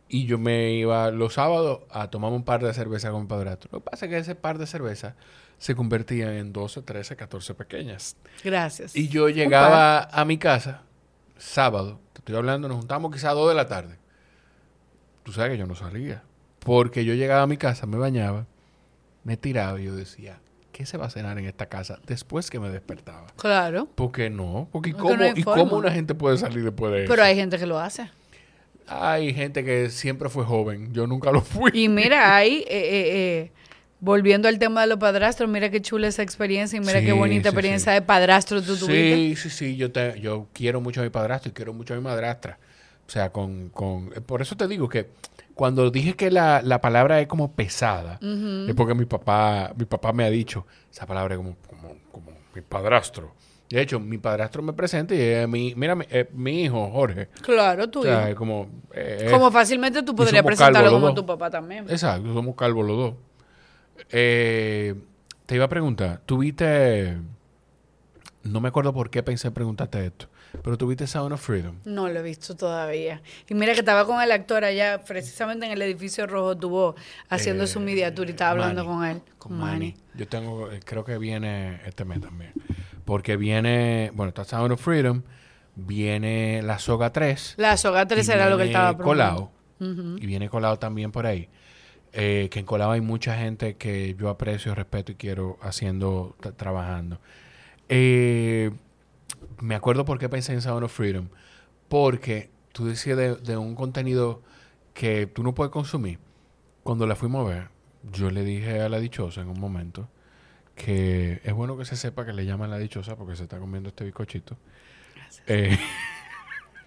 Y yo me iba los sábados a tomar un par de cervezas con mi padrastro. Lo que pasa es que ese par de cervezas se convertían en 12, 13, 14 pequeñas. Gracias. Y yo llegaba a mi casa sábado, te estoy hablando, nos juntamos quizás a 2 de la tarde. Tú sabes que yo no salía. Porque yo llegaba a mi casa, me bañaba, me tiraba y yo decía, ¿qué se va a cenar en esta casa después que me despertaba? Claro. ¿Por qué no? Porque ¿y Porque cómo, no ¿y cómo una gente puede salir después de eso? Pero hay gente que lo hace. Hay gente que siempre fue joven. Yo nunca lo fui. Y mira, ahí, eh, eh, eh, volviendo al tema de los padrastros, mira qué chula esa experiencia y mira Sí, qué bonita sí, experiencia sí. de padrastro tú tuviste. Sí, sí, sí. Yo, te, yo quiero mucho a mi padrastro y quiero mucho a mi madrastra. O sea, con... con eh, por eso te digo que cuando dije que la, la palabra es como pesada, es porque mi papá, mi papá me ha dicho, esa palabra es como, como, como mi padrastro. De hecho, mi padrastro me presenta y es mi, mira, mi, eh, mi hijo, Jorge. Claro, O tú. sea, es como... eh, como fácilmente tú podrías presentarlo como tu papá también. Exacto, somos calvos los dos. Eh, te iba a preguntar, ¿tuviste... No me acuerdo por qué pensé en preguntarte esto, pero ¿tuviste Sound of Freedom? No lo he visto todavía. Y mira que estaba con el actor allá, precisamente en el edificio rojo tuvo haciendo su Eh, media tour y estaba hablando con él. Con Manny. Yo tengo, eh, creo que viene este mes también. Porque viene, bueno, está Sound of Freedom, viene La Soga 3. La soga 3 y era lo que él estaba colado. promoviendo. Y viene colado también por ahí. Eh, que en colado hay mucha gente que yo aprecio, respeto y quiero haciendo, tra- trabajando. Eh, me acuerdo por qué pensé en Sound of Freedom. Porque tú decías de, de un contenido que tú no puedes consumir. Cuando la fuimos a ver, yo le dije a la dichosa en un momento que es bueno que se sepa que le llaman la dichosa porque se está comiendo este bizcochito. Eh,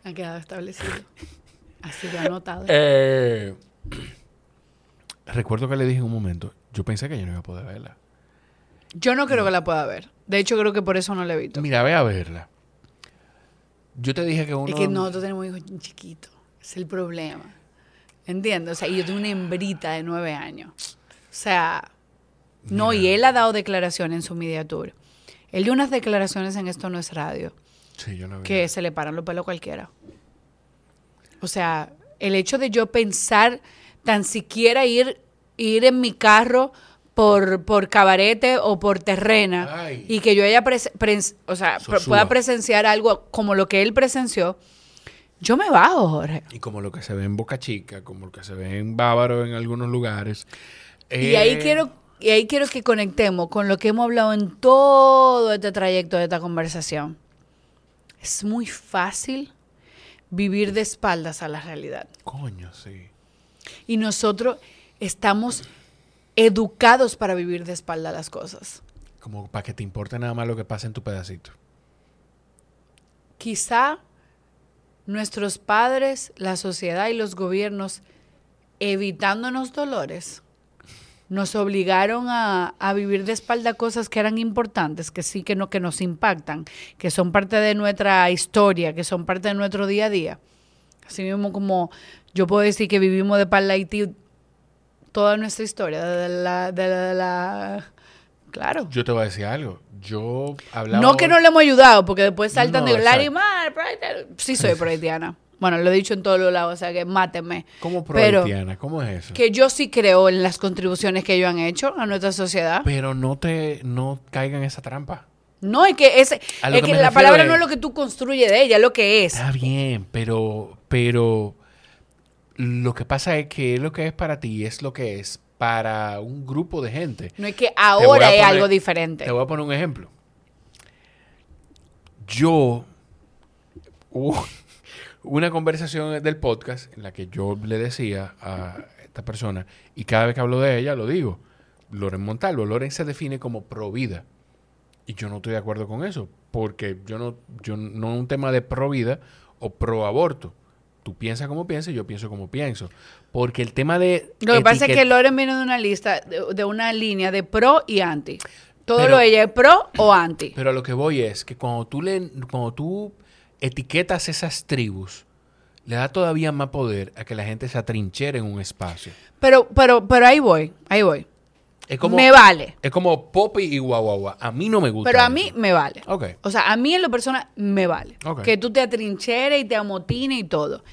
Ha quedado establecido. Así que anotado. Eh, recuerdo que le dije en un momento, yo pensé que yo no iba a poder verla. Yo no creo que la pueda ver. De hecho, creo que por eso no la he visto. Mira, ve a verla. Yo te dije que uno... Es que nosotros tenemos hijos chiquitos. Es el problema. ¿Entiendes? O sea, y yo tengo una hembrita de nueve años. O sea, no, y él ha dado declaraciones en su media tour. Él dio unas declaraciones en Esto No es Radio Sí, yo la vi. que se le paran los pelos a cualquiera. O sea, el hecho de yo pensar tan siquiera ir, ir en mi carro por, por cabarete o por terrena Ay. y que yo haya pres- pres- o sea, Sosúa. pueda presenciar algo como lo que él presenció, yo me bajo, Jorge. Y como lo que se ve en Boca Chica, como lo que se ve en Bávaro en algunos lugares. Y ahí Eh, quiero y ahí quiero que conectemos con lo que hemos hablado en todo este trayecto de esta conversación. Es muy fácil vivir de espaldas a la realidad. Coño, sí. Y nosotros estamos educados para vivir de espalda las cosas. Como para que te importe nada más lo que pasa en tu pedacito. Quizá nuestros padres, la sociedad y los gobiernos evitándonos dolores nos obligaron a, a vivir de espalda cosas que eran importantes, que sí que, no, que nos impactan, que son parte de nuestra historia, que son parte de nuestro día a día. Así mismo como yo puedo decir que vivimos de espalda Haití toda nuestra historia, de la, de la, de la- Claro. Yo te voy a decir algo. Yo hablaba. No que no le hemos ayudado, porque después saltan No, de Larry exacto. Mar, pro- sí soy pro-haitiana. Bueno, lo he dicho en todos los lados, o sea que mátenme. ¿Cómo pro-haitiana? ¿Cómo es eso? que yo sí creo en las contribuciones que ellos han hecho a nuestra sociedad. Pero no te no caiga en esa trampa. No, es que, ese, es que la palabra es- no es lo que tú construyes de ella, es lo que es. Está bien, pero pero lo que pasa es que lo que es para ti es lo que es para un grupo de gente. No es que ahora es algo diferente. Te voy a poner un ejemplo. Yo hubo una conversación del podcast en la que yo le decía a esta persona, y cada vez que hablo de ella lo digo, Loren Montalvo. Loren se define como pro vida. Y yo no estoy de acuerdo con eso, porque yo no, yo no es un tema de pro vida o pro aborto. Tú piensas como piensas y yo pienso como pienso. Porque el tema de... Lo que pasa es que Loren viene de una lista, de, de una línea de pro y anti. Todo Pero- lo de ella es pro o anti. Pero a lo que voy es que cuando tú, le, cuando tú etiquetas esas tribus, le da todavía más poder a que la gente se atrinchere en un espacio. Pero, pero, pero ahí voy, ahí voy. Es como, me vale. es como Poppy y Guaguagua. A mí no me gusta. Pero a eso. mí me vale. Ok. O sea, a mí en lo personal me vale. Que tú te atrincheres y te amotines y todo.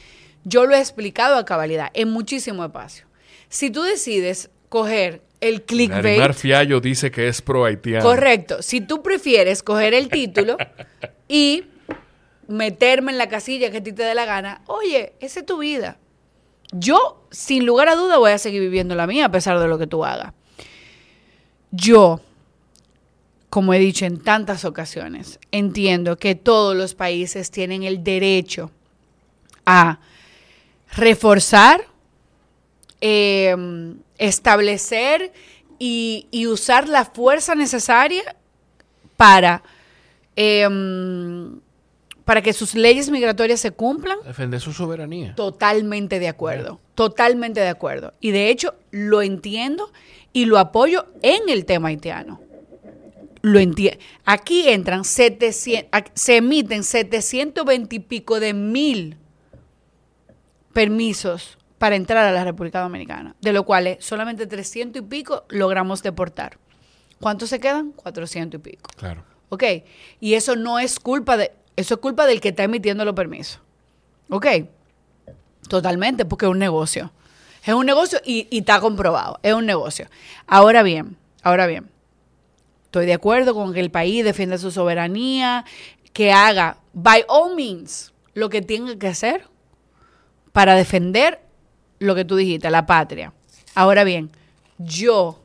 Yo lo he explicado a cabalidad en muchísimo espacio. Si tú decides coger el clickbait, Larimar Fiallo dice que es pro haitiano. correcto. Si tú prefieres coger el título y meterme en la casilla que a ti te dé la gana, oye, esa es tu vida. Yo, sin lugar a duda, voy a seguir viviendo la mía a pesar de lo que tú hagas. Yo, como he dicho en tantas ocasiones, entiendo que todos los países tienen el derecho a reforzar, eh, establecer y, y usar la fuerza necesaria para, eh, para que sus leyes migratorias se cumplan. Defender su soberanía. Totalmente de acuerdo, totalmente de acuerdo. Y de hecho lo entiendo y lo apoyo en el tema haitiano. Lo. Aquí entran 700, ac- se emiten 720 y pico de mil permisos para entrar a la República Dominicana, de lo cuales solamente 300 y pico logramos deportar. ¿Cuántos se quedan? 400 y pico. Claro. ¿Ok? Y eso no es culpa de, eso es culpa del que está emitiendo los permisos. ¿Ok? Totalmente, porque es un negocio. Es un negocio y, está comprobado. Es un negocio. Ahora bien, ahora bien, estoy de acuerdo con que el país defienda su soberanía, que haga, by all means, lo que tenga que hacer para defender lo que tú dijiste, la patria. Ahora bien, yo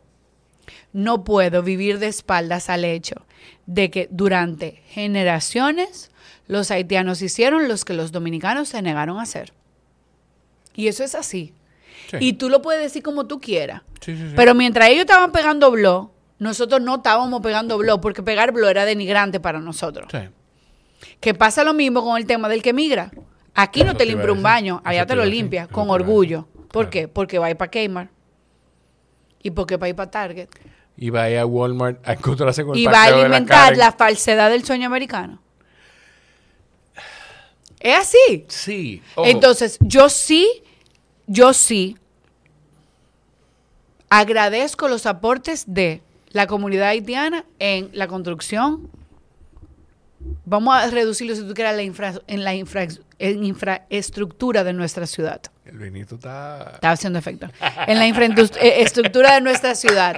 no puedo vivir de espaldas al hecho de que durante generaciones los haitianos hicieron los que los dominicanos se negaron a hacer. Y eso es así. Sí. Y tú lo puedes decir como tú quieras. Sí, sí, sí. Pero mientras ellos estaban pegando blog, nosotros no estábamos pegando blog porque pegar blog era denigrante para nosotros. Que pasa lo mismo con el tema del que migra. Aquí no te limpia un baño, Eso allá te lo limpia con orgullo. ¿Por Claro. qué? Porque va a ir para Kmart. Y porque va a ir para Target. Y va a ir a Walmart a encontrarse con el Y va a la alimentar la falsedad del sueño americano. Es así. Sí. ojo. Entonces, yo sí, yo sí agradezco los aportes de la comunidad haitiana en la construcción. Vamos a reducirlo, si tú quieres, la infra- en la infra- en infraestructura de nuestra ciudad. El Benito está... Está haciendo efecto. En la infraestructura de nuestra ciudad.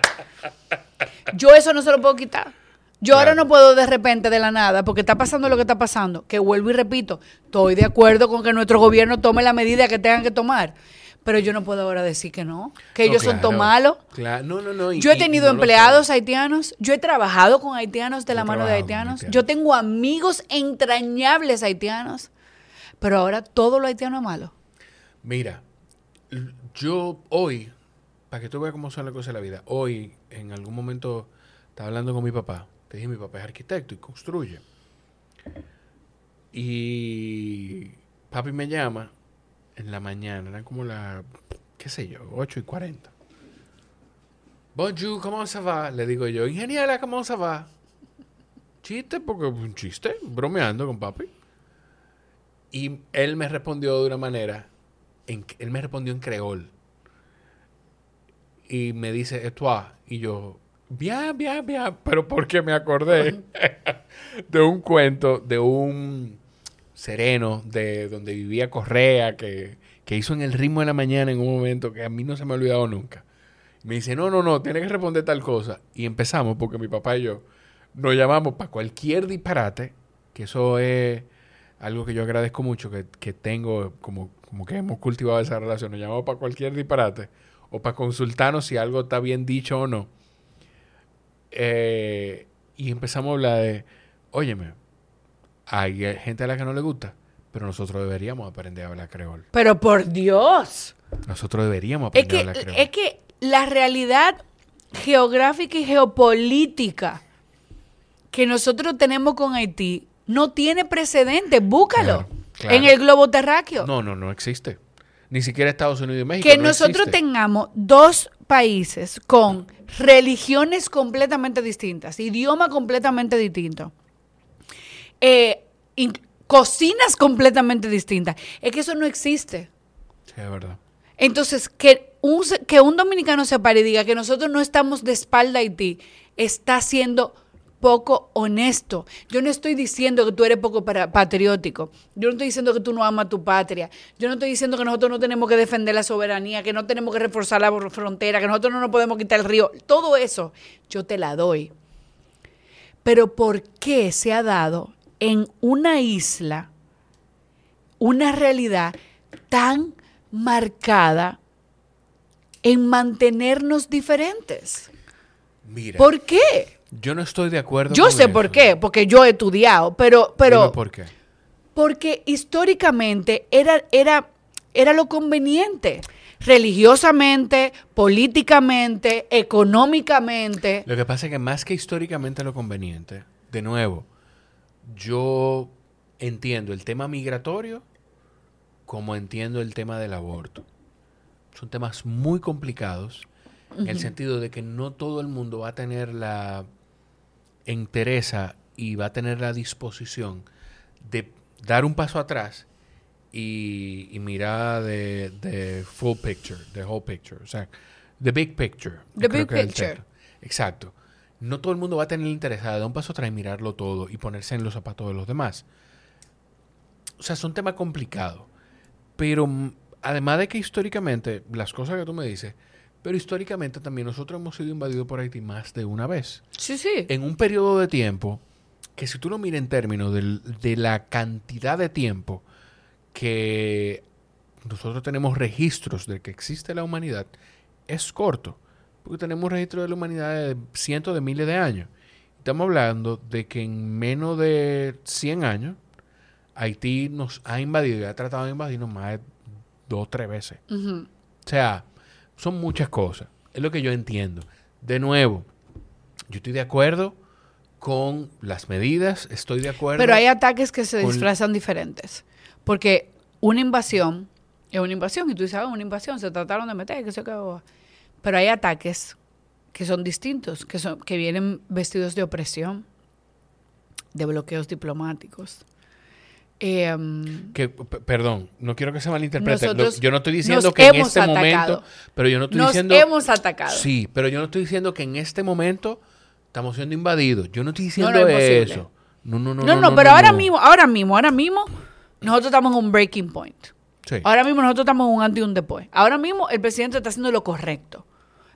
Yo eso no se lo puedo quitar. Yo ahora no puedo de repente, de la nada, porque está pasando lo que está pasando, que vuelvo y repito, estoy de acuerdo con que nuestro gobierno tome la medida que tengan que tomar, pero yo no puedo ahora decir que no, que No, ellos son tan malos. Claro. No, no, no. y- Yo he tenido no empleados haitianos, yo he trabajado con haitianos de Yo la mano de haitianos, haitianos. yo tengo amigos entrañables haitianos, pero ahora todo lo haitiano es malo. Mira, yo hoy, para que tú veas cómo son las cosas de la vida, hoy en algún momento estaba hablando con mi papá. Te dije, mi papá es arquitecto y construye. Y papi me llama en la mañana, eran como las, qué sé yo, 8 y 40. Bonjour, ¿cómo se va? Le digo yo, ingeniera, ¿cómo se va? Chiste, porque un chiste, bromeando con papi. Y él me respondió de una manera, en- él me respondió en creol. Y me dice, toi. Y yo, bien, bien, bien. Pero porque me acordé de un cuento de un sereno de donde vivía Correa que, que hizo en el ritmo de la mañana en un momento que a mí no se me ha olvidado nunca. Me dice, no, no, no, tiene que responder tal cosa. Y empezamos porque mi papá y yo nos llamamos para cualquier disparate, que eso es algo que yo agradezco mucho, que, tengo, como, como que hemos cultivado esa relación, nos llamamos para cualquier disparate o para consultarnos si algo está bien dicho o no. Eh, y empezamos a hablar de, óyeme, hay gente a la que no le gusta, pero nosotros deberíamos aprender a hablar creol. Pero por Dios. Nosotros deberíamos Es aprender que, a hablar creol. es que la realidad geográfica y geopolítica que nosotros tenemos con Haití no tiene precedente. Búscalo Claro, claro. en el globo terráqueo. No, no, no existe. Ni siquiera Estados Unidos y México. que no nosotros existe. tengamos dos países con religiones completamente distintas, idioma completamente distinto, eh, cocinas completamente distintas. Es que eso no existe. Sí, es verdad. Entonces, que un, que un dominicano se pare y diga que nosotros no estamos de espalda a Haití, está siendo poco honesto. Yo no estoy diciendo que tú eres poco patriótico. Yo no estoy diciendo que tú no amas tu patria. Yo no estoy diciendo que nosotros no tenemos que defender la soberanía, que no tenemos que reforzar la frontera, que nosotros no nos podemos quitar el río. Todo eso yo te la doy. Pero ¿por qué se ha dado en una isla una realidad tan marcada en mantenernos diferentes? Mira, ¿Por qué? yo no estoy de acuerdo Yo con sé eso. por qué, porque yo he estudiado, pero, Dime pero por qué. porque históricamente era, era, era lo conveniente, religiosamente, políticamente, económicamente. Lo que pasa es que más que históricamente lo conveniente, de nuevo, yo entiendo el tema migratorio como entiendo el tema del aborto. Son temas muy complicados en el sentido de que no todo el mundo va a tener la entereza y va a tener la disposición de dar un paso atrás y, y mirar de, de full picture, the whole picture, o sea, the big picture. The big picture. Exacto. No todo el mundo va a tener el interés de dar un paso atrás y mirarlo todo y ponerse en los zapatos de los demás. O sea, es un tema complicado. Pero mm, además de que históricamente, las cosas que tú me dices, pero históricamente también nosotros hemos sido invadidos por Haití más de una vez. Sí, sí. En un periodo de tiempo que si tú lo miras en términos de la cantidad de tiempo que nosotros tenemos registros de que existe la humanidad, es corto. Porque tenemos registro de la humanidad de cientos de miles de años. Estamos hablando de que en menos de 100 años, Haití nos ha invadido y ha tratado de invadirnos más de dos o tres veces. O sea, son muchas cosas. Es lo que yo entiendo. De nuevo, yo estoy de acuerdo con las medidas, estoy de acuerdo. Pero hay ataques que se disfrazan diferentes. Porque una invasión es una invasión. Y tú dices, ah, una invasión, se trataron de meter, que se quedó. Pero hay ataques que son distintos, que, son, que vienen vestidos de opresión, de bloqueos diplomáticos. Em, que, perdón, no quiero que se malinterprete. Lo- yo no estoy diciendo que en este atacado. momento, pero yo no estoy nos diciendo hemos atacado. Sí, pero yo no estoy diciendo que en este momento estamos siendo invadidos. Yo no estoy diciendo no, imposible. eso. No, no, no. No, no, pero ahora mismo, ahora mismo, ahora mismo, nosotros estamos en un breaking point. Sí. Ahora mismo nosotros estamos en un antes y un después. Ahora mismo el presidente está haciendo lo correcto.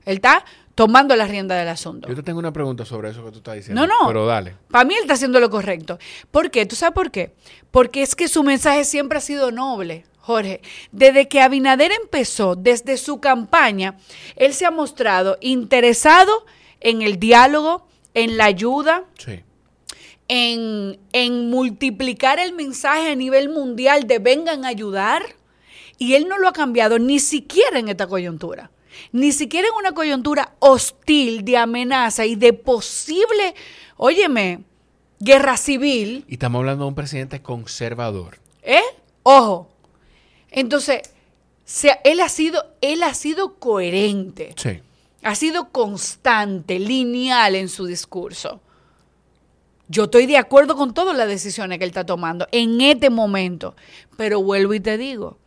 Él está tomando la rienda del asunto. Yo te tengo una pregunta sobre eso que tú estás diciendo. No, no. Pero dale. Para mí él está haciendo lo correcto. ¿Por qué? ¿Tú sabes por qué? Porque es que su mensaje siempre ha sido noble, Jorge. Desde que Abinader empezó, desde su campaña, él se ha mostrado interesado en el diálogo, en la ayuda, Sí. en, en multiplicar el mensaje a nivel mundial de vengan a ayudar. Y él no lo ha cambiado ni siquiera en esta coyuntura. Ni siquiera en una coyuntura hostil de amenaza y de posible, óyeme, guerra civil. Y estamos hablando de un presidente conservador. ¿Eh? Ojo. Entonces, se- él, ha sido, él ha sido coherente. Sí. Ha sido constante, lineal en su discurso. Yo estoy de acuerdo con todas las decisiones que él está tomando en este momento, pero vuelvo y te digo,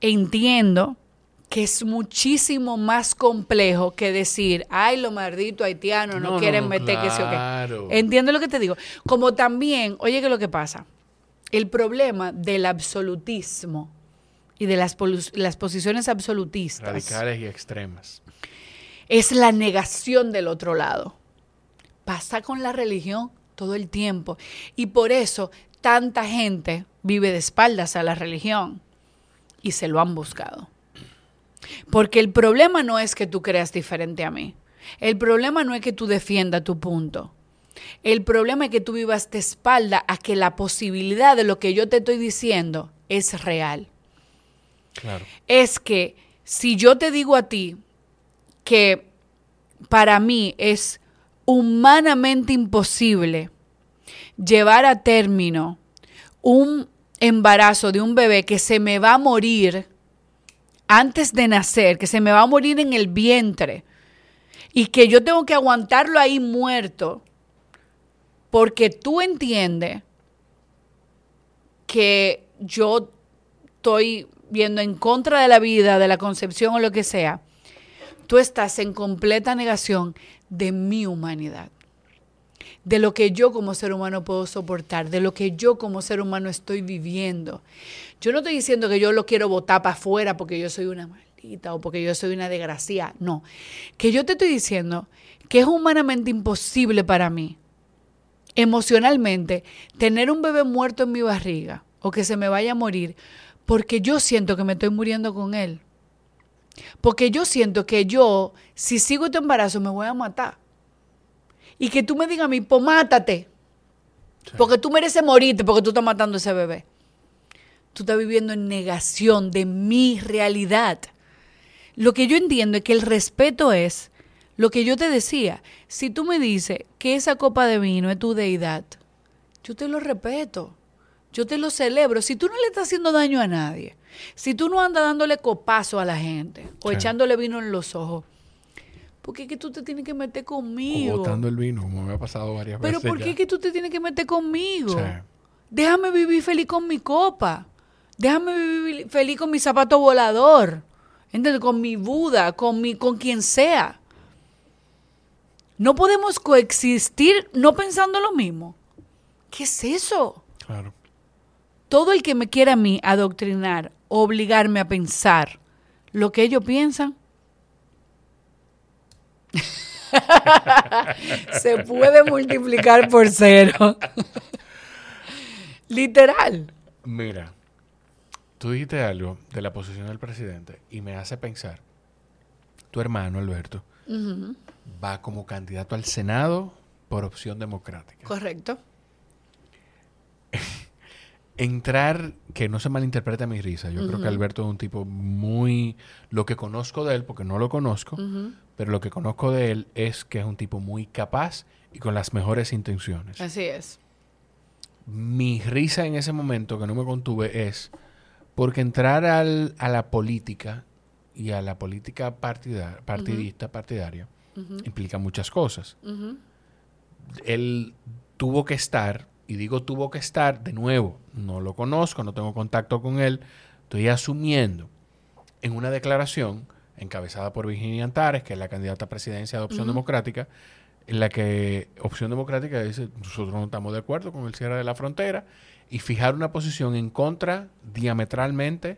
entiendo que es muchísimo más complejo que decir, ay, los malditos haitianos no, quieren no, meter que sí o qué. Entiendo lo que te digo. Como también, oye, que lo que pasa, el problema del absolutismo y de las, las posiciones absolutistas Radicales y extremas. es la negación del otro lado. Pasa con la religión todo el tiempo. Y por eso tanta gente vive de espaldas a la religión y se lo han buscado. Porque el problema no es que tú creas diferente a mí. El problema no es que tú defiendas tu punto. El problema es que tú vivas de espalda a que la posibilidad de lo que yo te estoy diciendo es real Claro. es que si yo te digo a ti que para mí es humanamente imposible llevar a término un embarazo de un bebé que se me va a morir antes de nacer, que se me va a morir en el vientre y que yo tengo que aguantarlo ahí muerto porque tú entiendes que yo estoy viendo en contra de la vida, de la concepción o lo que sea, tú estás en completa negación de mi humanidad, de lo que yo como ser humano puedo soportar, de lo que yo como ser humano estoy viviendo. Yo no estoy diciendo que yo lo quiero botar para afuera porque yo soy una maldita o porque yo soy una desgracia, no. Que yo te estoy diciendo que es humanamente imposible para mí emocionalmente tener un bebé muerto en mi barriga o que se me vaya a morir porque yo siento que me estoy muriendo con él. Porque yo siento que yo, si sigo este embarazo, me voy a matar. Y que tú me digas a mí, pues mátate. Porque tú mereces morirte porque tú estás matando a ese bebé. Tú estás viviendo en negación de mi realidad. Lo que yo entiendo es que el respeto es lo que yo te decía. Si tú me dices que esa copa de vino es tu deidad, yo te lo respeto. Yo te lo celebro. Si tú no le estás haciendo daño a nadie, si tú no andas dándole copazo a la gente o Sí. echándole vino en los ojos, ¿por qué es que tú te tienes que meter O conmigo? botando el vino, como me ha pasado varias Pero veces. ¿por qué ya. es que tú te tienes que meter conmigo? Sí. Déjame vivir feliz con mi copa. Déjame vivir feliz con mi zapato volador. ¿Entiendes? Con mi Buda, con, mi, con quien sea. No podemos coexistir no pensando lo mismo. ¿Qué es eso? Claro. Todo el que me quiera a mí adoctrinar, obligarme a pensar lo que ellos piensan, se puede multiplicar por cero. Literal. Mira, tú dijiste algo de la posición del presidente y me hace pensar, tu hermano Alberto va como candidato al Senado por opción democrática. Correcto. Entrar, que no se malinterprete mi risa, yo creo que Alberto es un tipo muy... Lo que conozco de él, porque no lo conozco, pero lo que conozco de él es que es un tipo muy capaz y con las mejores intenciones. Así es. mi risa en ese momento que no me contuve es porque entrar al- a la política y a la política partidista, partidaria, implica muchas cosas. Él tuvo que estar, y digo tuvo que estar, de nuevo, no lo conozco, no tengo contacto con él, estoy asumiendo en una declaración encabezada por Virginia Antares, que es la candidata a presidencia de Opción Democrática, en la que Opción Democrática dice, nosotros no estamos de acuerdo con el cierre de la frontera, y fijar una posición en contra diametralmente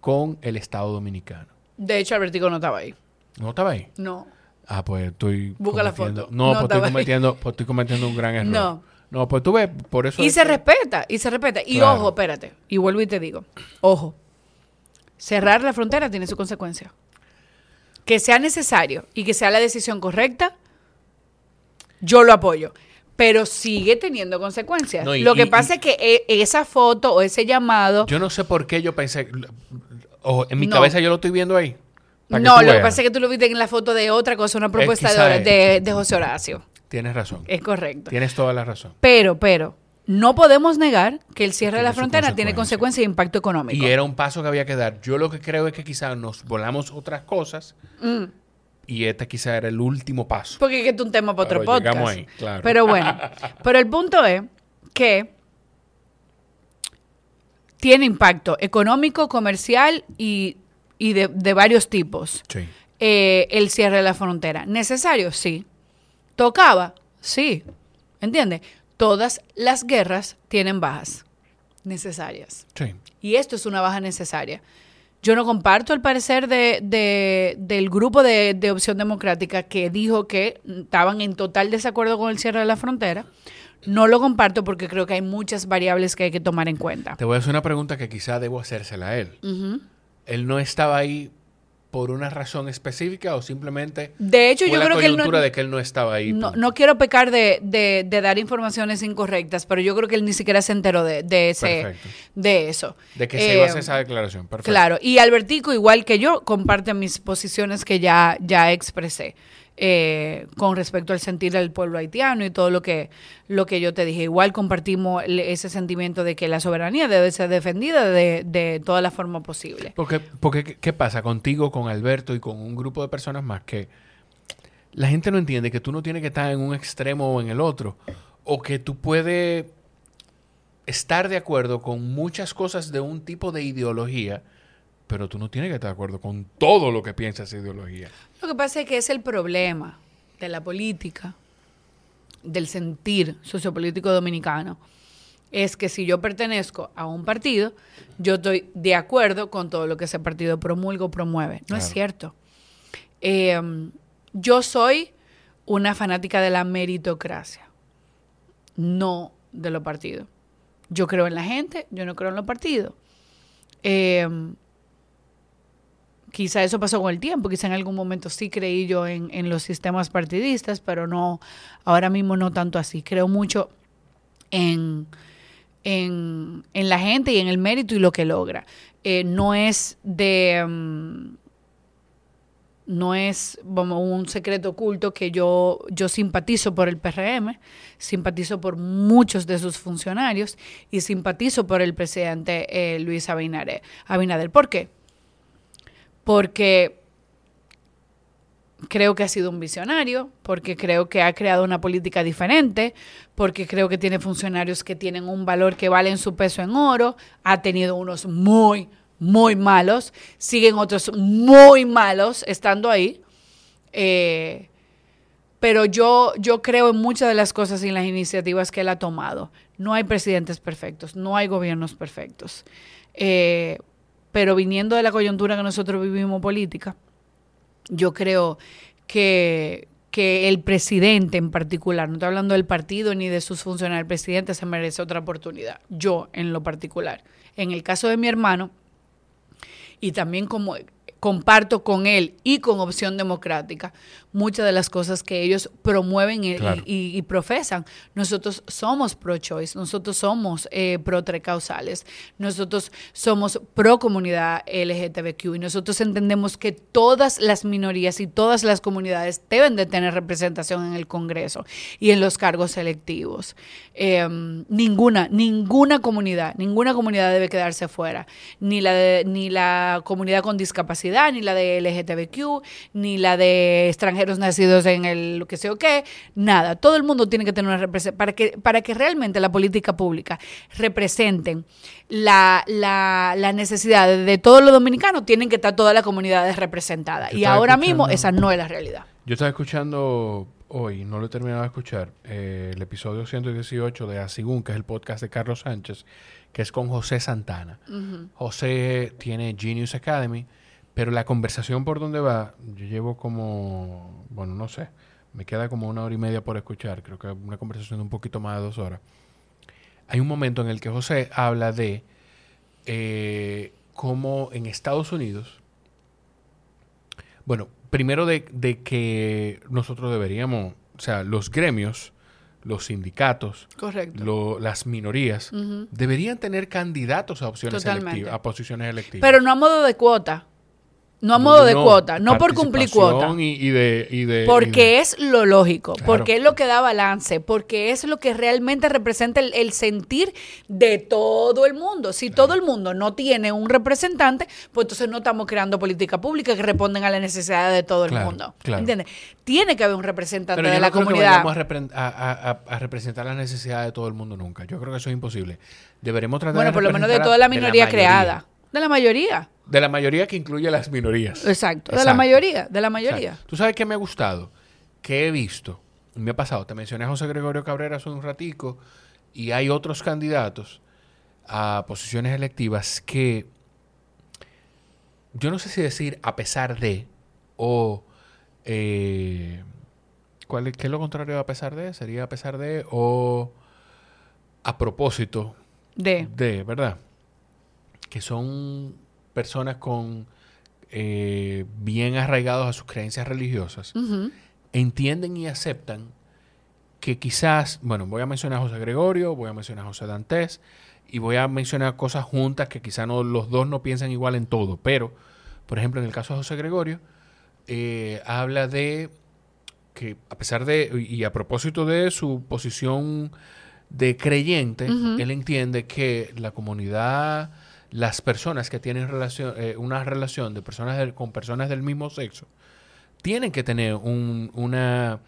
con el Estado Dominicano. De hecho, Albertico no estaba ahí. ¿No estaba ahí? No. Ah, pues estoy Busca la foto. No, No pues, estoy cometiendo, pues estoy cometiendo un gran error. No. No, pues tú ves, por eso... Y se que- respeta, y se respeta. Y Claro. ojo, espérate. Y vuelvo y te digo, ojo, cerrar la frontera tiene su consecuencia. Que sea necesario y que sea la decisión correcta, yo lo apoyo. Pero sigue teniendo consecuencias. No, y- lo que y- pasa y- es que e- esa foto o ese llamado... Yo no sé por qué yo pensé... O en mi No. cabeza yo lo estoy viendo ahí. No, lo que pasa es que tú lo viste en la foto de otra cosa, una propuesta de- de José Horacio. Tienes razón. Es correcto. Tienes toda la razón. Pero, pero, no podemos negar que el cierre de la frontera tiene consecuencia. consecuencias e impacto económico. Y era un paso que había que dar. Yo lo que creo es que quizás nos volamos otras cosas Mm. y este quizá era el último paso. Porque es que es un tema para otro Pero podcast. ahí, claro. Pero bueno, pero el punto es que tiene impacto económico, comercial y, y de, de varios tipos. Sí. eh, el cierre de la frontera. ¿Necesario? Sí. ¿Tocaba? Sí. ¿Entiendes? Todas las guerras tienen bajas necesarias. Sí. Y esto es una baja necesaria. Yo no comparto el parecer de, de- del grupo de, de Opción Democrática que dijo que estaban en total desacuerdo con el cierre de la frontera. No lo comparto porque creo que hay muchas variables que hay que tomar en cuenta. Te voy a hacer una pregunta que quizá debo hacérsela a él. ¿Él no estaba ahí por una razón específica o simplemente De hecho, fue yo la creo que él no, coyuntura de que él no estaba ahí? no, punto? no quiero pecar de, de- de dar informaciones incorrectas, pero yo creo que él ni siquiera se enteró de, de ese, de eso. De que se iba a hacer Eh, esa declaración. Perfecto. Claro, y Albertico, igual que yo, comparte mis posiciones que ya, ya expresé eh, con respecto al sentir del pueblo haitiano y todo lo que, lo que yo te dije. Igual compartimos ese sentimiento de que la soberanía debe ser defendida de, de toda la forma posible. Porque, porque ¿qué- ¿qué pasa contigo, con Alberto y con un grupo de personas más que la gente no entiende que tú no tienes que estar en un extremo o en el otro o que tú puedes estar de acuerdo con muchas cosas de un tipo de ideología, pero tú no tienes que estar de acuerdo con todo lo que piensa esa ideología. Lo que pasa es que es el problema de la política, del sentir sociopolítico dominicano, es que si yo pertenezco a un partido, yo estoy de acuerdo con todo lo que ese partido promulga o promueve. No es cierto. Eh, yo soy una fanática de la meritocracia, no de los partidos. Yo creo en la gente, yo no creo en los partidos. Eh, quizá eso pasó con el tiempo, quizá en algún momento sí creí yo en, los sistemas partidistas, pero no, ahora mismo no tanto así. Creo mucho en, en, la gente y en el mérito y lo que logra. Eh, no es de... mm, no es como un secreto oculto que yo, yo simpatizo por el PRM, simpatizo por muchos de sus funcionarios y simpatizo por el presidente eh, Luis. Abinader. ¿Por qué? Porque creo que ha sido un visionario, porque creo que ha creado una política diferente, porque creo que tiene funcionarios que tienen un valor que valen su peso en oro, ha tenido unos muy, muy malos, siguen otros muy malos estando ahí. Eh, pero yo, yo creo en muchas de las cosas y en las iniciativas que él ha tomado. No hay presidentes perfectos, no hay gobiernos perfectos. Eh, pero viniendo de la coyuntura que nosotros vivimos política, yo creo que, que el presidente en particular, no estoy hablando del partido ni de sus funcionarios, el presidente se merece otra oportunidad, yo en lo particular. En el caso de mi hermano, y también como comparto con él y con Opción Democrática muchas de las cosas que ellos promueven y, Claro. y- y profesan. Nosotros somos pro-choice, nosotros somos eh, pro-trecausales, nosotros somos pro-comunidad LGTBQ y nosotros entendemos que todas las minorías y todas las comunidades deben de tener representación en el Congreso y en los cargos electivos. Eh, ninguna, ninguna comunidad, ninguna comunidad debe quedarse fuera, ni la, de- ni la comunidad con discapacidad, ni la de LGTBQ, ni la de extranjeros nacidos en el lo que sé o qué, nada. Todo el mundo tiene que tener una representación para que, para que realmente la política pública representen la, la, la necesidad de, de todos los dominicanos, tienen que estar todas las comunidades representadas. Yo Y ahora mismo esa no es la realidad. Yo estaba escuchando hoy, no lo he terminado de escuchar, eh, el episodio 118 de Asigún, que es el podcast de Carlos Sánchez, que es con José Santana. José tiene Genius Academy, pero la conversación por donde va, yo llevo como, bueno, no sé, me queda como una hora y media por escuchar, creo que una conversación de un poquito más de dos horas. Hay un momento en el que José habla de eh, cómo en Estados Unidos, bueno, primero de, de que nosotros deberíamos, o sea, los gremios, los sindicatos, lo- las minorías, deberían tener candidatos a opciones Totalmente. electivas, a posiciones electivas. Pero no a modo de cuota. No a modo de cuota, no por cumplir cuota. participación Y, y de, y de- y Porque de- es lo lógico, Claro. porque es lo que da balance, porque es lo que realmente representa el, el sentir de todo el mundo. Si todo el mundo no tiene un representante, pues entonces no estamos creando política pública que responden a las necesidades de todo el Claro, mundo. ¿Entiendes? Tiene que haber un representante Pero yo de no la creo comunidad. a, repren- a- a- a- a representar las necesidades de todo el mundo nunca. Yo creo que eso es imposible. Deberemos tratar Bueno, por lo menos de toda la minoría creada. De la mayoría. De la mayoría que incluye a las minorías. Exacto. De la mayoría. De la mayoría. Exacto. ¿Tú sabes qué me ha gustado? Que he visto, me ha pasado, te mencioné a José Gregorio Cabrera hace un ratico, y hay otros candidatos a posiciones electivas que yo no sé si decir a pesar de o eh, ¿cuál es, ¿qué es lo contrario a pesar de? Sería a pesar de o a propósito De. de, ¿verdad? Que son personas con eh, bien arraigados a sus creencias religiosas, entienden y aceptan que quizás, bueno, voy a mencionar a José Gregorio, voy a mencionar a José Dantes y voy a mencionar cosas juntas que quizás no, los dos no piensan igual en todo, pero, por ejemplo, en el caso de José Gregorio, eh, habla de que a pesar de, y a propósito de su posición de creyente, él entiende que la comunidad, las personas que tienen relación, eh, una relación de personas del- con personas del mismo sexo, tienen que tener un- una,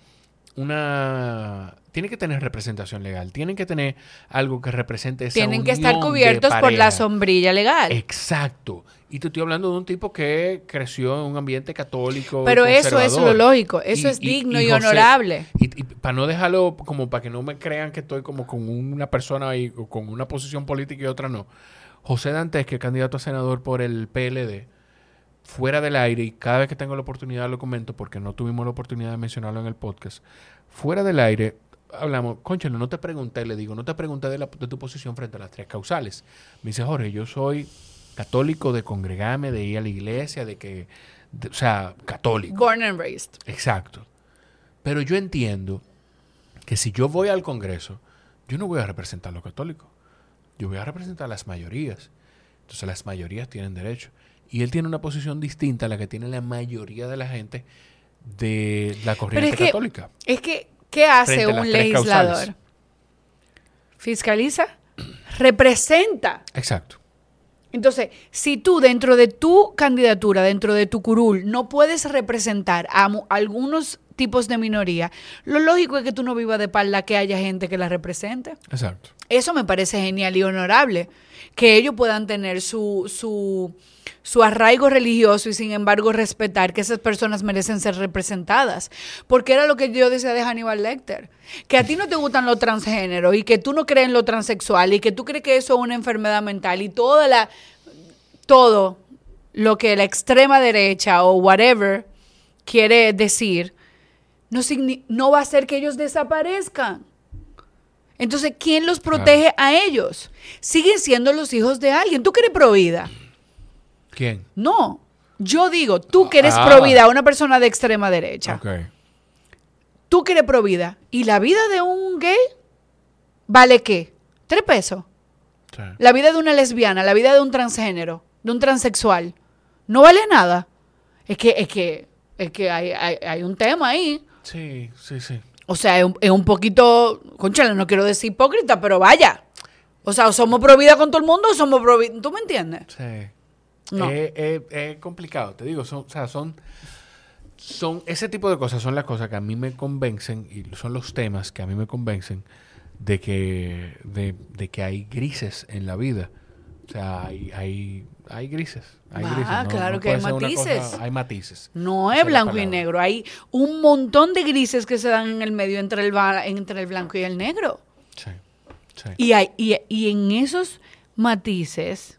una, tienen que tener representación legal, tienen que tener algo que represente esa Tienen que estar cubiertos por la sombrilla legal. Exacto. Y te estoy hablando de un tipo que creció en un ambiente católico. y Pero eso es lo lógico, eso Y- es y- digno y y, honorable. Y, para no dejarlo, como para que no me crean que estoy como con una persona ahí, o con una posición política y otra no. José Dantes, que es candidato a senador por el PLD, fuera del aire, y cada vez que tengo la oportunidad lo comento, porque no tuvimos la oportunidad de mencionarlo en el podcast, fuera del aire, hablamos, conchalo, no te pregunté, le digo, no te pregunté de, la- de tu posición frente a las tres causales. Me dice, Jorge, yo soy católico de congregarme, de ir a la iglesia, de que, de- o sea, católico. Born and raised. Exacto. Pero yo entiendo que si yo voy al Congreso, yo no voy a representar a los católicos. Yo voy a representar a las mayorías. Entonces las mayorías tienen derecho. Y él tiene una posición distinta a la que tiene la mayoría de la gente de la corriente es que- católica. Es que, ¿qué hace un legislador? causales. Fiscaliza, representa. Exacto. Entonces, si tú dentro de tu candidatura, dentro de tu curul, no puedes representar a algunos tipos de minoría, lo lógico es que tú no vivas de espalda que haya gente que la represente. Exacto. Eso me parece genial y honorable, que ellos puedan tener su, su, su arraigo religioso y sin embargo respetar que esas personas merecen ser representadas. Porque era lo que yo decía de Hannibal Lecter, que a ti no te gustan los transgéneros y que tú no crees en lo transexual y que tú crees que eso es una enfermedad mental y toda la, todo lo que la extrema derecha o whatever quiere decir, no, no va a hacer que ellos desaparezcan. Entonces, ¿quién los protege a ellos? Siguen siendo los hijos de alguien. ¿Tú que eres? ¿Quién? No. Yo digo, tú que eres Ah. provida, una persona de extrema derecha. Ok. Tú que eres provida. ¿Y la vida de un gay vale qué? Tres pesos. Sí. La vida de una lesbiana, la vida de un transgénero, de un transexual, no vale nada. Es que, es que, es que hay, hay- hay un tema ahí. Sí, sí, sí. O sea, es un, es un poquito, conchale, no quiero decir hipócrita, pero vaya. O sea, o somos pro vida con todo el mundo o somos pro vida. ¿Tú me entiendes? Sí. No. Es, es- es complicado, te digo, son, o sea, son, son, ese tipo de cosas son las cosas que a mí me convencen y son los temas que a mí me convencen de que, de, de que hay grises en la vida. O sea, hay, hay, hay grises. Hay Ah, grises. no- claro no que hay una cosa- matices. hay matices. No es la blanco y negro. Hay un montón de grises que se dan en el medio entre el, entre el blanco y el negro. Sí, sí. Y, hay, y, y en esos matices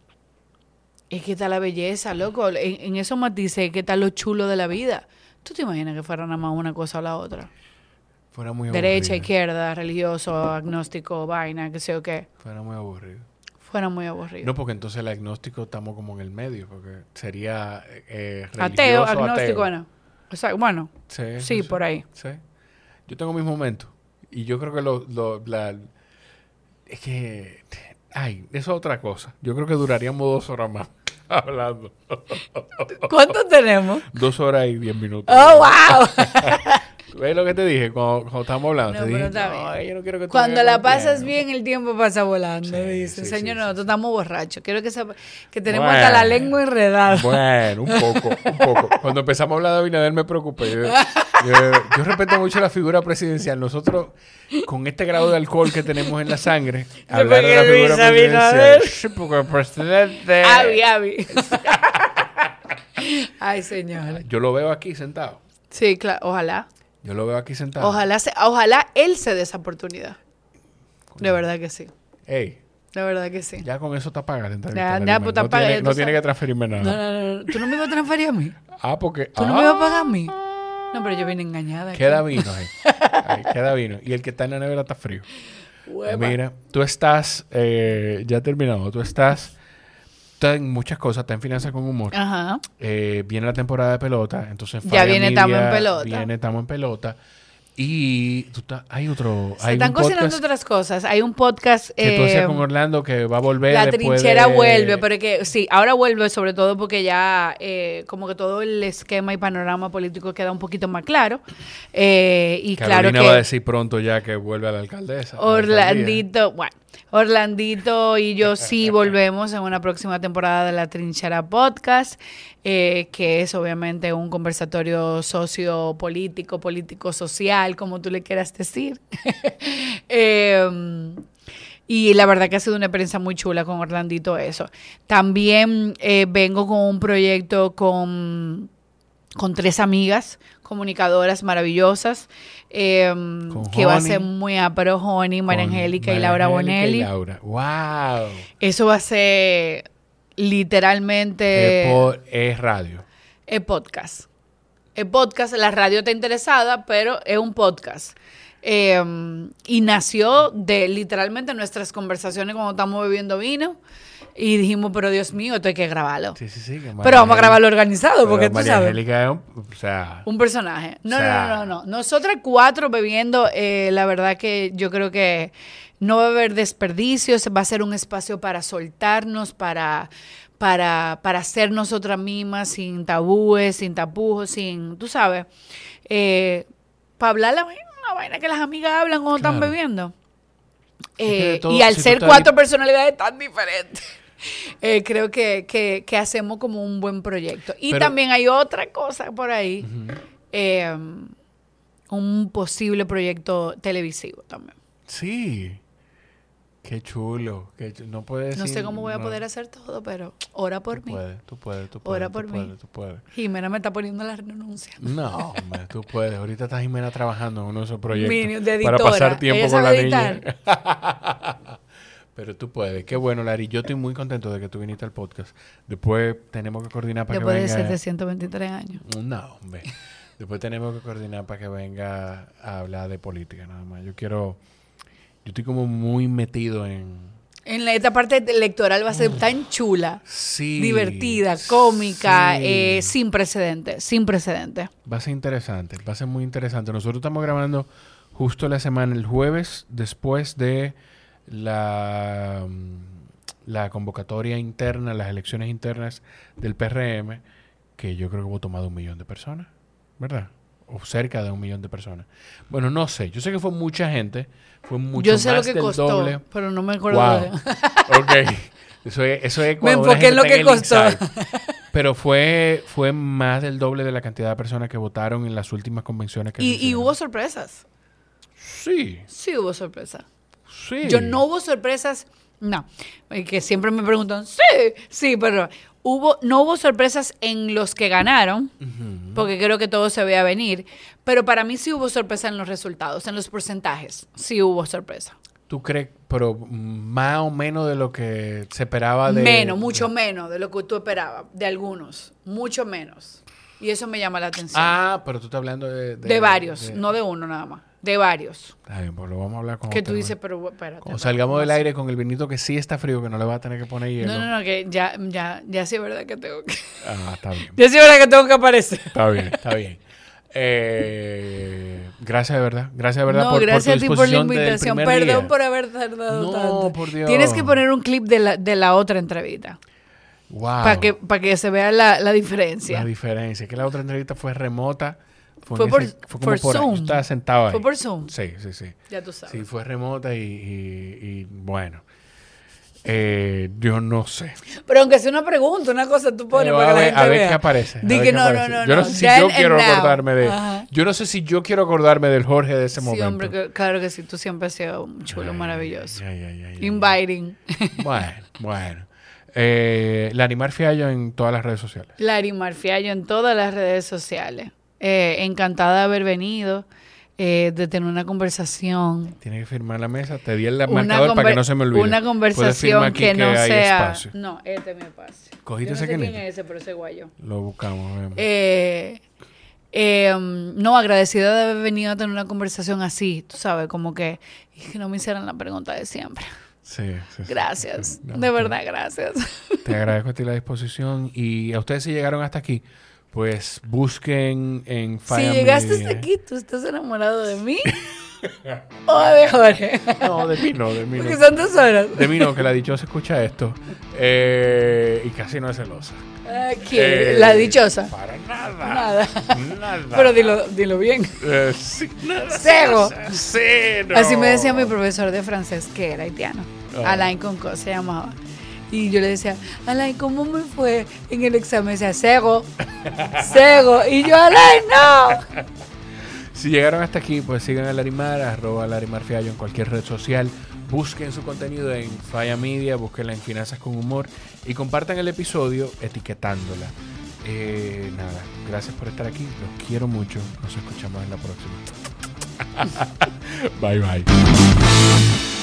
es que está la belleza, loco. En, en esos matices es que está lo chulo de la vida. ¿Tú te imaginas que fuera nada más una cosa o la otra? Fuera muy Derecha, aburrido. izquierda, religioso, agnóstico, vaina, que sé o qué. Fuera muy aburrido. Muy aburrido. No, porque entonces el agnóstico estamos como en el medio, porque sería eh, ateo, religioso, agnóstico, ateo. bueno. O sea, bueno, Sí, sí, por ahí. Sí. Yo tengo mis momentos. Y yo creo que lo, lo- la, es que. Ay, eso es otra cosa. Yo creo que duraríamos dos horas más. hablando. ¿Cuánto tenemos? Dos horas y diez minutos. ¡Oh, wow! ¿Ves lo que te dije cuando, cuando estábamos hablando? No, te dije, no, yo no quiero que Cuando la pasas bien, el tiempo pasa volando, Sí, dice. sí, Señor, sí, nosotros estamos borrachos. Quiero que sepa que tenemos Bueno. hasta la lengua enredada. Bueno, un poco, un poco. Cuando empezamos a hablar de Abinader me preocupé. Yo, yo- yo respeto mucho la figura presidencial. Nosotros, con este grado de alcohol que tenemos en la sangre, hablar de la figura presidencial. Sí, porque el presidente... Avi, Avi. Ay, señor. Yo lo veo aquí sentado. Sí, claro. Ojalá. Yo lo veo aquí sentado. Ojalá, se- ojalá él se dé esa oportunidad. De verdad que sí. Ey, De verdad que sí. ya con eso te apagas la entrevista. Ya, ya, pues, te no tiene, no tiene que transferirme nada. No, no, no, no. ¿Tú no me ibas a transferir a mí? Ah, porque... ¿Tú no ah, me ibas a pagar a mí? No, pero yo vine engañada. aquí. Queda vino, ahí. Ahí, queda vino. Y el que está en la nevera está frío. Hueva. Mira, tú estás, eh, ya terminado, tú estás, estás en muchas cosas, estás en finanzas con humor. Ajá. Eh, viene la temporada de pelota, entonces Ya viene Media Tamo en Pelota. Viene estamos en pelota. Y tú estás- hay otro, Se hay están cocinando otras cosas. Hay un podcast. que tú eh, hacías con Orlando que va a volver la trinchera de- vuelve, pero que sí, ahora vuelve sobre todo porque ya eh, como que todo el esquema y panorama político queda un poquito más claro. Eh, y claro Carolina que va a decir pronto ya que vuelve a la alcaldesa. la. Orlandito, bueno, Orlandito y yo sí volvemos en una próxima temporada de la Trinchera Podcast, eh, que es obviamente un conversatorio sociopolítico, político-social, como tú le quieras decir. Eh, y la verdad que ha sido una experiencia muy chula con Orlandito eso. También eh, vengo con un proyecto con, con tres amigas comunicadoras maravillosas eh, que va a ser muy apro, Honey, María Angélica y Laura y Bonelli. Laura. ¡Wow! Eso va a ser literalmente... es, radio. Es podcast. Es podcast, la radio está interesada, pero es un podcast. Eh, y nació de literalmente nuestras conversaciones cuando estamos bebiendo vino. Y dijimos, pero Dios mío, esto hay que grabarlo. Sí, sí, sí. que pero vamos a grabarlo organizado, porque tú María sabes. Angélica es un, o sea, Un personaje. No, O sea- no, no, no, no. Nosotras cuatro bebiendo, eh, la verdad que yo creo que no va a haber desperdicios, va a ser un espacio para soltarnos, para, para, para ser nosotras mismas, sin tabúes, sin tapujos, sin, tú sabes, eh, para hablar la vaina, una vaina que las amigas hablan cuando están bebiendo. Eh, todo, y al si ser cuatro ahí- personalidades tan diferentes, eh, creo que, que- que hacemos como un buen proyecto. Y Pero- también hay otra cosa por ahí, eh, un posible proyecto televisivo también. Sí. Qué chulo. Qué No puedes No sé cómo voy a no. poder hacer todo, pero ora por Tú mí. puedes, tú puedes, tú puedes. Ora tú por puedes, mí. Tú puedes. Jimena me está poniendo la renuncia. No, hombre, tú puedes. Ahorita está Jimena trabajando en uno de esos proyectos. De para pasar tiempo Ella con la niña. Pero tú puedes. Qué bueno, Lari. Yo estoy muy contento de que tú viniste al podcast. Después tenemos que coordinar para Después que de venga. 723 años. No, hombre. Después tenemos que coordinar para que venga a hablar de política nada más. Yo quiero... Yo estoy como muy metido en... En la, esta parte electoral va a ser tan chula, Sí. divertida, cómica, sí. eh, sin precedentes, sin precedentes. Va a ser interesante, va a ser muy interesante. Nosotros estamos grabando justo la semana, el jueves, después de la, mm, la convocatoria interna, las elecciones internas del PRM, que yo creo que más de un millón de personas, ¿verdad? O cerca de un millón de personas. Bueno, no sé, yo sé que fue mucha gente, fue mucho Yo sé lo más que del costó, doble. pero no me acuerdo Wow. de... ok. Eso es, eso es Me enfoqué en lo que costó. Pero fue, fue más del doble de la cantidad de personas que votaron en las últimas convenciones que Y, y hubo sorpresas. Sí, Sí hubo sorpresas. Sí. Yo no hubo sorpresas, no. Y Que siempre me preguntan, sí, sí, pero hubo, no hubo sorpresas en los que ganaron, porque creo que todo se veía venir. Pero para mí sí hubo sorpresa en los resultados, en los porcentajes. Sí hubo sorpresa. ¿Tú crees, pero más o menos de lo que se esperaba de... menos, mucho de- menos de lo que tú esperabas, de algunos, mucho menos. Y eso me llama la atención. Ah, pero tú estás hablando de... de, varios, no de uno nada más, de varios. Está bien, pues lo vamos a hablar con Que tú dices, pero espérate. Cuando salgamos ¿cómo del aire con el vinito que sí está frío, que no le va a tener que poner hielo. No, no, no, que ya, ya, ya sí es verdad que tengo que... Ah, está bien. Ya sí es verdad que tengo que aparecer. Está bien, está bien. Eh, gracias de verdad. Gracias de verdad no, por, por gracias tu a ti por la invitación. Perdón día. por haber tardado No, tanto. por Dios. Tienes que poner un clip de la, de la otra entrevista. Wow. Para que, para que se vea la, la diferencia. La diferencia. Que la otra entrevista fue remota. Fue por- ese- fue como por por ahí. Yo Zoom. estaba sentado ahí. Fue por Zoom. Sí, sí, sí. Ya tú sabes. Sí, fue remota y, y- y, bueno. Eh, yo no sé. Pero aunque sea una pregunta, una cosa tú pones para a que la ver, gente a ver vea. qué aparece. Di que no, no, aparece. no, Yo no no. sé si Then yo quiero now. acordarme de. Ajá. Yo no sé si yo quiero acordarme del Jorge de ese Sí, momento. hombre, que- claro que sí. Tú siempre has sido un chulo, Ay, maravilloso. ay, ay. Inviting. Bueno, bueno. Eh, Larimar Fiallo en todas las redes sociales. Lari Marfiallo en todas las redes sociales. Eh, encantada de haber venido, eh, de tener una conversación. Tienes que firmar la mesa. Te di el marcador para que no se me olvide. una conversación que no sea. espacio. No, este me pasa. ¿Cogiste Yo no ese sé quién es ese, pero ese guayo. Lo buscamos. Eh, eh, no, agradecida de haber venido a tener una conversación así, tú sabes, como que, y que no me hicieran la pregunta de siempre. Sí, sí, sí. Gracias, No, de verdad, gracias. Te agradezco a ti la disposición. Y a ustedes si llegaron hasta aquí, pues busquen en Si Fire llegaste Media. hasta aquí, ¿tú estás enamorado de mí? ¿O de Jorge? No, de mí no, de mí no. Porque son dos horas. De mí no, que la dichosa escucha esto. Eh, y casi no es celosa. Ah, ¿quién? Eh, La dichosa. Para nada. Nada. Nada. Pero dilo, dilo bien. Eh, sí, nada Cero. Así me decía mi profesor de francés, que era haitiano. Ah. Alain Conco se llamaba. Y yo le decía, Alain, ¿cómo me fue en el examen? Decía, cero, cero. Y yo, Alain, no. Si llegaron hasta aquí, pues sigan a Larimar, arroba Larimar en cualquier red social. Busquen su contenido en Falla Media, búsquenla en Finanzas con Humor y compartan el episodio etiquetándola. Eh, nada, gracias por estar aquí. Los quiero mucho. Nos escuchamos en la próxima. bye bye.